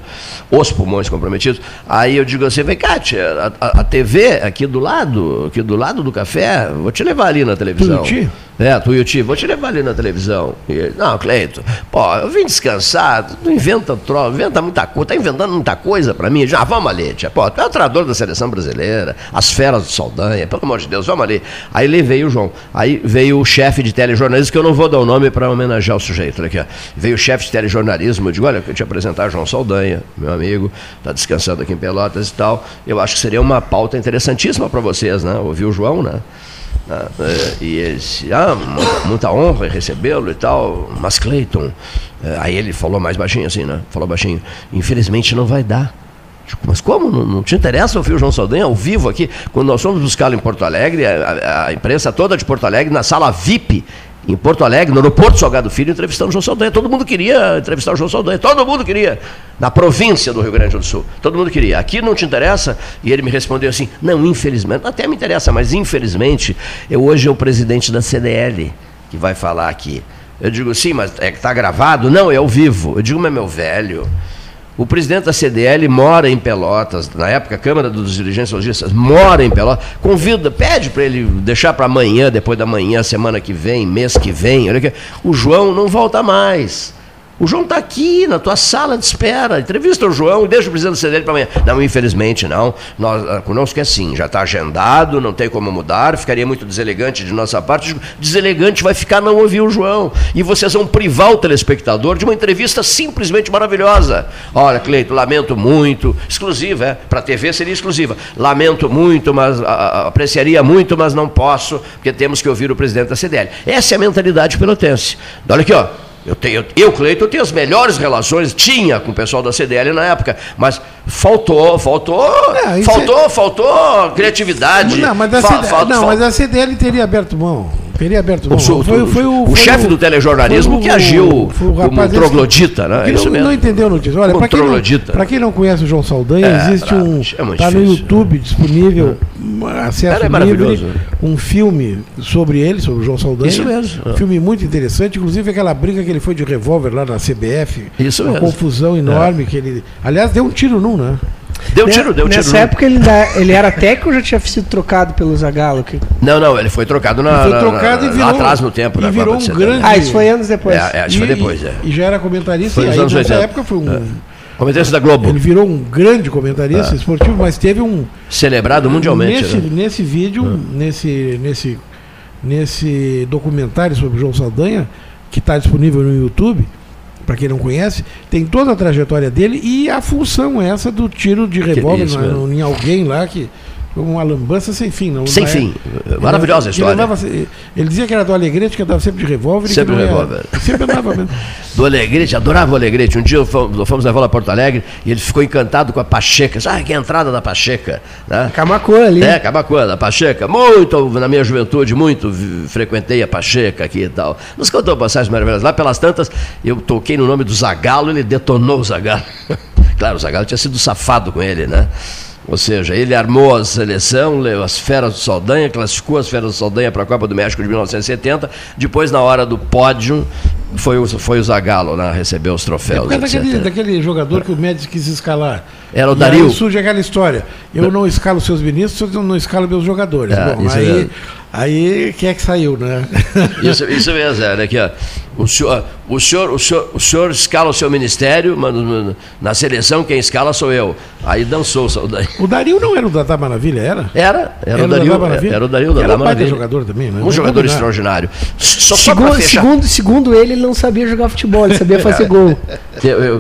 Speaker 5: os pulmões comprometidos. Aí eu digo assim, vem cá, tia, a, a- TV aqui do lado, aqui do lado do café, vou te levar ali na televisão.
Speaker 2: Tuiuti?
Speaker 5: É, Tuiuti, vou te levar ali na televisão. E ele, não, Cleito, pô, eu vim descansar, não inventa troço, inventa muita coisa, tá inventando muita coisa pra mim. Já, vamos ali, tia, pô, tu é o treinador da seleção brasileira, as feras do Saldanha, pelo amor de Deus, vamos ali. Aí ele veio o João, aí veio o chefe de telejornalismo, que eu não vou dar o nome pra homenagear o sujeito, aqui, ó. Veio o chefe de telejornalismo, eu digo, olha, eu te apresentar João Saldanha, meu amigo, tá descansando aqui em Pelotas e tal. Eu acho que seria uma pauta interessantíssima pra vocês, né? Ouvir o João, né? Ah, eh, e ele disse, ah, muita, honra recebê-lo e tal, mas Cleiton, eh, aí ele falou mais baixinho assim, né? Falou baixinho, infelizmente não vai dar. Digo, Mas como? Não, não te interessa ouvir o João Saldanha ao vivo aqui? Quando nós fomos buscá-lo em Porto Alegre, a, a- a imprensa toda de Porto Alegre, na sala VIP, em Porto Alegre, no aeroporto Salgado Filho, entrevistando o João Saldanha. Todo mundo queria entrevistar o João Saldanha, todo mundo queria. Na província do Rio Grande do Sul, todo mundo queria. Aqui não te interessa? E ele me respondeu assim: não, infelizmente, até me interessa, mas infelizmente, eu hoje é o presidente da CDL que vai falar aqui. Eu digo, sim, mas é que está gravado? Não, é ao vivo. Eu digo, mas meu velho. O presidente da CDL mora em Pelotas, na época, a Câmara dos Dirigentes Logistas mora em Pelotas. Convida, pede para ele deixar para amanhã, depois da manhã, semana que vem, mês que vem. O João não volta mais. O João está aqui na tua sala de espera. Entrevista o João e deixa o presidente CDL para amanhã. Não, infelizmente não. Nós, ah, conosco é assim, já está agendado, não tem como mudar, ficaria muito deselegante de nossa parte. Deselegante vai ficar não ouvir o João. E vocês vão privar o telespectador de uma entrevista simplesmente maravilhosa. Olha, Cleito, lamento muito. Exclusiva, é? Para a TV seria exclusiva. Lamento muito, mas ah, ah, apreciaria muito, mas não posso, porque temos que ouvir o presidente da CDL. Essa é a mentalidade pelotense. Olha aqui, ó. Eu, tenho, eu, Cleiton, eu tenho as melhores relações, tinha com o pessoal da CDL na época, mas faltou, faltou,
Speaker 2: isso
Speaker 5: faltou, faltou criatividade.
Speaker 2: Não, mas a,
Speaker 5: fa-
Speaker 2: não, mas a CDL teria aberto mão. Teria aberto.
Speaker 5: O,
Speaker 2: Bom,
Speaker 5: su-
Speaker 2: foi-
Speaker 5: o-
Speaker 2: foi o-
Speaker 5: o
Speaker 2: foi
Speaker 5: chefe
Speaker 2: o-
Speaker 5: do telejornalismo
Speaker 2: foi o-
Speaker 5: que agiu
Speaker 2: foi o
Speaker 5: como
Speaker 2: esse
Speaker 5: troglodita, né?
Speaker 2: que
Speaker 5: É isso
Speaker 2: não,
Speaker 5: mesmo.
Speaker 2: não entendeu a notícia. Olha, para quem, não- quem não conhece o João Saldanha,
Speaker 5: É,
Speaker 2: existe
Speaker 5: bravo,
Speaker 2: um.
Speaker 5: é muito
Speaker 2: Tá no. YouTube disponível, um acesso
Speaker 5: Cara, é
Speaker 2: livre,
Speaker 5: maravilhoso.
Speaker 2: um filme sobre ele, sobre o João Saldanha.
Speaker 5: Isso mesmo.
Speaker 2: Um filme muito interessante, inclusive aquela briga que ele foi de revólver lá na CBF.
Speaker 5: Isso
Speaker 2: uma
Speaker 5: mesmo.
Speaker 2: confusão enorme que ele. Aliás, deu um tiro num, né?
Speaker 5: Deu tiro, deu tiro.
Speaker 4: Nessa época ele, ainda- *laughs* ele era técnico ou já tinha sido trocado pelo Zagallo? Que...
Speaker 5: Não, não, ele foi trocado, na,
Speaker 2: Ele foi
Speaker 5: na-
Speaker 2: trocado
Speaker 5: na-
Speaker 2: e virou-
Speaker 5: lá atrás no tempo,
Speaker 2: e
Speaker 5: na
Speaker 2: virou um
Speaker 5: de 70.
Speaker 2: grande-
Speaker 4: Ah, isso foi anos depois.
Speaker 5: É, é, isso foi
Speaker 2: E-
Speaker 5: depois, é.
Speaker 2: E já era comentarista,
Speaker 5: Foi
Speaker 2: e aí
Speaker 5: anos
Speaker 2: nessa
Speaker 5: 80.
Speaker 2: época foi um.
Speaker 5: Comentarista da Globo.
Speaker 2: Ele virou um grande comentarista
Speaker 5: É.
Speaker 2: esportivo, mas teve um.
Speaker 5: Celebrado mundialmente.
Speaker 2: Nesse,
Speaker 5: né?
Speaker 2: nesse vídeo, nesse, nesse, nesse documentário sobre o João Saldanha, que está disponível no YouTube, para quem não conhece, tem toda a trajetória dele e a função essa do tiro de revólver
Speaker 5: mesmo.
Speaker 2: em alguém lá que. Uma lambança sem fim. Não,
Speaker 5: Sem
Speaker 2: na-
Speaker 5: fim.
Speaker 2: ele-
Speaker 5: Maravilhosa a
Speaker 2: ele
Speaker 5: história.
Speaker 2: andava- ele dizia que era do Alegrete, que andava sempre de revólver.
Speaker 5: Sempre de
Speaker 2: era-
Speaker 5: revólver.
Speaker 2: Sempre andava mesmo. *laughs*
Speaker 5: Do Alegrete, adorava o Alegrete. Um dia fomos, fomos levar lá a Porto Alegre e ele ficou encantado com a Pacheca. Ah, que entrada da Pacheca. Né?
Speaker 4: Camacuã ali.
Speaker 5: É, Camacuã, da Pacheca. Muito, na minha juventude, muito frequentei a Pacheca aqui e tal. Nos contou passagens maravilhosas. Lá pelas tantas, eu toquei no nome do Zagalo, ele detonou o Zagalo. *laughs* claro, o Zagalo tinha sido safado com ele, né? Ou seja, ele armou a seleção, leu as feras do Saldanha, classificou as feras do Saldanha para a Copa do México de 1970. Depois, na hora do pódio, foi o, foi o Zagallo né, receber os
Speaker 2: É
Speaker 5: troféus. etc.
Speaker 2: daquele, daquele jogador que o Médici quis escalar.
Speaker 5: Era o
Speaker 2: E
Speaker 5: Dario.
Speaker 2: Surge aquela história. Eu não escalo seus ministros, eu não escalo meus jogadores.
Speaker 5: É,
Speaker 2: Bom,
Speaker 5: isso
Speaker 2: aí,
Speaker 5: mesmo.
Speaker 2: Aí quem é que saiu, né? *laughs*
Speaker 5: Isso, isso mesmo, é, olha aqui, ó. O senhor, o, senhor, o, senhor, o senhor escala o seu ministério, mas no- na seleção quem escala sou eu. Aí dançou o Saldanha.
Speaker 2: O Dario não era o Dadá Maravilha, era?
Speaker 5: Era, era, o
Speaker 2: o
Speaker 5: Dario,
Speaker 2: Dadá Maravilha?
Speaker 5: era o Dario da
Speaker 2: Era um
Speaker 5: Maravilha.
Speaker 2: jogador também, né?
Speaker 5: Um jogador extraordinário. Só, só para
Speaker 4: Segundo,
Speaker 5: fechar.
Speaker 4: segundo, segundo ele, ele não sabia jogar futebol, ele sabia fazer *laughs* gol.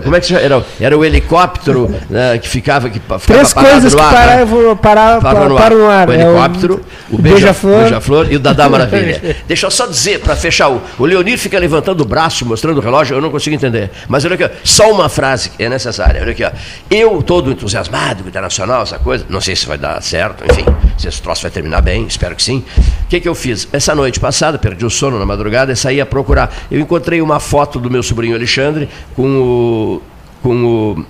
Speaker 5: Como é que? Era, era o helicóptero né, que ficava, que ficava
Speaker 4: Três
Speaker 5: parado
Speaker 4: coisas
Speaker 5: no
Speaker 4: que
Speaker 5: ar, né?
Speaker 4: eu vou parar,
Speaker 5: Parou
Speaker 4: parar,
Speaker 5: no
Speaker 4: param no ar.
Speaker 5: O
Speaker 4: É
Speaker 5: helicóptero, o,
Speaker 4: o
Speaker 5: beija-
Speaker 4: beija-flor.
Speaker 5: Beija-flor e o Dadá *laughs* Maravilha. Deixa eu só dizer, para fechar, o, o Leonir fica levantando o braço, mostrando o relógio, eu não consigo entender. Mas olha aqui, só uma frase é necessária. Olha aqui, ó. Eu, todo entusiasmado com o internacional, essa coisa, não sei se vai dar certo, enfim, se esse troço vai terminar bem, espero que sim. O que, que eu fiz? Essa noite passada, perdi o sono na madrugada e saí a procurar. Eu encontrei uma foto do meu sobrinho Alexandre com o. Com o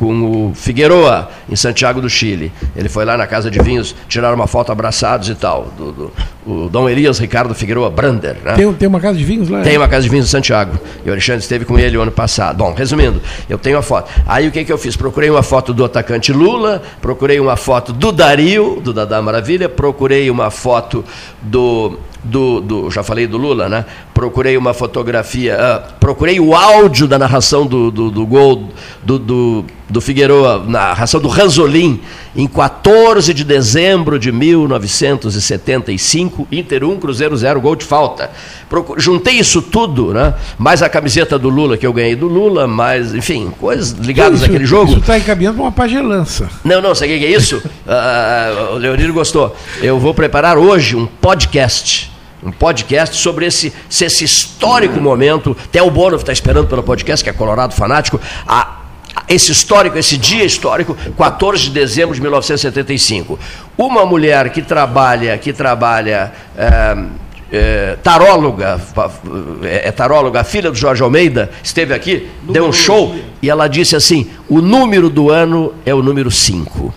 Speaker 5: com o Figueroa, em Santiago do Chile. Ele foi lá na Casa de Vinhos, tiraram uma foto abraçados e tal. Do, do- o Dom Elias Ricardo Figueroa Brander. Né?
Speaker 2: Tem, tem uma casa de vinhos lá?
Speaker 5: Tem uma casa de vinhos em Santiago. E o Alexandre esteve com ele o ano passado. Bom, resumindo, eu tenho a foto. Aí o que, que eu fiz? Procurei uma foto do atacante Lula, procurei uma foto do Dario, do Dadá Maravilha, procurei uma foto do. Do, do- já falei do Lula, né? Procurei uma fotografia, ah, procurei o áudio da narração do, do, do gol do, do, do Figueroa, narração do Ranzolin, em 14 de dezembro de 1975, Inter 1, Cruzeiro 0, gol de falta. Juntei isso tudo, né? Mais a camiseta do Lula que eu ganhei do Lula, mais, enfim, coisas ligadas
Speaker 2: Isso-
Speaker 5: àquele jogo.
Speaker 2: Isso está encaminhando para uma pagelança.
Speaker 5: Não, não, sabe o que é isso? *laughs* Ah, o Leonir gostou. Eu vou preparar hoje um podcast. Um podcast sobre esse, se esse histórico momento. Até o Bono está esperando pelo podcast, que é Colorado Fanático. A, a- esse histórico, esse dia histórico, 14 de dezembro de 1975. Uma mulher que trabalha, que trabalha. eh, eh, taróloga, é, é taróloga, a filha do Jorge Almeida, esteve aqui, deu um show e ela disse assim: o número do ano é o número 5.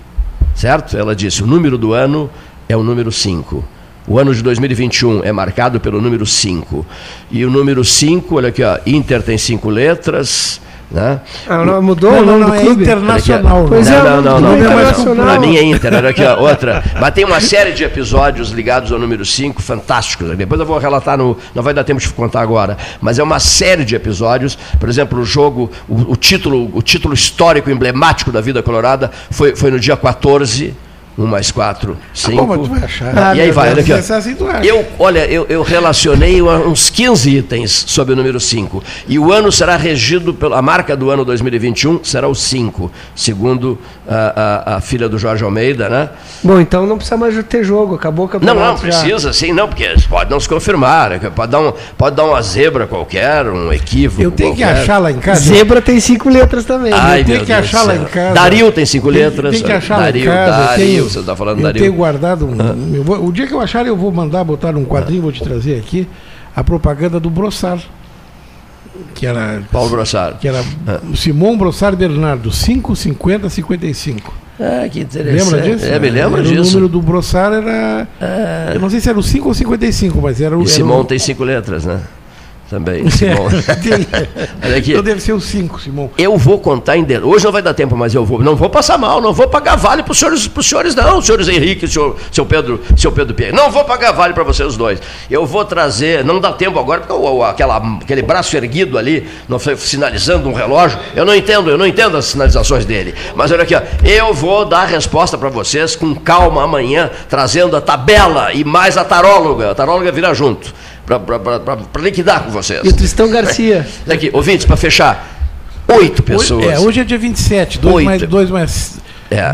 Speaker 5: Certo? Ela disse: o número do ano é o número 5. O ano de 2021 é marcado pelo número 5. E o número 5, olha aqui, ó, Inter tem cinco letras. Né?
Speaker 4: Ah, não, mudou
Speaker 2: Não,
Speaker 4: o
Speaker 2: não,
Speaker 4: nome
Speaker 2: não,
Speaker 4: do
Speaker 2: é
Speaker 4: clube?
Speaker 2: internacional.
Speaker 4: Pois
Speaker 5: não,
Speaker 4: é,
Speaker 5: não, não,
Speaker 4: o
Speaker 5: não.
Speaker 4: clube
Speaker 5: Para mim é Inter, olha aqui, ó, outra. Mas tem uma série de episódios ligados ao número 5, fantásticos. Depois eu vou relatar no. Não vai dar tempo de contar agora. Mas é uma série de episódios. Por exemplo, o jogo, o, o título, o título histórico, emblemático da vida colorada foi, foi no dia 14. 1 mais 4, 5.
Speaker 2: bom, mas tu vai achar.
Speaker 5: e aí
Speaker 2: Ah,
Speaker 5: vai, olha aqui.
Speaker 2: é assim.
Speaker 5: Eu, olha, eu, eu relacionei uns 15 itens sobre o número 5. E o ano será regido pela a marca do ano 2021 será o 5, segundo a, a, a filha do Jorge Almeida, né?
Speaker 4: Bom, então não precisa mais ter jogo, acabou o
Speaker 5: Não,
Speaker 4: campeonato
Speaker 5: não,
Speaker 4: já.
Speaker 5: precisa, sim, não, porque pode não se confirmar, né? pode, dar um, pode dar uma zebra qualquer, um equívoco.
Speaker 2: Eu tenho que
Speaker 5: qualquer.
Speaker 2: achar lá em casa.
Speaker 4: Zebra tem cinco letras também.
Speaker 5: Ai,
Speaker 2: eu tenho que
Speaker 5: Deus
Speaker 2: achar lá em casa.
Speaker 5: Dario tem cinco
Speaker 2: Tem-
Speaker 5: letras.
Speaker 2: Tem que achar
Speaker 5: Dario,
Speaker 2: lá em casa.
Speaker 5: Dario,
Speaker 2: tenho,
Speaker 5: você está falando,
Speaker 2: eu tenho guardado. Um, eu vou- o dia que eu achar, eu vou mandar botar num quadrinho, vou te trazer aqui, a propaganda do Brossar. Que era.
Speaker 5: Paulo Brossard.
Speaker 2: Que era o Simão Brossard Bernardo, 550 55.
Speaker 5: Ah, que interessante.
Speaker 2: Lembra disso?
Speaker 5: É, me lembro
Speaker 2: Era
Speaker 5: disso.
Speaker 2: O número do Brossard era. Eu não sei se era o 5 ou 55, mas era o.
Speaker 5: E Simão
Speaker 2: o-
Speaker 5: tem cinco letras, né? Também, Simão. *laughs* *laughs* Olha aqui.
Speaker 2: Então deve ser o 5, Simão.
Speaker 5: Eu vou contar em detalhes. Hoje não vai dar tempo, mas eu vou. Não vou passar mal, não vou pagar vale para os senhores, pros senhores, não, senhores Henrique, senhor, seu Pedro, seu Pedro Pierre. Não vou pagar vale para vocês dois. Eu vou trazer, não dá tempo agora, porque o- aquela, aquele braço erguido ali, não foi sinalizando um relógio, eu não entendo, eu não entendo as sinalizações dele. Mas olha aqui, ó, eu vou dar a resposta para vocês com calma amanhã, trazendo a tabela e mais a taróloga. A taróloga virá junto. Para liquidar com vocês.
Speaker 4: E o Tristão Garcia.
Speaker 5: Olha Aqui, ouvintes, para fechar. Oito pessoas.
Speaker 2: Hoje, é, hoje é dia 27. 2
Speaker 5: Oito.
Speaker 2: mais 2 mais.
Speaker 5: É.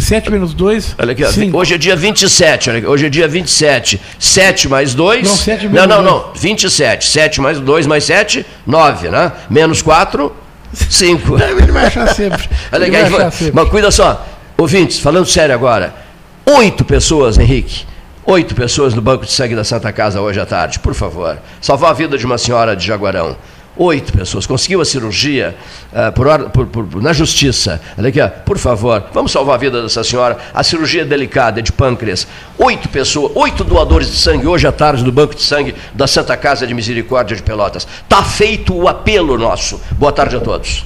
Speaker 2: 7 menos 2.
Speaker 5: Olha aqui,
Speaker 2: cinco.
Speaker 5: hoje é dia 27, olha aqui, hoje é dia 27. 7 mais 2.
Speaker 2: Não, sete
Speaker 5: Não,
Speaker 2: menos
Speaker 5: não,
Speaker 2: dois.
Speaker 5: não. 27. 7 mais 2 mais 7, 9, né? Menos 4, 5. *laughs*
Speaker 2: Ele vai achar sempre. *laughs*
Speaker 5: Olha aqui,
Speaker 2: vai achar
Speaker 5: mas,
Speaker 2: sempre.
Speaker 5: mas cuida só. Ouvintes, falando sério agora. Oito pessoas, Henrique. Oito pessoas no banco de sangue da Santa Casa hoje à tarde, por favor. Salvar a vida de uma senhora de Jaguarão. Oito pessoas. Conseguiu a cirurgia ah, por por- por- na justiça. Olha aqui, ó, por favor, vamos salvar a vida dessa senhora. A cirurgia é delicada, é de pâncreas. Oito pessoas, oito doadores de sangue hoje à tarde no banco de sangue da Santa Casa de Misericórdia de Pelotas. Tá feito o apelo nosso. Boa tarde a todos.